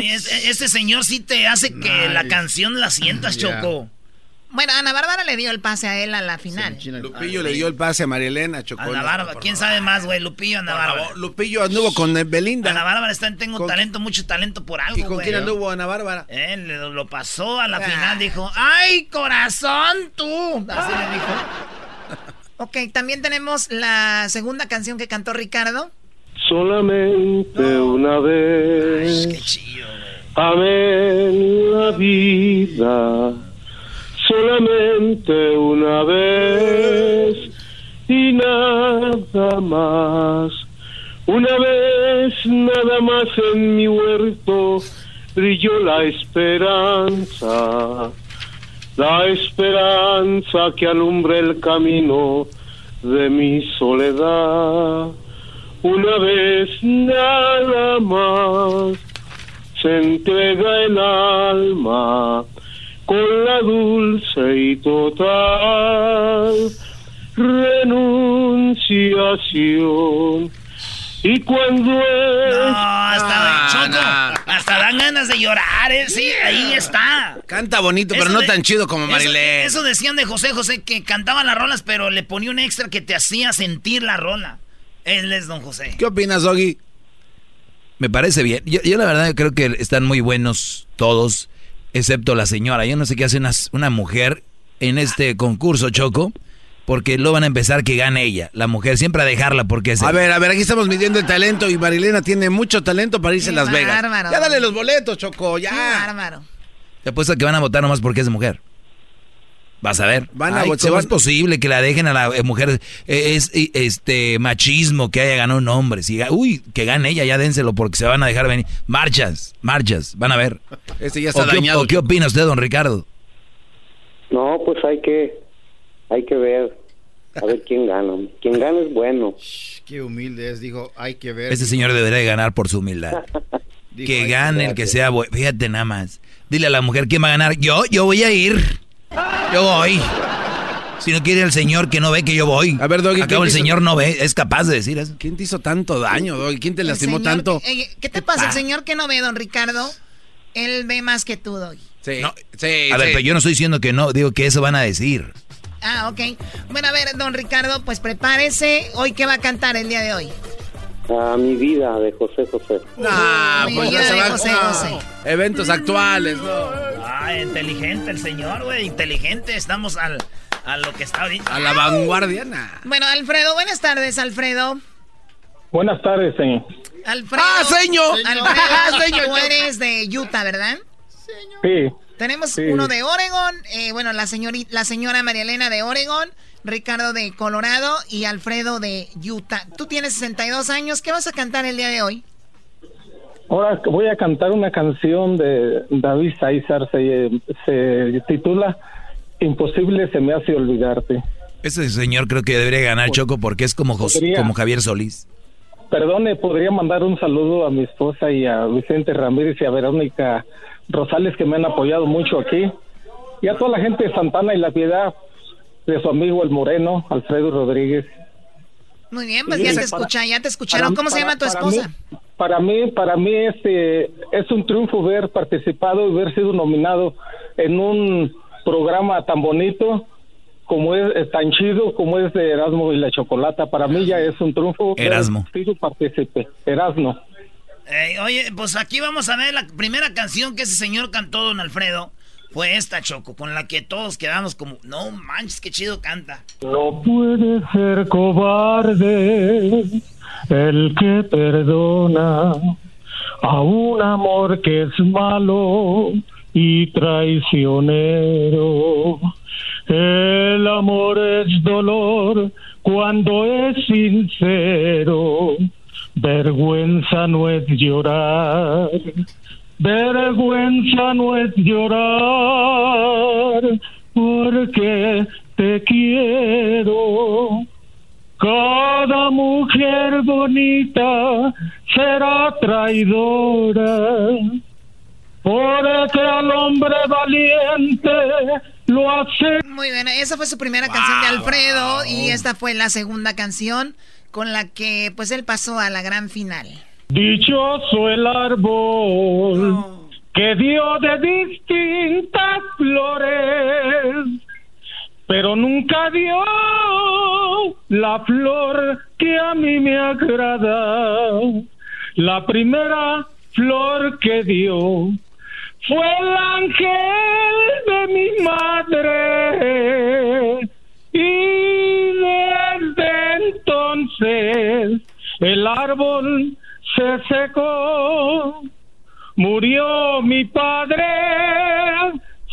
Oye, este, este señor sí te hace que la canción la sientas, Ya. Choco. Bueno, Ana Bárbara le dio el pase a él a la final. Lupillo le dio el pase a María Elena, Chocó. Ana Bárbara, ¿quién sabe más, güey? Lupillo, Ana Bárbara. Lupillo anduvo con eh, Belinda. Ana Bárbara está en Tengo Con- Talento, mucho talento por algo, ¿Y con quién anduvo Ana Bárbara? Eh, le- lo pasó a la Ah. final, dijo, ¡ay, corazón, tú! Así le dijo. [laughs] Ok, también tenemos la segunda canción que cantó Ricardo. Solamente una vez. Amé en la vida. Solamente una vez. Y nada más. Una vez nada más en mi huerto brilló la esperanza. La esperanza que alumbra el camino de mi soledad. Una vez nada más se entrega el alma con la dulce y total renunciación. Y cuando es... No, hasta, Choco, hasta dan ganas de llorar, ¿eh? Sí, ahí está. Canta bonito, pero Eso no de- tan chido como eso- Marilén. Eso, decían de José José, que cantaba las rolas, pero le ponía un extra que te hacía sentir la rola. Él es don José. ¿Qué opinas, Doggy? Me parece bien. Yo, yo la verdad creo que están muy buenos todos, excepto la señora. Yo no sé qué hace una, una mujer en este concurso, Choco, porque lo van a empezar que gane ella, la mujer, siempre a dejarla porque es... A ver, a ver, aquí estamos midiendo el talento y Marilena tiene mucho talento para irse a Las Vegas. bárbaro. Ya dale los boletos, Choco, Qué ya. bárbaro. Te apuesto que van a votar nomás porque es mujer. Vas a ver. Van a Ay, ¿cómo van- es posible que la dejen a la eh, mujer? Es este machismo que haya ganado un hombre. Si, uy, que gane ella, ya dénselo porque se van a dejar venir. Marchas, marchas, van a ver. Este ya está ¿O qué, dañado. o qué opina usted, don Ricardo? No, pues hay que, hay que ver, a ver quién gana. Quien gana es bueno. Qué humilde es, dijo, hay que ver. Este señor debería de ganar por su humildad. [laughs] Dijo, que gane el que sea bueno. Fíjate nada más. Dile a la mujer quién va a ganar. Yo, yo voy a ir. Yo voy. Si no quiere el señor que no ve que yo voy. A ver, Doggy, Acabo ¿quién el hizo- señor no ve, es capaz de decir eso. ¿Quién te hizo tanto daño, Doggy? ¿Quién te lastimó señor- tanto? eh, ¿Qué te pasa? El señor que no ve, don Ricardo, él ve más que tú, Doggy. Sí, No, sí, A ver, sí. pero yo no estoy diciendo que no, digo que eso van a decir. Ah, ok. Bueno, a ver, don Ricardo, pues prepárese. ¿Hoy qué va a cantar el día de hoy? A mi vida de José José. Ah, Uy, pues ya se va- José no. José. Eventos actuales, ¿no? Ah, inteligente el señor, güey, inteligente. Estamos al, a lo que está ahorita. A la vanguardia, nah. Bueno, Alfredo, buenas tardes, Alfredo. Buenas tardes, señor. Alfredo. ¡Ah, señor! Alfredo, ¡Ah, señor! tú eres de Utah, ¿verdad? Sí. Tenemos Sí. uno de Oregon, eh, bueno, la, señorita, la señora María Elena de Oregon, Ricardo de Colorado y Alfredo de Utah. Tú tienes 62 años, ¿qué vas a cantar el día de hoy? Ahora voy a cantar una canción de David César, se, se titula Imposible se me hace olvidarte. Ese señor creo que debería ganar Choco porque es como, Jos- Podría. como Javier Solís. Perdone, podría mandar un saludo a mi esposa y a Vicente Ramírez y a Verónica Rosales que me han apoyado mucho aquí. Y a toda la gente de Santana y La Piedad, de su amigo el Moreno, Alfredo Rodríguez. Muy bien, pues Sí, ya te para- escucha, ya te escucharon. para- ¿Cómo se para- llama tu esposa? para mí, para mí este es un triunfo ver participado y haber sido nominado en un programa tan bonito como es eh, tan chido como es de Erasmo y la Chocolata. Para mí ya es un triunfo. Erasmo. sido partícipe. Erasmo. Eh, oye, pues aquí vamos a ver la primera canción que ese señor cantó, don Alfredo. Fue esta, Choco, con la que todos quedamos como, no manches, qué chido canta. No puede ser cobarde el que perdona a un amor que es malo y traicionero. El amor es dolor cuando es sincero. Vergüenza no es llorar. Vergüenza no es llorar porque te quiero. Cada mujer bonita será traidora, porque al hombre valiente lo hace. Muy bien, esa fue su primera canción de Alfredo y esta fue la segunda canción con la que pues él pasó a la gran final. Dichoso el árbol que dio de distintas flores, pero nunca dio la flor que a mí me agrada. La primera flor que dio fue el ángel de mi madre. Y desde entonces el árbol se secó, murió mi padre,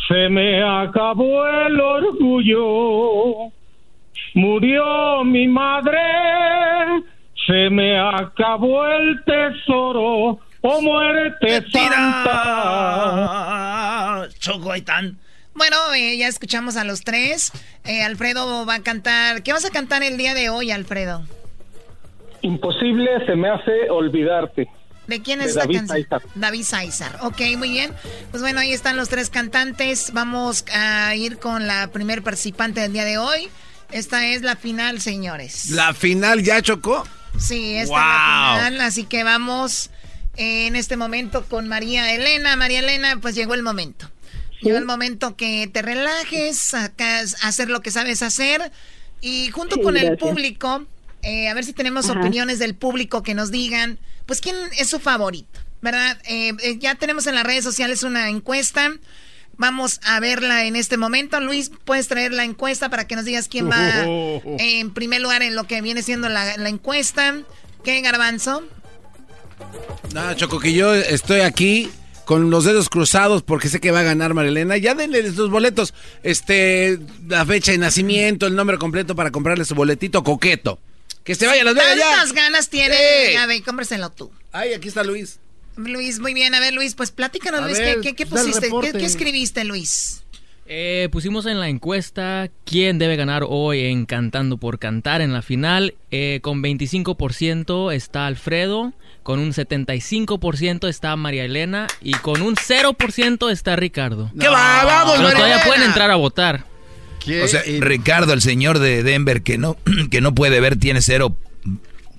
se me acabó el orgullo, murió mi madre, se me acabó el tesoro, oh muerte santa. Choco, ahí están. Bueno, eh, ya escuchamos a los tres. Eh, Alfredo va a cantar. ¿Qué vas a cantar el día de hoy, Alfredo? Imposible se me hace olvidarte. ¿De quién De es esta David canción? Sáizar. David Sáizar. Ok, muy bien. Pues bueno, ahí están los tres cantantes. Vamos a ir con la primer participante del día de hoy. Esta es la final, señores. La final ya chocó. Sí, esta Wow. es la final. Así que vamos eh, en este momento con María Elena. María Elena, pues llegó el momento. Llegó el momento que te relajes, sacas, hacer lo que sabes hacer. Y junto Sí, con el público, eh, a ver si tenemos Ajá. opiniones del público que nos digan, pues quién es su favorito, ¿verdad? Eh, eh, ya tenemos en las redes sociales una encuesta. Vamos a verla en este momento. Luis, puedes traer la encuesta para que nos digas quién va [laughs] en primer lugar en lo que viene siendo la, la encuesta. ¿Qué, Garbanzo? No, Choco, que yo estoy aquí con los dedos cruzados porque sé que va a ganar Marilena. Ya denle sus boletos, este, la fecha de nacimiento, el nombre completo para comprarle su boletito coqueto. Que se vaya a Las Vegas ya. ¿Cuántas ganas tiene? Sí. A ver, cómpraselo tú. Ay, aquí está Luis. Luis, muy bien. A ver, Luis, pues platícanos, A Luis, ver, ¿qué, pusiste? ¿Qué, escribiste, Luis? Eh, pusimos en la encuesta quién debe ganar hoy en Cantando por Cantar en la final. Eh, con 25% está Alfredo, con un 75% está María Elena y con un 0% está Ricardo. ¿Qué va? ¡Vamos, Pero María todavía Elena! pueden entrar a votar. O sea, Ricardo, el señor de Denver que no, [clears throat] que no puede ver, tiene cero,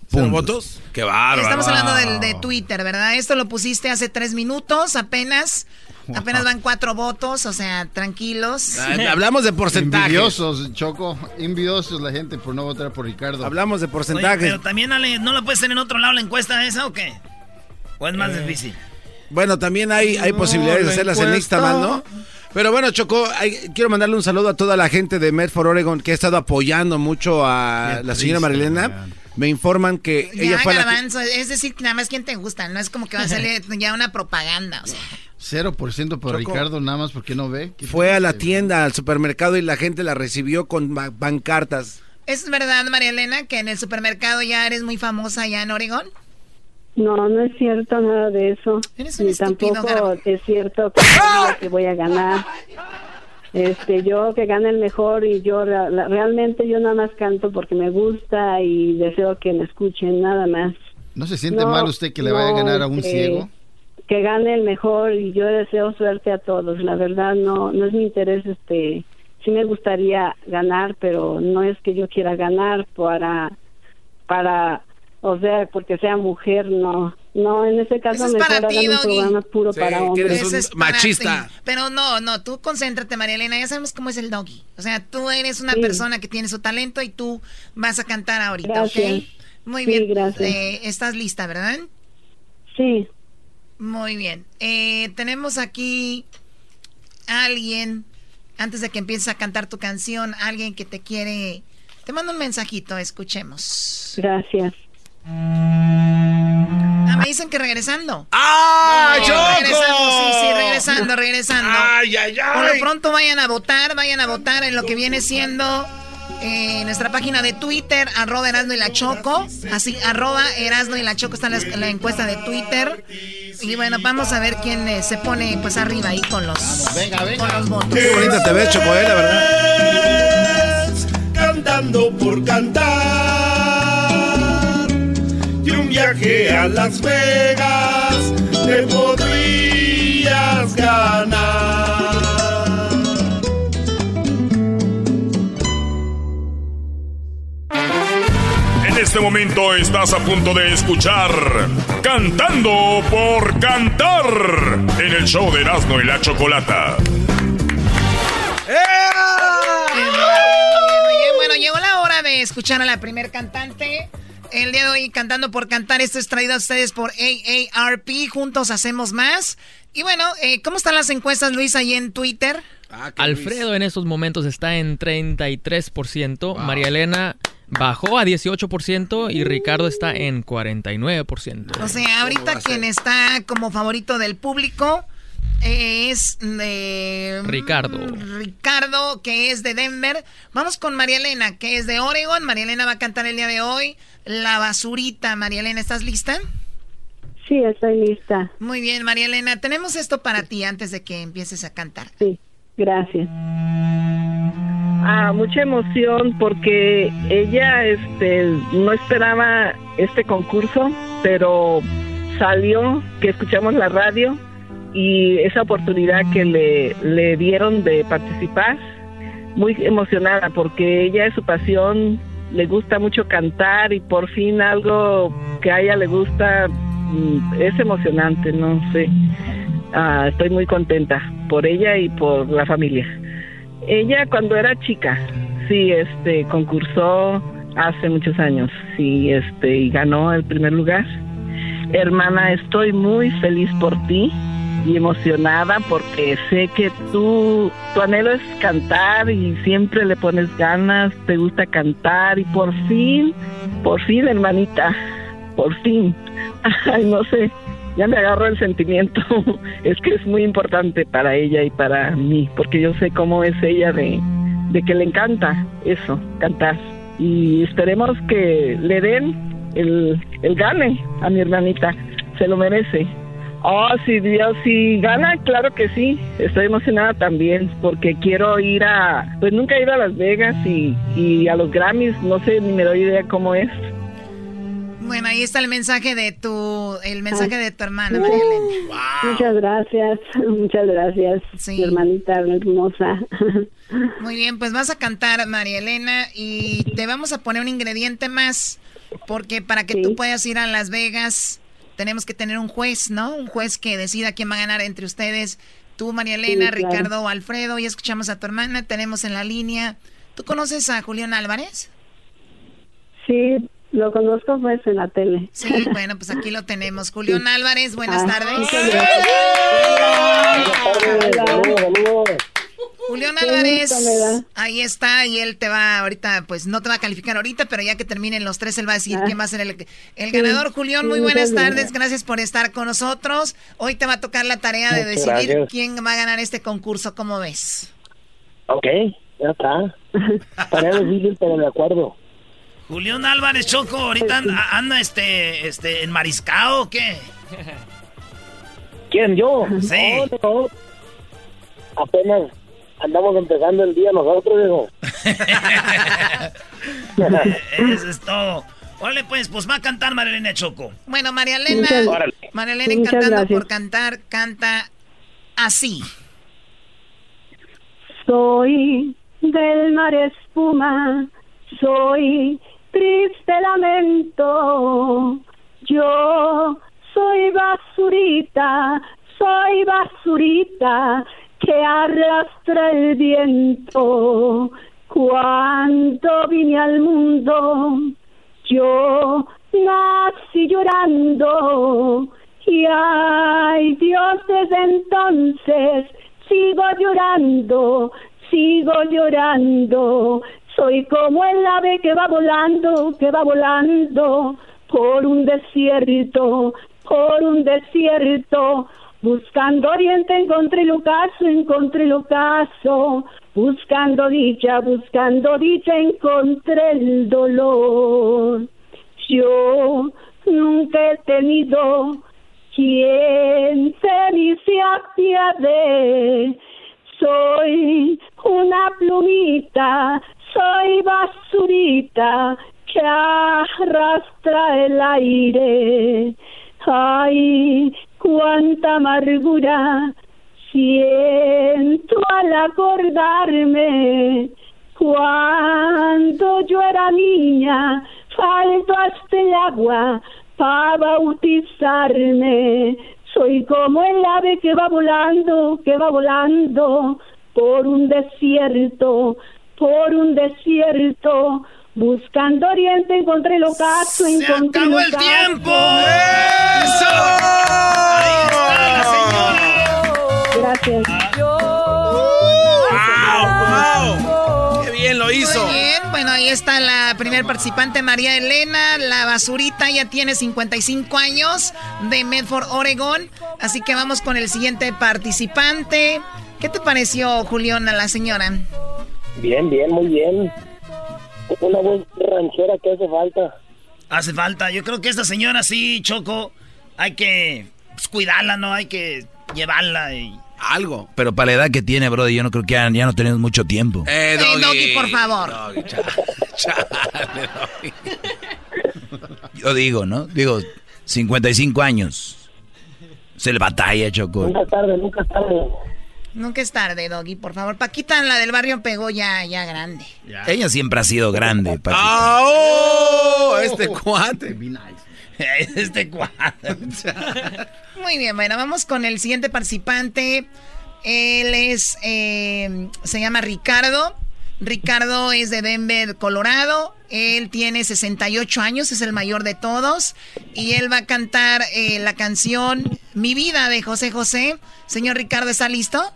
puntos. votos? Qué bárbaro. Estamos hablando del, de Twitter, ¿verdad? Esto lo pusiste hace tres minutos, apenas. Apenas van cuatro votos, o sea, tranquilos. [laughs] Hablamos de porcentajes. Envidiosos, Choco. Envidiosos la gente por no votar por Ricardo. Hablamos de Oye, porcentajes. pero también, Ale, ¿no la puedes hacer en otro lado la encuesta esa o qué? ¿O es más Eh, difícil? Bueno, también hay, hay No, posibilidades de la hacerlas en. Instagram, ¿no? Pero bueno, Choco, quiero mandarle un saludo a toda la gente de Medford, Oregon, que ha estado apoyando mucho a la señora Marilena. Me informan que ella fue la Es decir, nada más quien te gusta, no es como que va a [laughs] salir ya una propaganda, o sea. 0% por Ricardo, nada más porque no ve. Fue a la tienda, al supermercado y la gente la recibió con bancartas. ¿Es verdad, María Elena, que en el supermercado ya eres muy famosa allá en Oregón? No, no es cierto nada de eso. Ni tampoco es cierto que, voy a ganar. Este, yo que gane el mejor y yo realmente yo nada más canto porque me gusta y deseo que me escuchen nada más. ¿No se siente mal usted que le vaya a ganar a un ciego? Que gane el mejor y yo deseo suerte a todos. La verdad no no es mi interés este sí me gustaría ganar, pero no es que yo quiera ganar para para o sea, porque sea mujer, no. No, en ese caso me para ti, un programa puro para hombres. Es machista. Pero no, no, tú concéntrate, María Elena, ya sabemos cómo es el doggy. O sea, tú eres una persona que tiene su talento y tú vas a cantar ahorita, ¿ok? Muy bien. Gracias. Eh, ¿Estás lista, verdad? Sí. Muy bien. Eh, tenemos aquí a alguien, antes de que empieces a cantar tu canción, alguien que te quiere... Te mando un mensajito, escuchemos. Gracias. Ah, me dicen que regresando. ¡Ah, Regresando, sí, sí, regresando, regresando. Ay, ay, ay. Por lo pronto vayan a votar, vayan a votar en lo que viene siendo eh, nuestra página de Twitter, arroba Erasno y la Choco. Así, arroba Erasno y la Choco está en la, encuesta de Twitter. Y bueno, vamos a ver quién eh, se pone pues arriba ahí con los, venga, venga. Con los votos. Qué bonita te ves, Choco, eh, la verdad. Cantando por cantar viaje a Las Vegas te podrías ganar. En este momento estás a punto de escuchar Cantando por Cantar en el show de Erasmo y la Chocolata. Bueno, llegó la hora de escuchar a la primer cantante. El día de hoy, cantando por cantar, esto es traído a ustedes por AARP. Juntos hacemos más. Y bueno, eh, ¿cómo están las encuestas, Luis, ahí en Twitter? Ah, Alfredo en estos momentos está en 33%. María Elena bajó a 18% y Ricardo está en 49%. O sea, ahorita quien está como favorito del público es de... Ricardo. Ricardo, que es de Denver. Vamos con María Elena, que es de Oregon. María Elena va a cantar el día de hoy La Basurita. María Elena, ¿estás lista? Sí, estoy lista. Muy bien, María Elena. Tenemos esto para ti antes de que empieces a cantar. Sí, gracias. Ah, mucha emoción porque ella este, no esperaba este concurso, pero salió, que escuchamos la radio y esa oportunidad que le, le dieron de participar, muy emocionada porque ella es su pasión, le gusta mucho cantar y por fin algo que a ella le gusta mm, es emocionante, no sé. Ah, estoy muy contenta por ella y por la familia. Ella cuando era chica, sí, este, concursó hace muchos años, sí, este, y ganó el primer lugar. Hermana, estoy muy feliz por ti y emocionada porque sé que tú, tu anhelo es cantar y siempre le pones ganas, te gusta cantar y por fin, por fin hermanita, por fin, [laughs] ay no sé, ya me agarro el sentimiento, [laughs] es que es muy importante para ella y para mí, porque yo sé cómo es ella de, de que le encanta eso, cantar. Y esperemos que le den el, el gane a mi hermanita, se lo merece. Oh, si Dios, si gana, claro que sí. Estoy emocionada también porque quiero ir a, pues nunca he ido a Las Vegas y, y a los Grammys, no sé, ni me doy idea cómo es. Bueno, ahí está el mensaje de tu, el mensaje de tu hermana, María Muchas gracias, [laughs] muchas gracias, mi hermanita hermosa. [laughs] Muy bien, pues vas a cantar, María Elena, y te vamos a poner un ingrediente más, porque para que tú puedas ir a Las Vegas tenemos que tener un juez, ¿no? Un juez que decida quién va a ganar entre ustedes. Tú, María Elena, Ricardo o Alfredo. Y escuchamos a tu hermana. Tenemos en la línea. ¿Tú conoces a Julián Álvarez? Sí, Lo conozco pues en la tele. Sí, bueno, pues aquí lo tenemos. [laughs] Julián Álvarez, buenas Ah, tardes. muchas Julián Álvarez, ahí está, y él te va ahorita, pues no te va a calificar ahorita, pero ya que terminen los tres, él va a decir Ah. quién va a ser el, el Sí. ganador. Julián, muy buenas tardes, gracias. por estar con nosotros. Hoy te va a tocar la tarea de Muchas decidir gracias. quién va a ganar este concurso, ¿cómo ves? Ok, ya está. [laughs] Tarea difícil, pero de acuerdo. Julián Álvarez Choco, ahorita anda, anda, este, este, enmariscado o qué? ¿Quién, yo? Sí. No, no. Apenas andamos empezando el día nosotros, digo. [laughs] [laughs] Eso es todo. Órale, pues, pues va a cantar Marilena Choco. Bueno, María Elena, Muchas- Órale. María Elena Muchas cantando gracias. por cantar, canta así. Soy del mar espuma, soy triste lamento. Yo soy basurita, soy basurita que arrastra el viento. Cuando vine al mundo, yo nací llorando. Y ay Dios, desde entonces sigo llorando, sigo llorando. Soy como el ave que va volando, que va volando por un desierto, por un desierto. Buscando oriente encontré el ocaso, encontré el ocaso. Buscando dicha, buscando dicha encontré el dolor. Yo nunca he tenido quien se me apiade. Soy una plumita, soy basurita que arrastra el aire. Ay, cuánta amargura siento al acordarme cuando yo era niña, falto hasta el agua para bautizarme. Soy como el ave que va volando, que va volando por un desierto, por un desierto. Buscando oriente encontré el ocaso, encontré acabó el el ocaso. tiempo! Gracias. ¡Qué bien lo hizo! Muy bien, bueno, ahí está la primer participante, María Elena. La basurita ya tiene 55 años de Medford, Oregon. Así que vamos con el siguiente participante. ¿Qué te pareció, Julián, a la señora? Bien, bien, muy bien. Una voz ranchera que hace falta. Hace falta. Yo creo que esta señora sí, Choco, hay que pues, cuidarla, ¿no? Hay que llevarla y... Algo. Pero para la edad que tiene, bro, yo no creo que ya, ya no tenemos mucho tiempo. Eh, Ey, Doggy, por favor. Doggy, chale, [laughs] chale, Doggy. [laughs] Yo digo, ¿no? Digo, 55 años. Se le batalla, Choco. Nunca tarde, nunca tarde. Nunca es tarde, Doggy, por favor. Paquita, la del barrio, pegó ya, ya grande. Ella siempre ha sido grande. Paquita. ¡Ah, oh! Este cuate. [laughs] este cuate. Muy bien, bueno, vamos con el siguiente participante. Él es, eh, se llama Ricardo. Ricardo es de Denver, Colorado. Él tiene 68 años, es el mayor de todos. Y él va a cantar eh, la canción Mi vida de José José. Señor Ricardo, ¿está listo?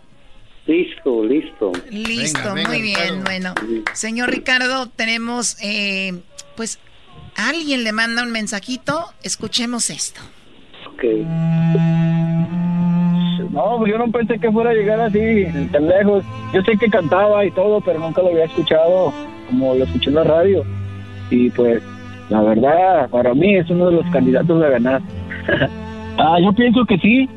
Listo, listo. Listo, Venga, venga, muy bien, Ricardo. bueno. Señor Ricardo, tenemos, eh, pues, alguien le manda un mensajito. Escuchemos esto. Ok. No, pues yo no pensé que fuera a llegar así, tan lejos. Yo sé que cantaba y todo, pero nunca lo había escuchado como lo escuché en la radio. Y pues, la verdad, para mí es uno de los candidatos a ganar. [laughs] ah, yo pienso que sí.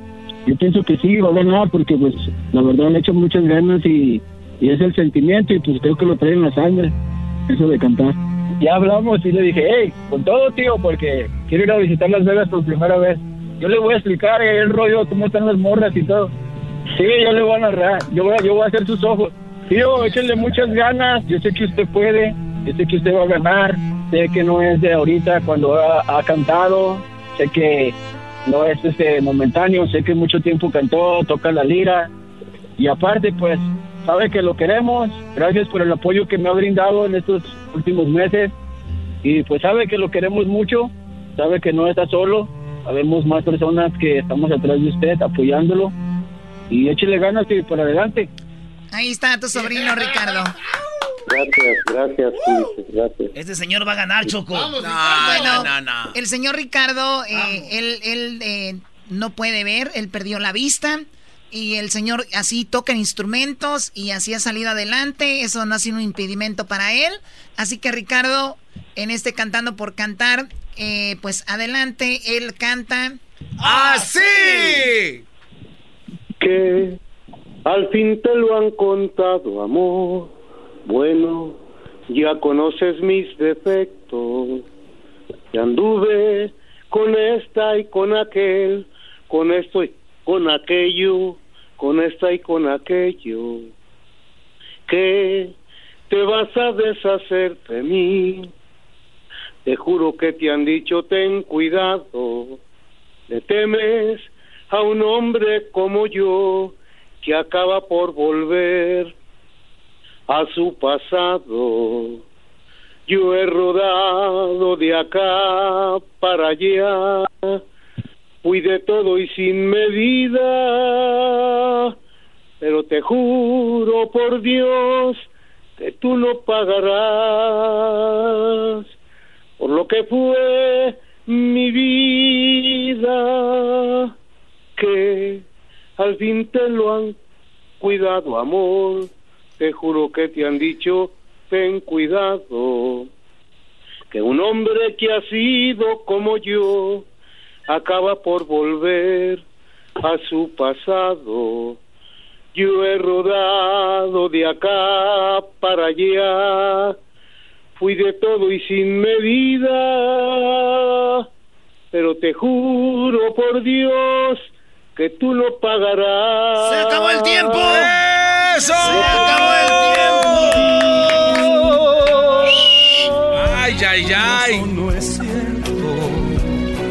Yo pienso que sí, va a ganar porque pues la verdad he hecho muchas ganas y, y es el sentimiento y pues creo que lo trae en la sangre, eso de cantar. Ya hablamos y le dije, hey, con todo tío, porque quiero ir a visitar Las Vegas por primera vez. Yo le voy a explicar eh, el rollo, cómo están las morras y todo. Sí, yo le voy a narrar, yo voy a, yo voy a hacer sus ojos. Tío, échenle muchas ganas, yo sé que usted puede, yo sé que usted va a ganar, sé que no es de ahorita cuando ha cantado, sé que no es este momentáneo, sé que mucho tiempo cantó, toca la lira. Y aparte pues sabe que lo queremos, gracias por el apoyo que me ha brindado en estos últimos meses. Y pues sabe que lo queremos mucho, sabe que no está solo, sabemos más personas que estamos atrás de usted apoyándolo. Y échele ganas y por adelante. Ahí está tu sobrino Ricardo. Gracias, gracias, gracias. Este señor va a ganar, Choco. bueno, el señor Ricardo, eh, él, él eh, no puede ver, él perdió la vista. Y el señor así toca instrumentos y así ha salido adelante. Eso no ha sido un impedimento para él. Así que Ricardo, en este Cantando por Cantar, eh, pues adelante, él canta. ¡Así! Que al fin te lo han contado, amor. Bueno, ya conoces mis defectos. Ya anduve con esta y con aquel, con esto y con aquello, con esta y con aquello. Que te vas a deshacer de mí. Te juro que te han dicho ten cuidado. Le temes a un hombre como yo que acaba por volver a su pasado. Yo he rodado de acá para allá, fui de todo y sin medida, pero te juro por Dios que tú no pagarás por lo que fue mi vida, que al fin te lo han cuidado, amor. Te juro que te han dicho, ten cuidado, que un hombre que ha sido como yo acaba por volver a su pasado. Yo he rodado de acá para allá, fui de todo y sin medida, pero te juro por Dios que tú lo pagarás. ¡Se acabó el tiempo! ¡Eso! ¡Se acabó el tiempo! ¡Ay, ay, ay!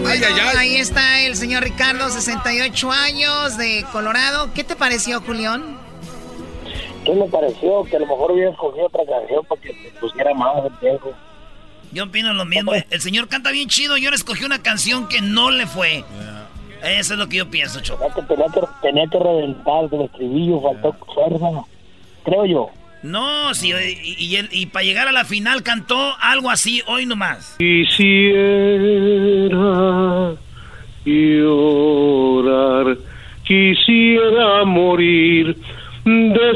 ¡Ay, ay, ay! Ahí está el señor Ricardo, 68 años, de Colorado. ¿Qué te pareció, Julián? ¿Qué me pareció? Que a lo mejor hubiera escogido otra canción para que pusiera más el viejo. Yo opino lo mismo. El señor canta bien chido. Yo le escogí una canción que no le fue. Eso es lo que yo pienso, Choco. Tenía que, tenía que reventar del estribillo, faltó fuerza, creo yo. No, sí, y, y, y para llegar a la final cantó algo así hoy nomás. Quisiera llorar, quisiera morir de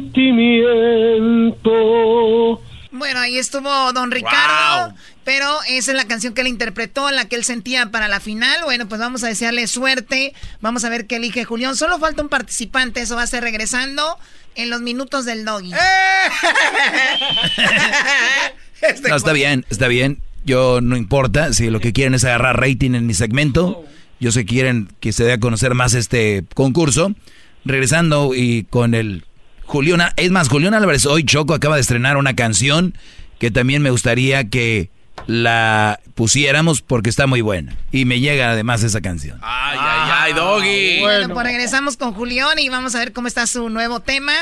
sentimiento. Bueno, ahí estuvo Don Ricardo, pero esa es la canción que él interpretó, la que él sentía para la final. Bueno, pues vamos a desearle suerte. Vamos a ver qué elige Julián. Solo falta un participante, eso va a ser regresando en los minutos del doggy. [laughs] No, está bien, está bien. Yo no importa si lo que quieren es agarrar rating en mi segmento. Yo sé que quieren que se dé a conocer más este concurso. Regresando y con el Julián, es más, Julián Álvarez hoy Choco acaba de estrenar una canción que también me gustaría que la pusiéramos porque está muy buena. Y me llega además esa canción. ¡Ay, ay, ay, doggy! Bueno, pues regresamos con Julián y vamos a ver cómo está su nuevo tema.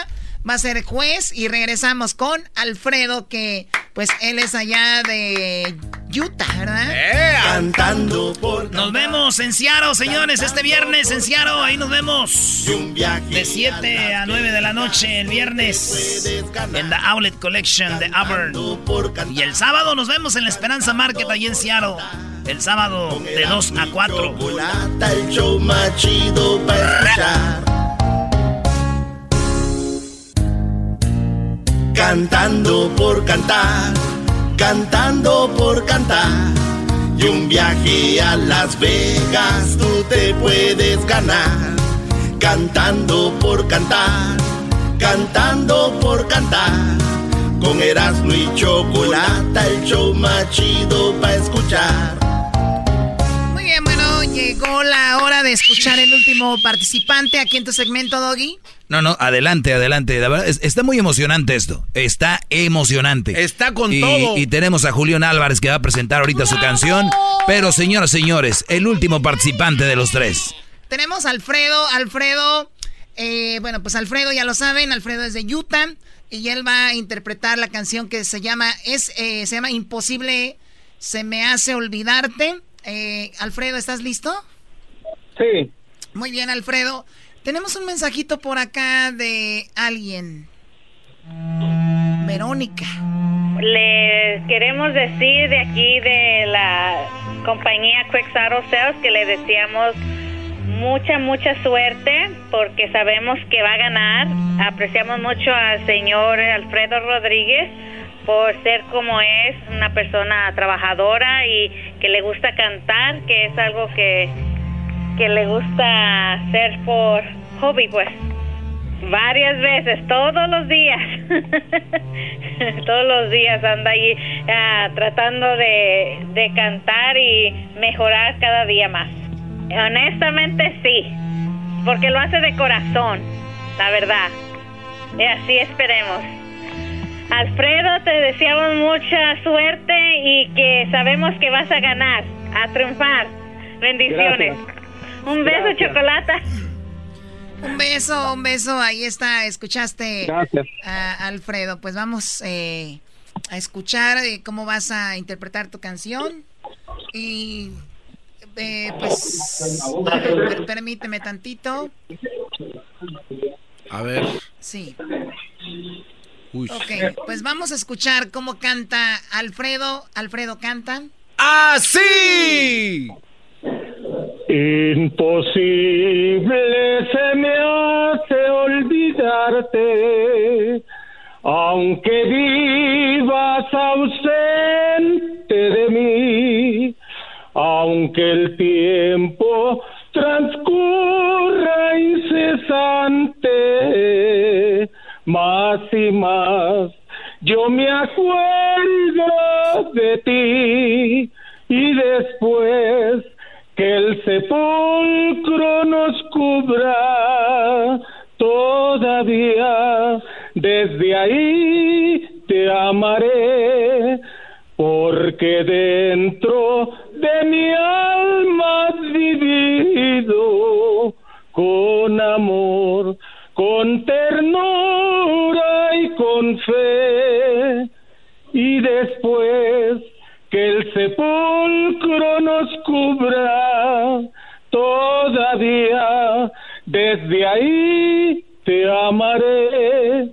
Va a ser juez y regresamos con Alfredo, que pues él es allá de Utah, ¿verdad? Cantando por Nos vemos en Seattle, señores, este viernes en Seattle. Ahí nos vemos. De 7 a 9 de la noche el viernes en la Outlet Collection de Auburn. Y el sábado nos vemos en la Esperanza Market allí en Seattle. El sábado de 2 a 4. el show más chido para Cantando por cantar, cantando por cantar. Y un viaje a Las Vegas tú te puedes ganar. Cantando por cantar, cantando por cantar. Con Erasmo y Chocolata, el show más chido para escuchar. Muy llegó la hora de escuchar el último participante aquí en tu segmento, Doggy. No, no, adelante, adelante. La verdad, es- está muy emocionante esto. Está emocionante. Está con y, todo. Y tenemos a Julián Álvarez que va a presentar ahorita su canción. Pero, señoras, señores, el último participante de los tres. Tenemos a Alfredo. Alfredo, eh, bueno, pues Alfredo ya lo saben, Alfredo es de Utah. y él va a interpretar la canción que se llama, es, eh, se llama Imposible, se me hace olvidarte. Eh, Alfredo, ¿estás listo? Sí. Muy bien, Alfredo. Tenemos un mensajito por acá de alguien. Verónica. Les queremos decir de aquí de la compañía Quixaro Sales que le deseamos mucha, mucha suerte porque sabemos que va a ganar. Apreciamos mucho al señor Alfredo Rodríguez por ser como es, una persona trabajadora y que le gusta cantar, que es algo que, que le gusta hacer por hobby, pues. Varias veces, todos los días. [laughs] todos los días anda ahí ah, tratando de, de cantar y mejorar cada día más. Honestamente sí, porque lo hace de corazón, la verdad. Y así esperemos. Alfredo, te deseamos mucha suerte y que sabemos que vas a ganar, a triunfar. Bendiciones. Un beso, Gracias. chocolata. Un beso, un beso. Ahí está, escuchaste Gracias. a Alfredo. Pues vamos eh, a escuchar eh, cómo vas a interpretar tu canción. Y eh, pues per- permíteme tantito. A ver. Sí. Uy. Ok, pues vamos a escuchar cómo canta Alfredo. Alfredo canta. ¡Así! Imposible se me hace olvidarte, aunque vivas ausente de mí, aunque el tiempo transcurra incesante, más y más yo me acuerdo de ti y después que el sepulcro nos cubra todavía desde ahí te amaré porque dentro de mi alma has vivido con amor con ternura y con fe. Y después que el sepulcro nos cubra todavía desde ahí te amaré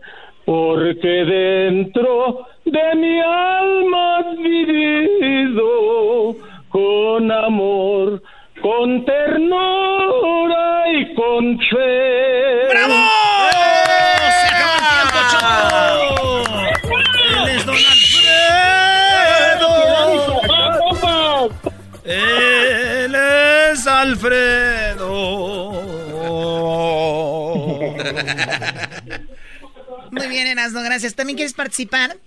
porque dentro de mi alma has vivido con amor con ternura y con fe Erasmo, gracias. ¿También quieres participar?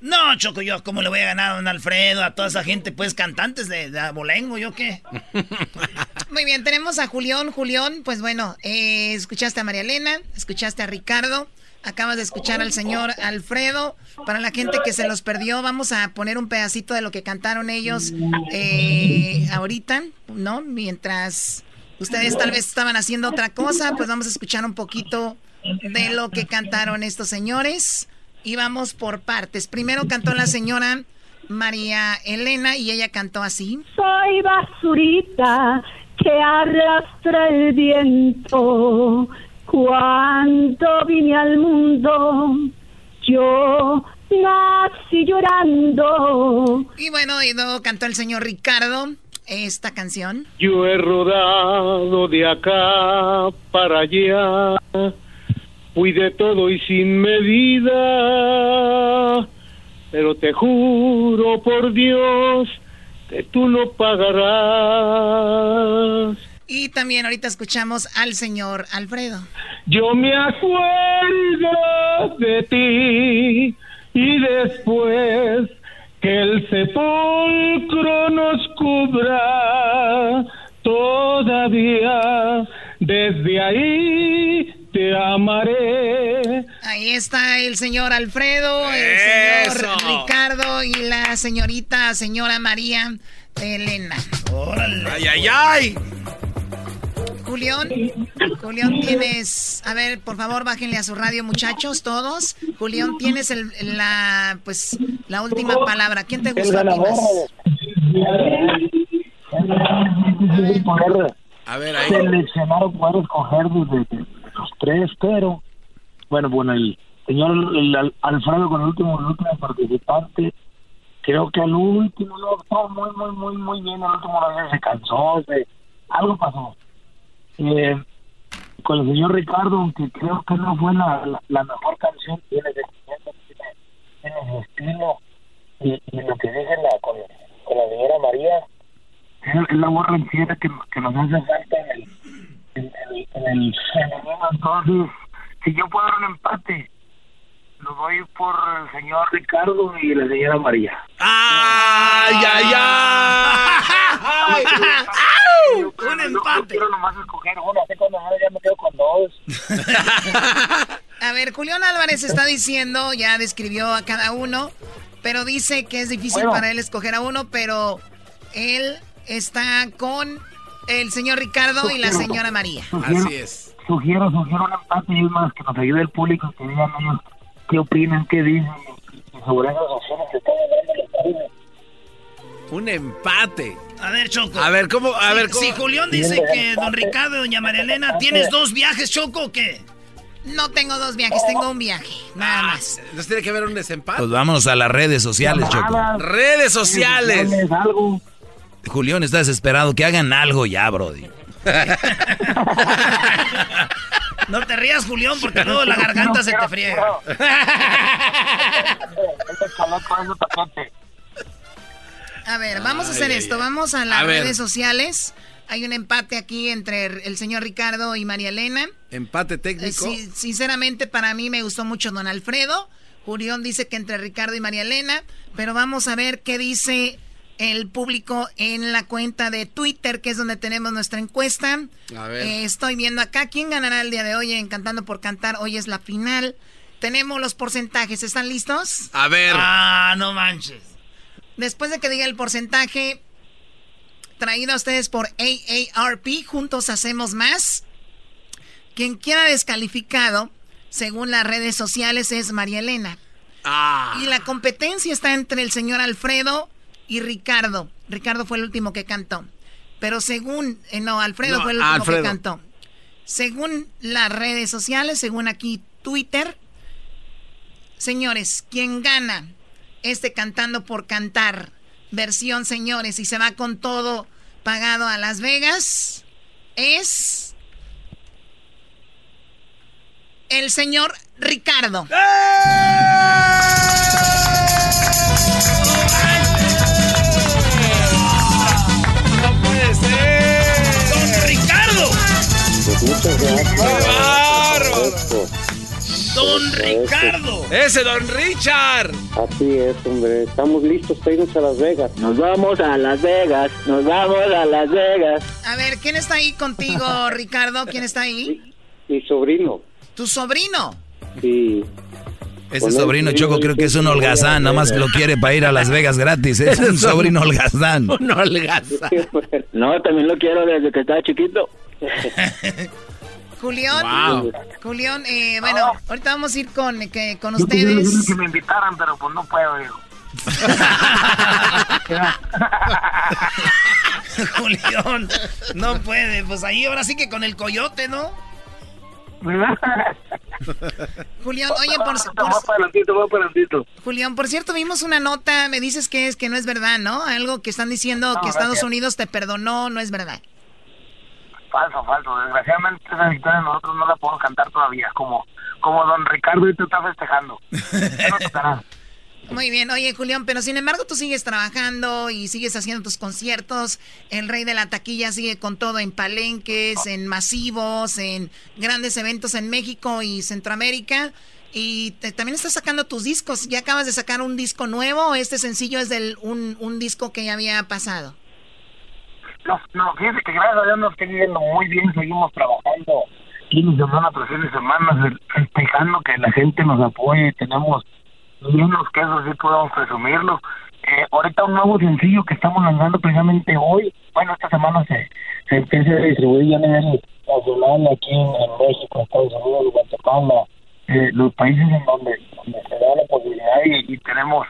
No, Choco, yo cómo le voy a ganar a Don Alfredo, a toda esa gente, pues cantantes de, de abolengo, ¿yo qué? [laughs] Muy bien, tenemos a Julián. Julián, pues bueno, eh, escuchaste a María Elena, escuchaste a Ricardo, acabas de escuchar al señor Alfredo. Para la gente que se los perdió, vamos a poner un pedacito de lo que cantaron ellos eh, ahorita, ¿no? Mientras ustedes tal vez estaban haciendo otra cosa, pues vamos a escuchar un poquito de lo que cantaron estos señores. Y vamos por partes. Primero cantó la señora María Elena y ella cantó así. Soy basurita que arrastra el viento. Cuando vine al mundo, yo nací llorando. Y bueno, y luego cantó el señor Ricardo esta canción. Yo he rodado de acá para allá, fui de todo y sin medida, pero te juro por Dios que tú no pagarás. Y también ahorita escuchamos al señor Alfredo. Yo me acuerdo de ti y después que el sepulcro nos cubra todavía desde ahí te amaré. Ahí está el señor Alfredo, el señor Ricardo y la señorita, señora María Elena. ¡Ay, ay, ay! Julián, Julián, tienes, a ver, por favor, bájenle a su radio, muchachos, todos. Julián, tienes el, la, pues, la última palabra. ¿Quién te gusta a ti más? A ver, ahí. Seleccionar, poder escoger desde los tres, pero bueno, bueno, el señor el Al- Alfredo con el último, el último participante, creo que al último no actuó muy, muy, muy, muy bien, el último sé, se cansó, algo pasó. Eh, con el señor Ricardo, aunque creo que no fue la, la, mejor canción, tiene tiene su estilo, y, lo que dice la, con, con la señora María, es, la voz que, que nos hace falta en el, en, el- en el femenino. Entonces, si yo puedo dar un empate, lo doy por el señor Ricardo y la señora María. ¡Ay, ay, ay! [laughs] un empate. No, quiero nomás escoger uno, así cuando ya me quedo con dos. [laughs] A ver, Julián Álvarez está diciendo, ya describió a cada uno, pero dice que es difícil Bueno. para él escoger a uno, pero él está con el señor Ricardo y la señora María. Sugiero, Sugiero, sugiero un empate y es más que nos ayude el público, que digan ellos qué opinan, qué dicen sobre esas opciones que están hablando. Un empate. A ver, Choco. A ver, ¿cómo? A Si- ver, ¿cómo? Si Julián dice que don Ricardo y doña María Elena, ¿tienes dos viajes, Choco, o qué? No tengo dos viajes, tengo un viaje, nada más. Entonces tiene que haber un desempate. Pues vámonos a las redes sociales, Choco. Redes sociales. algo. Julián está desesperado. Que hagan algo ya, Brody. No te rías, Julián, porque luego la garganta se te friega. A ver, vamos a hacer ay, esto, ay. vamos a las A ver. redes sociales. Hay un empate aquí entre el señor Ricardo y María Elena. Empate Eh, técnico. sí, sinceramente, para mí me gustó mucho Don Alfredo. Julián dice que entre Ricardo y María Elena. Pero vamos a ver qué dice el público en la cuenta de Twitter, que es donde tenemos nuestra encuesta. A ver. Eh, estoy viendo acá quién ganará el día de hoy en Cantando por Cantar. Hoy es la final. Tenemos los porcentajes. ¿Están listos? A ver. Ah, no manches. Después de que diga el porcentaje, traído a ustedes por AARP, juntos hacemos más. Quien quiera descalificado, según las redes sociales, es María Elena. Ah. Y la competencia está entre el señor Alfredo y Ricardo. Ricardo fue el último que cantó. Pero según, eh, no, Alfredo No, fue el último Alfredo. que cantó. Según las redes sociales, según aquí Twitter, señores, quien gana este cantando por cantar versión, señores, y se va con todo pagado a Las Vegas, es el señor Ricardo. ¡No muchas ¡Qué bárbaro! ¡Don Ricardo! ¡Ese Don Richard! Así es, hombre. Estamos listos para irnos a Las Vegas. Nos vamos a Las Vegas. Nos vamos a Las Vegas. A ver, ¿quién está ahí contigo, [laughs] Ricardo? ¿Quién está ahí? Mi sobrino. Tu sobrino. Sí. Ese sobrino Choco creo que es un holgazán, nada más lo quiere para ir a Las Vegas gratis. [laughs] Es un sobrino holgazán. [laughs] Un holgazán. No, también lo quiero desde que estaba chiquito. [laughs] Julián. Wow. Julián, eh, bueno, ahorita vamos a ir con, que, con Yo ustedes. que me invitaran, pero pues no puedo, hijo. Julián, no puede. Pues ahí ahora sí que con el coyote, ¿no? [laughs] Julián, oye, por, por- adelantito. Julián, por cierto, vimos una nota, me dices que es que no es verdad, ¿no? Algo que están diciendo No, que Estados gracias. Unidos te perdonó, no es verdad. Falso, falso. Desgraciadamente esa victoria nosotros no la podemos cantar todavía. Como, como don Ricardo y tú estás festejando. [laughs] No. Muy bien, oye Julián, pero sin embargo tú sigues trabajando y sigues haciendo tus conciertos. El rey de la taquilla sigue con todo en palenques, en masivos, en grandes eventos en México y Centroamérica. Y te- también estás sacando tus discos. ¿Ya acabas de sacar un disco nuevo este sencillo es del un, disco que ya había pasado? No, no, que gracias a Dios nos está yendo muy bien. Seguimos trabajando fin de semana tras fin de semana, festejando que la gente nos apoye. Tenemos llenos que eso sí podemos presumirlo. Eh, ahorita un nuevo sencillo que estamos lanzando precisamente hoy. Bueno, esta semana se, se empieza a distribuir ya a nivel nacional aquí en, México, Estados Unidos, Guatemala, eh, los países en donde, se da la posibilidad y, tenemos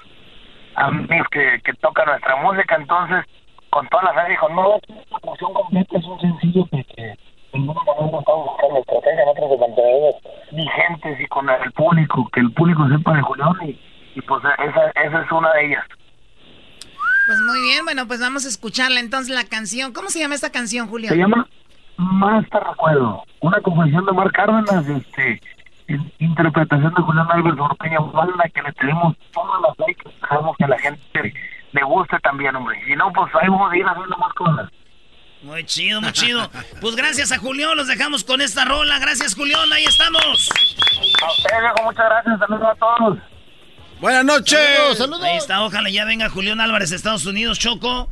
amigos que, que tocan nuestra música, entonces con toda la fe dijo, no, la canción completa es un sencillo que, que momento estamos buscando estrategia, nosotros de vigentes y con el público, que el público sepa de Julián y, y pues esa, esa es una de ellas. Pues muy bien, bueno, pues vamos a escucharla entonces la canción. ¿Cómo se llama esta canción, Julio? Se llama Más te recuerdo, una composición de Mar Cárdenas, este, interpretación de Julián Álvarez Orpeña Banda, que le tenemos todas las likes, dejamos que la gente le guste también, hombre. Si no, pues ahí vamos a ir haciendo más cosas. Muy chido, muy chido. Pues gracias a Julián, los dejamos con esta rola. Gracias, Julián, ahí estamos. A muchas gracias. Saludos a todos. Buenas noches. Saludos, Ahí está, ojalá ya venga Julián Álvarez de Estados Unidos, Choco.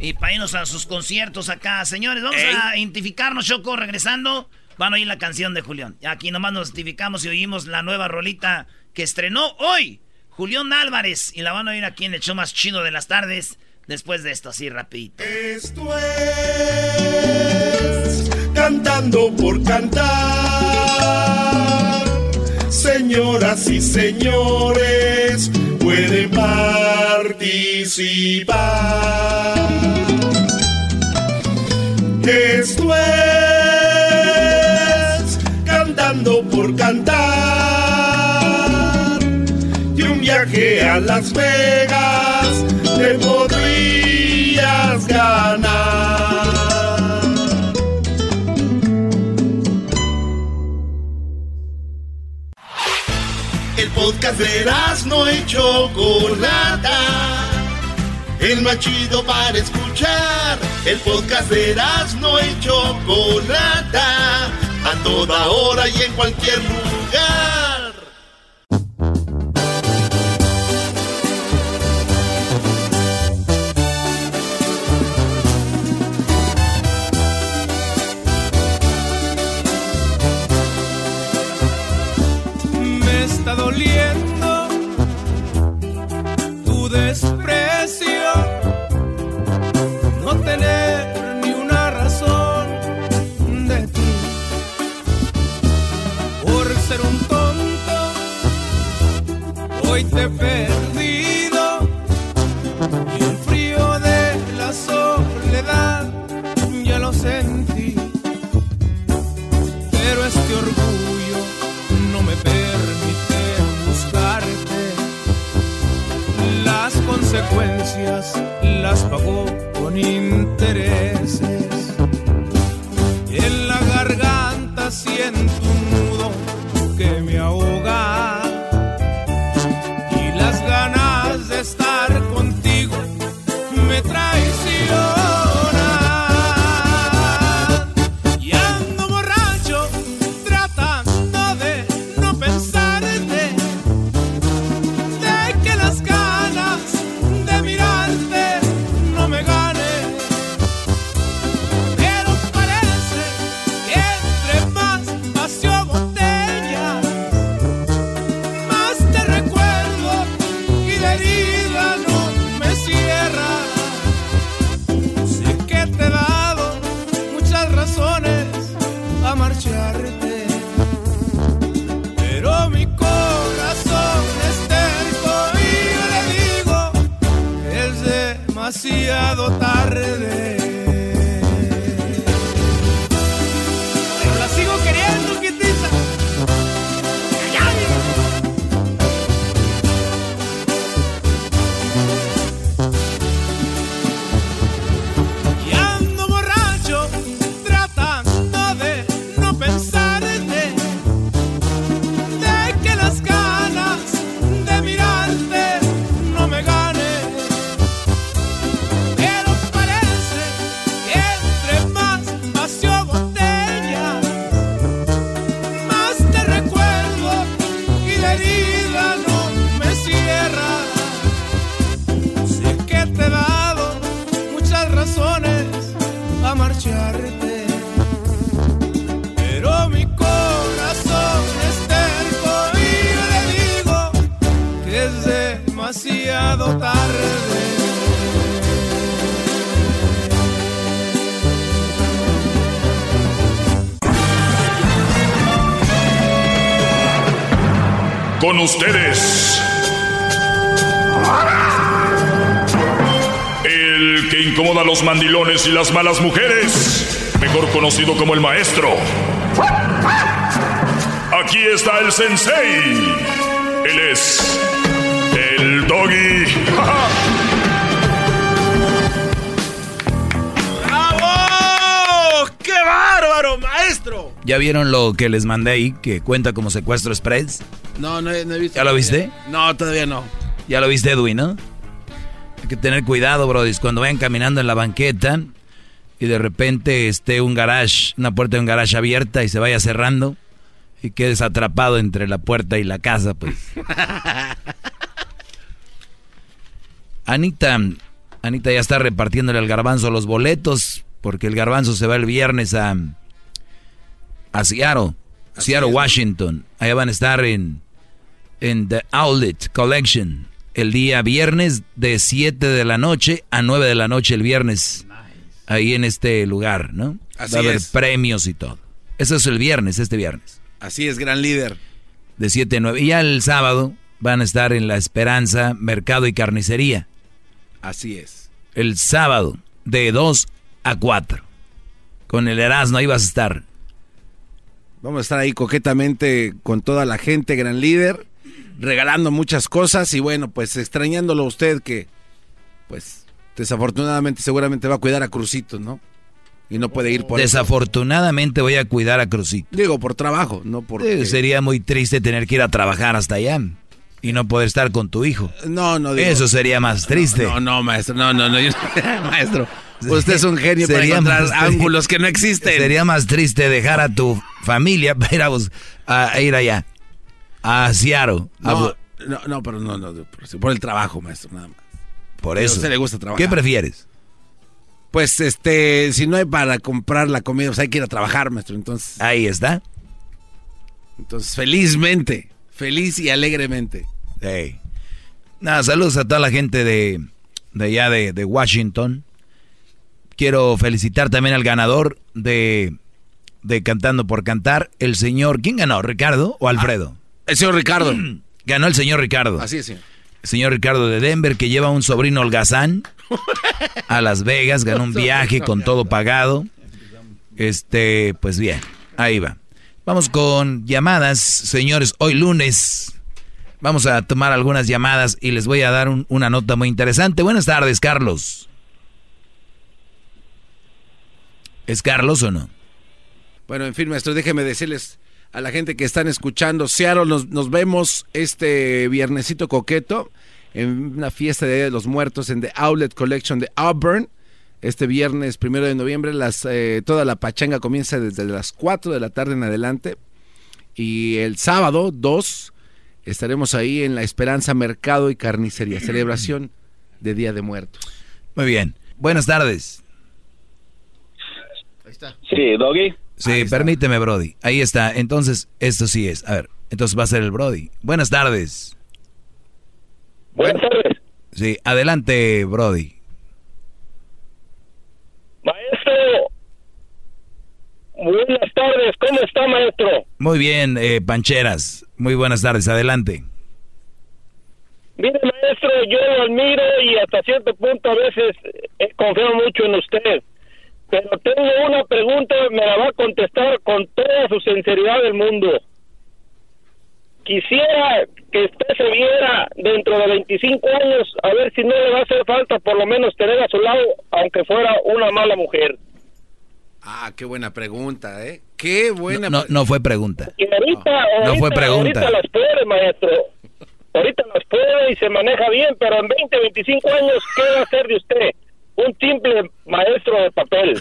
Y para irnos a sus conciertos acá. Señores, vamos a identificarnos, Choco, regresando. Van a oír la canción de Julián. Aquí nomás nos identificamos y oímos la nueva rolita que estrenó hoy Julián Álvarez. Y la van a oír aquí en el show más chido de las tardes. Después de esto, así rapidito. Esto es Cantando por Cantar Señoras y señores, pueden participar. Esto es Cantando por Cantar. Viaje a Las Vegas te podrías ganar. El podcast de no y Chocolata. El más chido para escuchar. El podcast de no y Chocolata. A toda hora y en cualquier lugar. Y las malas mujeres, mejor conocido como el maestro. Aquí está el sensei. Él es el doggy. ¡Bravo! ¡Qué bárbaro, maestro! ¿Ya vieron lo que les mandé ahí, que cuenta como secuestro express? No, no, he- no he visto. ¿Ya lo viste? No, todavía no. Ya lo viste, Edwin, ¿no? Hay que tener cuidado, Brody, cuando vayan caminando en la banqueta y de repente esté un garage, una puerta de un garage abierta y se vaya cerrando y quedes atrapado entre la puerta y la casa, pues. [laughs] Anita, Anita ya está repartiéndole al garbanzo los boletos porque el garbanzo se va el viernes a, a Seattle, Seattle, Washington. Allá van a estar en, en The Outlet Collection el día viernes de 7 de la noche a 9 de la noche el viernes. Ahí en este lugar, ¿no? Así Va a haber es. premios y todo. Eso es el viernes, este viernes. Así es, gran líder. De 7 a 9. Y ya el sábado van a estar en La Esperanza, Mercado y Carnicería. Así es. El sábado de 2 a 4. Con el Erasmo ahí vas a estar. Vamos a estar ahí coquetamente con toda la gente, gran líder, regalando muchas cosas y bueno, pues extrañándolo a usted que, pues, desafortunadamente seguramente va a cuidar a Crucito, ¿no? Y no puede ir por eso. Desafortunadamente voy a cuidar a Crucito. Digo, por trabajo, no por... Eh, Sería muy triste tener que ir a trabajar hasta allá y no poder estar con tu hijo. No, no digo- Eso sería más triste. No, no, maestro, no, no, no. yo- [laughs] maestro, usted es un genio para encontrar más ángulos que no existen. Sería más triste dejar a tu familia para ir, a, ir allá. A Seattle. No, no, no, pero no, no, por el trabajo, maestro, nada más. Por eso. usted le gusta trabajar. ¿Qué prefieres? Pues, este, si no hay para comprar la comida, pues hay que ir a trabajar, maestro, entonces. Ahí está. Entonces, felizmente, feliz y alegremente. Hey. Nada, saludos a toda la gente de, de allá de, de Washington. Quiero felicitar también al ganador de, de Cantando por Cantar, el señor. ¿Quién ganó? ¿Ricardo o Alfredo? el señor Ricardo. [clears throat] Ganó el señor Ricardo. Así es, señor. Señor Ricardo de Denver, que lleva un sobrino holgazán a Las Vegas, ganó un [laughs] viaje con todo pagado. Este, pues bien, ahí va. Vamos con llamadas, señores. Hoy lunes vamos a tomar algunas llamadas y les voy a dar un- una nota muy interesante. Buenas tardes, Carlos. ¿Es Carlos o no? Bueno, en fin, maestro, déjeme decirles a la gente que están escuchando, Seattle, nos, nos vemos este viernesito coqueto en una fiesta de Día de los Muertos en The Outlet Collection de Auburn. Este viernes primero de noviembre, las, eh, toda la pachanga comienza desde las 4 de la tarde en adelante. Y el sábado 2 estaremos ahí en La Esperanza Mercado y Carnicería, celebración de Día de Muertos. Muy bien. Buenas tardes. Sí, Doggy. Sí, permíteme, Brody. Ahí está. Entonces, esto sí es. A ver, entonces va a ser el Brody. Buenas tardes. Buenas tardes. Sí, adelante, Brody. Maestro. Buenas tardes. ¿Cómo está, maestro? Muy bien, eh, Pancheras. Muy buenas tardes. Adelante. Mire, maestro, yo lo admiro y hasta cierto punto a veces eh, confío mucho en usted. Pero tengo una pregunta, me la va a contestar con toda su sinceridad del mundo. Quisiera que usted se viera dentro de 25 años, a ver si no le va a hacer falta por lo menos tener a su lado, aunque fuera una mala mujer. Ah, qué buena pregunta, ¿eh? Qué buena No, no fue pregunta. Y ahorita, No fue ahorita- pregunta. Ahorita las puede, maestro. Ahorita las puede y se maneja bien, pero en 20, 25 años, ¿qué va a hacer de usted? Un simple maestro de papel.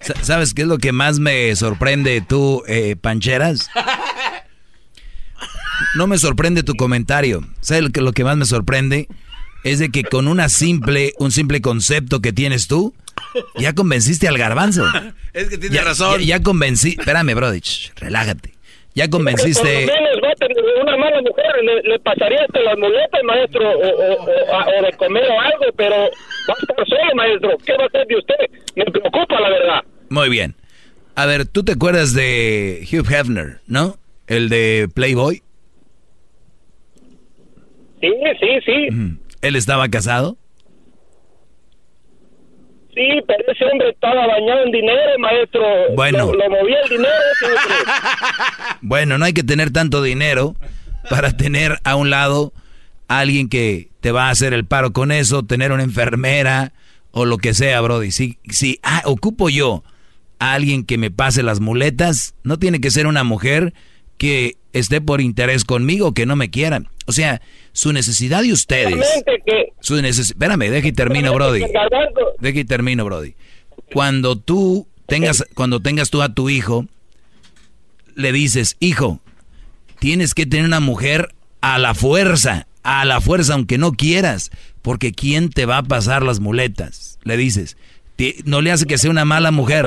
Sa- ¿Sabes qué es lo que más me sorprende tú, eh, Pancheras? No me sorprende tu comentario. ¿Sabes lo que, lo que más me sorprende? Es de que con una simple, un simple concepto que tienes tú, ya convenciste al garbanzo. Es que tiene Ya, razón. ya, ya convencí. Espérame, Brody, shh, relájate. Ya convenciste. lo menos va a tener una mala mujer, le, le pasaría hasta las muletas, maestro, o, o- o- a- o de comer o algo, pero va a estar solo, maestro. ¿Qué va a hacer de usted? Me preocupa, la verdad. Muy bien. A ver, ¿tú te acuerdas de Hugh Hefner, no? El de Playboy. Sí, sí, sí. ¿Él estaba casado? Sí, pero ese hombre estaba bañado en dinero, maestro. Bueno. Movía el dinero. [laughs] Bueno, no hay que tener tanto dinero para tener a un lado a alguien que te va a hacer el paro con eso, tener una enfermera o lo que sea, Brody. Si, si ah, ocupo yo a alguien que me pase las muletas, no tiene que ser una mujer que esté por interés conmigo, que no me quiera. O sea, su necesidad de ustedes. Que- Su neces Espérame, deja y termino, Brody. Deja y termino, Brody. Cuando tú tengas, cuando tengas tú a tu hijo, le dices, hijo, tienes que tener una mujer a la fuerza, a la fuerza, aunque no quieras, porque ¿quién te va a pasar las muletas? Le dices, "Ti- no le hace que sea una mala mujer,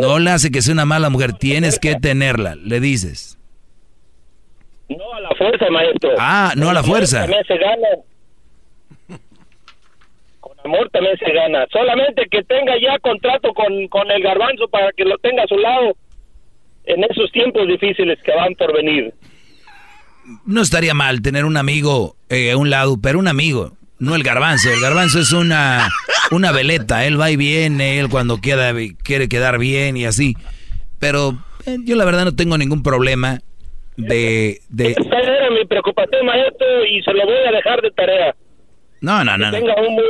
no le hace que sea una mala mujer, tienes que tenerla, le dices. No a la fuerza, maestro. Ah, no a la fuerza. También se gana. Con amor también se gana. Solamente que tenga ya contrato con, con el garbanzo para que lo tenga a su lado en esos tiempos difíciles que van por venir. No estaría mal tener un amigo eh, a un lado, pero un amigo, no el garbanzo. El garbanzo es una, una veleta, él va y viene, él cuando queda, quiere quedar bien y así. Pero eh, yo la verdad no tengo ningún problema de... de Esa era mi preocupación, maestro, y se lo voy a dejar de tarea. no, no, no. no.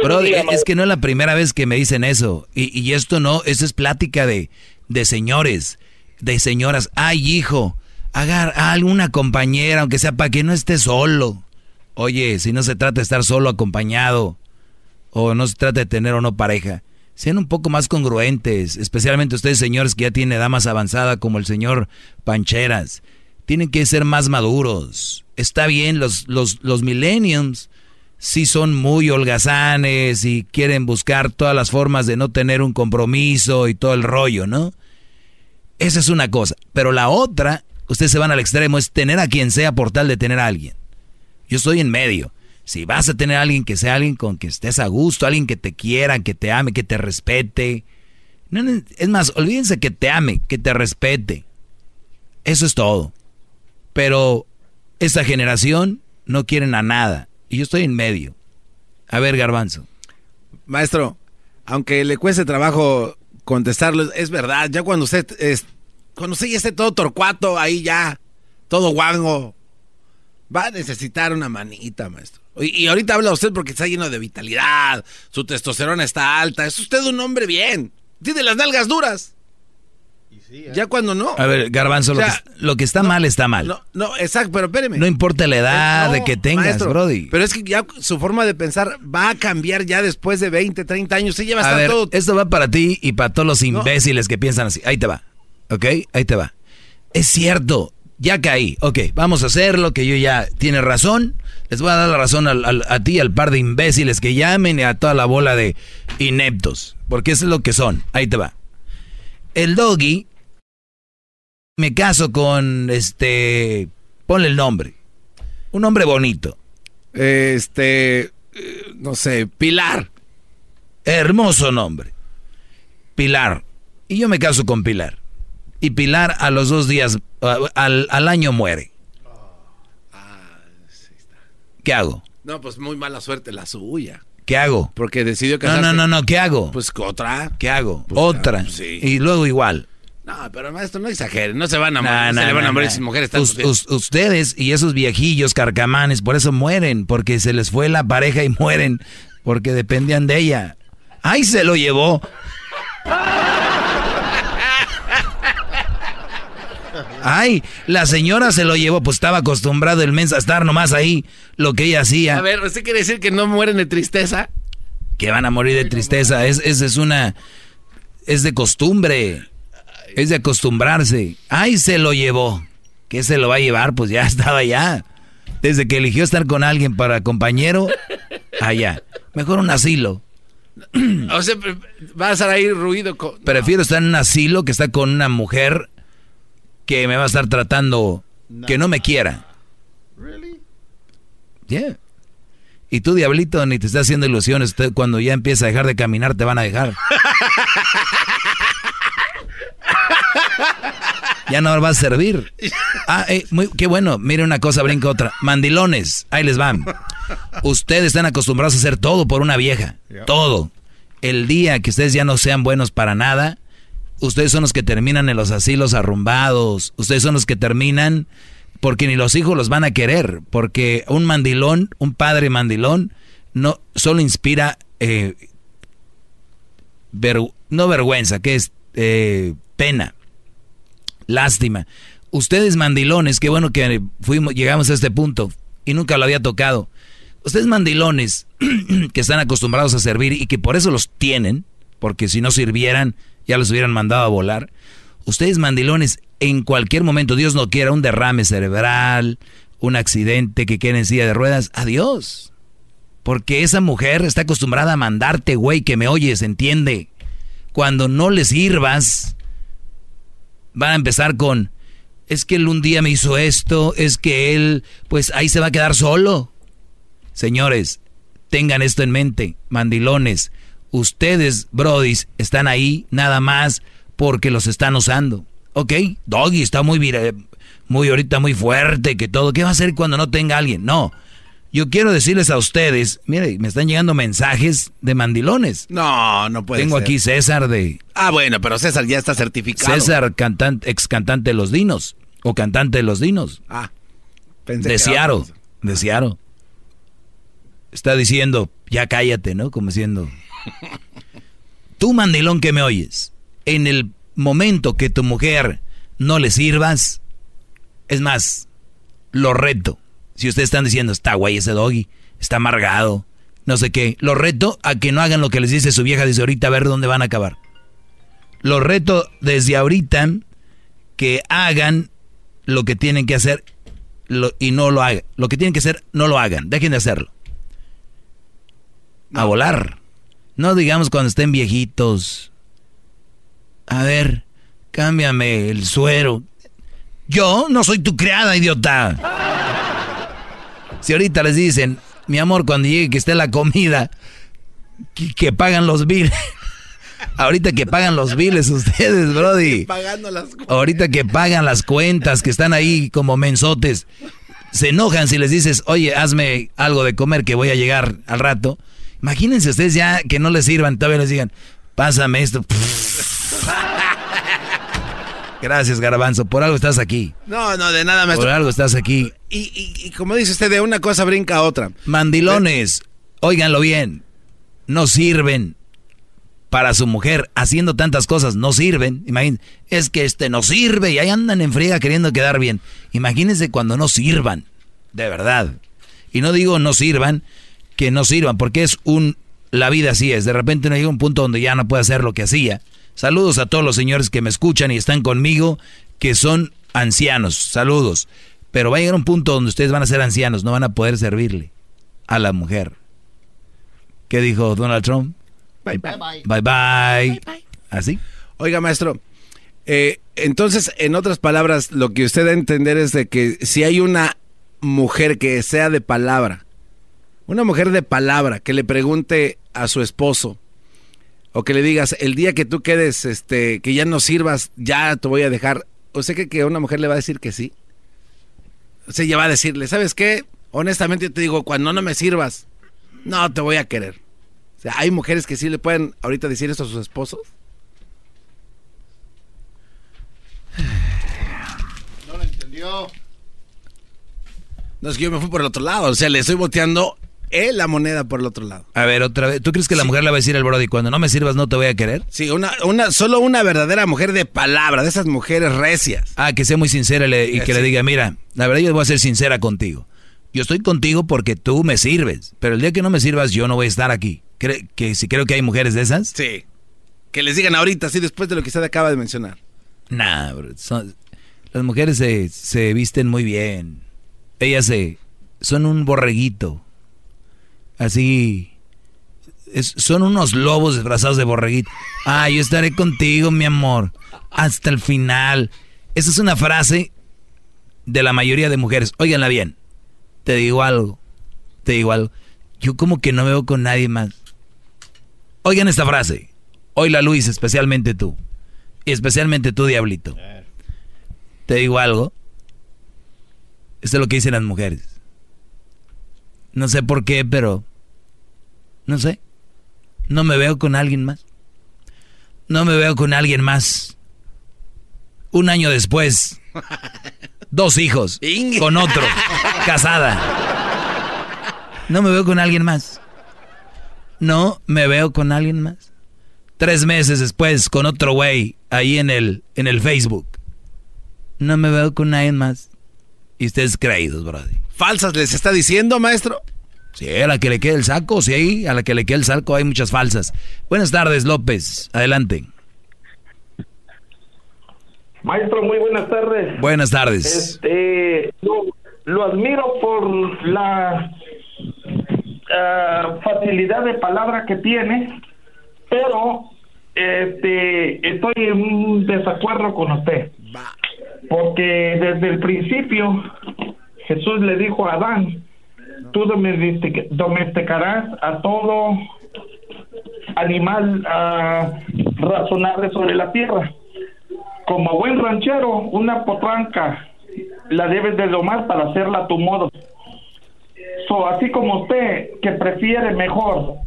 Brody, día, es maestro. que no es la primera vez que me dicen eso. Y, y esto no, eso es plática de, de señores, de señoras. Ay, hijo, agar a alguna compañera, aunque sea para que no esté solo. Oye, si no se trata de estar solo acompañado, o no se trata de tener o no pareja, sean un poco más congruentes, especialmente ustedes señores que ya tienen edad más avanzada como el señor Pancheras. Tienen que ser más maduros. Está bien, los, los, los millenniums sí son muy holgazanes y quieren buscar todas las formas de no tener un compromiso y todo el rollo, ¿no? Esa es una cosa. Pero la otra, ustedes se van al extremo, es tener a quien sea por tal de tener a alguien. Yo estoy en medio. Si vas a tener a alguien que sea alguien con que estés a gusto, alguien que te quiera, que te ame, que te respete. No, es más, olvídense que te ame, que te respete. Eso es todo. Pero esta generación no quieren a nada. Y yo estoy en medio. A ver, garbanzo. Maestro, aunque le cueste trabajo contestarlo, es verdad, ya cuando usted es, cuando usted ya esté todo torcuato, ahí ya, todo guango, va a necesitar una manita, maestro. Y, y ahorita habla usted porque está lleno de vitalidad, su testosterona está alta, es usted un hombre bien, tiene las nalgas duras. Ya cuando no. A ver, garbanzo, O lo, que, lo que está mal está mal. No, no, exacto, pero espéreme. No importa la edad No, de que tengas, maestro, Brody. Pero es que ya su forma de pensar va a cambiar ya después de 20, 30 años. Usted ya va a A estar ver, todo. esto va para ti y para todos los imbéciles que piensan así. Ahí te va. ¿Ok? Ahí te va. Es cierto. Ya caí. Ok, vamos a hacerlo, que yo ya... Tiene razón. Les voy a dar la razón al- al- a ti, al par de imbéciles que llamen y a toda la bola de ineptos. Porque eso es lo que son. Ahí te va. El doggy... Me caso con este... Ponle el nombre. Un nombre bonito. Este... eh, No sé, Pilar. Hermoso nombre. Pilar. Y yo me caso con Pilar. Y Pilar a los dos días, al, al año muere. ¿Qué hago? No, pues muy mala suerte la suya. ¿Qué hago? Porque decidió No, casarse. no, no, no, ¿qué hago? Pues otra. ¿Qué hago? Pues, Otra. pues, sí. Y luego igual. No, pero maestro, no exagere. No se van a morir. nah, se le van a morir mujeres ustedes y esos viejillos carcamanes, por eso mueren, porque se les fue la pareja y mueren, porque dependían de ella. ¡Ay, se lo llevó! Ay, la señora se lo llevó, pues estaba acostumbrado el mensa a estar nomás ahí, lo que ella hacía. A ver, ¿usted quiere decir que no mueren de tristeza? que van a morir de tristeza. Es, es, es una. Es de costumbre. Es de acostumbrarse. Ay, se lo llevó. ¿Qué se lo va a llevar? Pues ya [laughs] estaba allá. Desde que eligió estar con alguien para compañero, [laughs] allá. Mejor un asilo. O sea, va a estar ahí ruido. con- Prefiero estar en un asilo que estar con una mujer que me va a estar tratando que no me quiera. Yeah. Y tú, diablito, ni te estás haciendo ilusiones. Usted, cuando ya empieza a dejar de caminar, te van a dejar. [laughs] Ya no va a servir. Ah, eh, muy, qué bueno. Mire una cosa, brinca otra. Mandilones, ahí les van. Ustedes están acostumbrados a hacer todo por una vieja. Todo. El día que ustedes ya no sean buenos para nada, ustedes son los que terminan en los asilos arrumbados. Ustedes son los que terminan porque ni los hijos los van a querer. Porque un mandilón, un padre mandilón, no solo inspira eh, no vergüenza, que es eh, pena, lástima. Ustedes mandilones, qué bueno que fuimos, llegamos a este punto y nunca lo había tocado. Ustedes mandilones [clears throat] que están acostumbrados a servir y que por eso los tienen, porque si no sirvieran ya los hubieran mandado a volar. Ustedes mandilones en cualquier momento, Dios no quiera, un derrame cerebral, un accidente que quede en silla de ruedas, adiós. Porque esa mujer está acostumbrada a mandarte, güey, que me oyes, entiende. Cuando no le sirvas, van a empezar con, es que él un día me hizo esto, es que él, pues ahí se va a quedar solo. Señores, tengan esto en mente, mandilones. Ustedes, brodis, están ahí nada más porque los están usando. Ok, Doggy está muy, muy ahorita muy fuerte, que todo. ¿Qué va a hacer cuando no tenga alguien? No. Yo quiero decirles a ustedes, mire, me están llegando mensajes de mandilones. No, no puede Tengo aquí César de... Ah, bueno, pero César ya está certificado. César, cantante, ex cantante de Los Dinos, o cantante de Los Dinos. Ah, pensé de Ciaro, de Ciaro. Está diciendo, ya cállate, ¿no? Como diciendo... Tú, mandilón que me oyes, en el momento que tu mujer no le sirvas, es más, lo reto si ustedes están diciendo, está güey ese doggy, está amargado, no sé qué, los reto a que no hagan lo que les dice su vieja desde ahorita a ver dónde van a acabar. Los reto desde ahorita que hagan lo que tienen que hacer y no lo hagan. Lo que tienen que hacer, no lo hagan. Dejen de hacerlo. A volar. No digamos cuando estén viejitos. A ver, cámbiame el suero. Yo no soy tu criada, idiota. Si ahorita les dicen, mi amor, cuando llegue que esté la comida, que, pagan los biles. [laughs] ahorita que pagan los biles ustedes, [laughs] Brody. ahorita que pagan las cuentas, que están ahí como mensotes. Se enojan si les dices, oye, hazme algo de comer que voy a llegar al rato. Imagínense ustedes ya que no les sirvan, todavía les digan, pásame esto. [laughs] Gracias, Garabanzo. Por algo estás aquí. No, no, de nada, maestro. Por algo estás aquí. Y, como dice usted, de una cosa brinca a otra. Mandilones, óiganlo bien. No sirven para su mujer haciendo tantas cosas. No sirven. Imagínense, es que este no sirve y ahí andan en friega queriendo quedar bien. Imagínense cuando no sirvan. De verdad. Y no digo no sirvan, que no sirvan, porque es un. La vida así es. De repente no llega un punto donde ya no puede hacer lo que hacía Saludos a todos los señores que me escuchan y están conmigo, que son ancianos. Saludos. Pero va a llegar un punto donde ustedes van a ser ancianos, no van a poder servirle a la mujer. ¿Qué dijo Donald Trump? Bye bye. Bye bye. ¿Así? Oiga, maestro. Eh, entonces, en otras palabras, lo que usted debe entender es de que si hay una mujer que sea de palabra, una mujer de palabra que le pregunte a su esposo, o que le digas, el día que tú quedes, este, que ya no sirvas, ya te voy a dejar. ¿O sea que, que una mujer le va a decir que sí? O sea, ella va a decirle, ¿sabes qué? Honestamente yo te digo, cuando no me sirvas, no te voy a querer. O sea, hay mujeres que sí le pueden ahorita decir eso a sus esposos. No lo entendió. No, es que yo me fui por el otro lado. O sea, le estoy boteando él la moneda por el otro lado. A ver, otra vez. ¿Tú crees que la mujer le va a decir al Brody, cuando no me sirvas no te voy a querer? Sí, una, una, solo una verdadera mujer de palabra, de esas mujeres recias. Ah, que sea muy sincera y que le diga, mira, la verdad yo voy a ser sincera contigo. Yo estoy contigo porque tú me sirves, pero el día que no me sirvas yo no voy a estar aquí. que si creo que hay mujeres de esas? Sí. Que les digan ahorita, sí, después de lo que usted acaba de mencionar. Nah, las mujeres se, se visten muy bien. Ellas se, son un borreguito así. son unos lobos disfrazados de borreguito. Ah, yo estaré contigo, mi amor, hasta el final. Esa es una frase de la mayoría de mujeres. Óiganla bien. Te digo algo. Te digo algo. Yo como que no veo con nadie más. Oigan esta frase. Oíla Luis, especialmente tú. Y especialmente tú, Diablito. Te digo algo. Esto es lo que dicen las mujeres. No sé por qué, pero... No sé. No me veo con alguien más. No me veo con alguien más. Un año después, [laughs] dos hijos, con otro, casada. No me veo con alguien más. No me veo con alguien más. Tres meses después, con otro güey, ahí en el, en el Facebook. No me veo con nadie más. Y ustedes creídos, brody. ¿Falsas les está diciendo, maestro? Sí, a la que le quede el saco, sí, a la que le quede el saco hay muchas falsas. Buenas tardes, López. Adelante. Maestro, muy buenas tardes. Buenas tardes. Este, lo, admiro por la ah, facilidad de palabra que tiene, pero este, estoy en un desacuerdo con usted. Porque desde el principio Jesús le dijo a Adán, tú domesticarás a todo animal uh, razonable sobre la tierra como buen ranchero, una potranca la debes de domar para hacerla a tu modo. So, así como usted que prefiere mejor,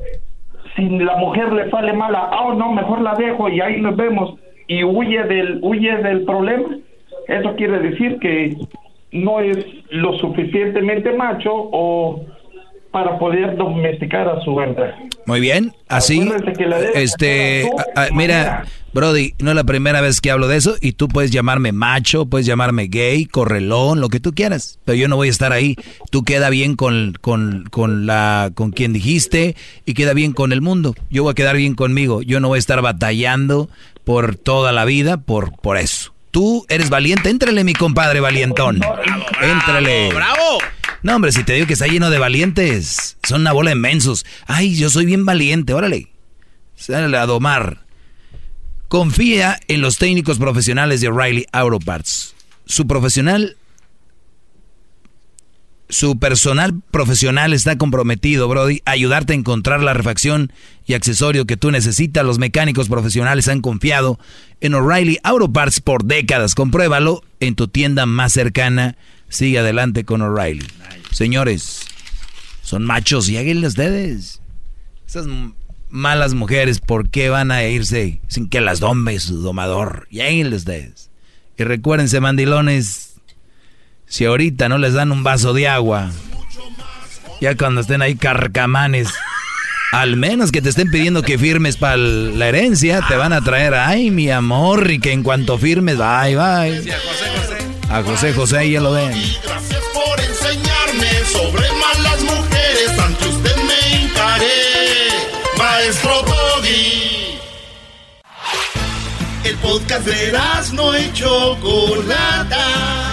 si la mujer le sale mala, oh no, mejor la dejo y ahí nos vemos y huye del huye del problema. Eso quiere decir que no es lo suficientemente macho o para poder domesticar a su hembra. Muy bien, así, este, mira, Brody, no es la primera vez que hablo de eso y tú puedes llamarme macho, puedes llamarme gay, correlón, lo que tú quieras, pero yo no voy a estar ahí. Tú queda bien con, con, con la, con quien dijiste y queda bien con el mundo. Yo voy a quedar bien conmigo. Yo no voy a estar batallando por toda la vida por, por eso. Tú eres valiente, éntrale mi compadre valientón. Éntrale. ¡Bravo! No, hombre, si te digo que está lleno de valientes, son una bola de mensos. Ay, yo soy bien valiente, órale. Sale a domar. Confía en los técnicos profesionales de O'Reilly Auto Parts. Su profesional su personal profesional está comprometido, Brody, a ayudarte a encontrar la refacción y accesorio que tú necesitas. Los mecánicos profesionales han confiado en O'Reilly Auto Parts por décadas. Compruébalo en tu tienda más cercana. Sigue adelante con O'Reilly. Señores, son machos y háganle ustedes. Esas malas mujeres, ¿por qué van a irse sin que las dome su domador? Y háganle ustedes. Y recuérdense, mandilones, si ahorita no les dan un vaso de agua, ya cuando estén ahí carcamanes, al menos que te estén pidiendo que firmes para la herencia, te van a traer, ay, mi amor, y que en cuanto firmes, bye, bye. a José José. ya lo ven. Gracias por enseñarme sobre malas mujeres, ante usted me encaré, maestro Doggy. El podcast de las no hecho Chocolata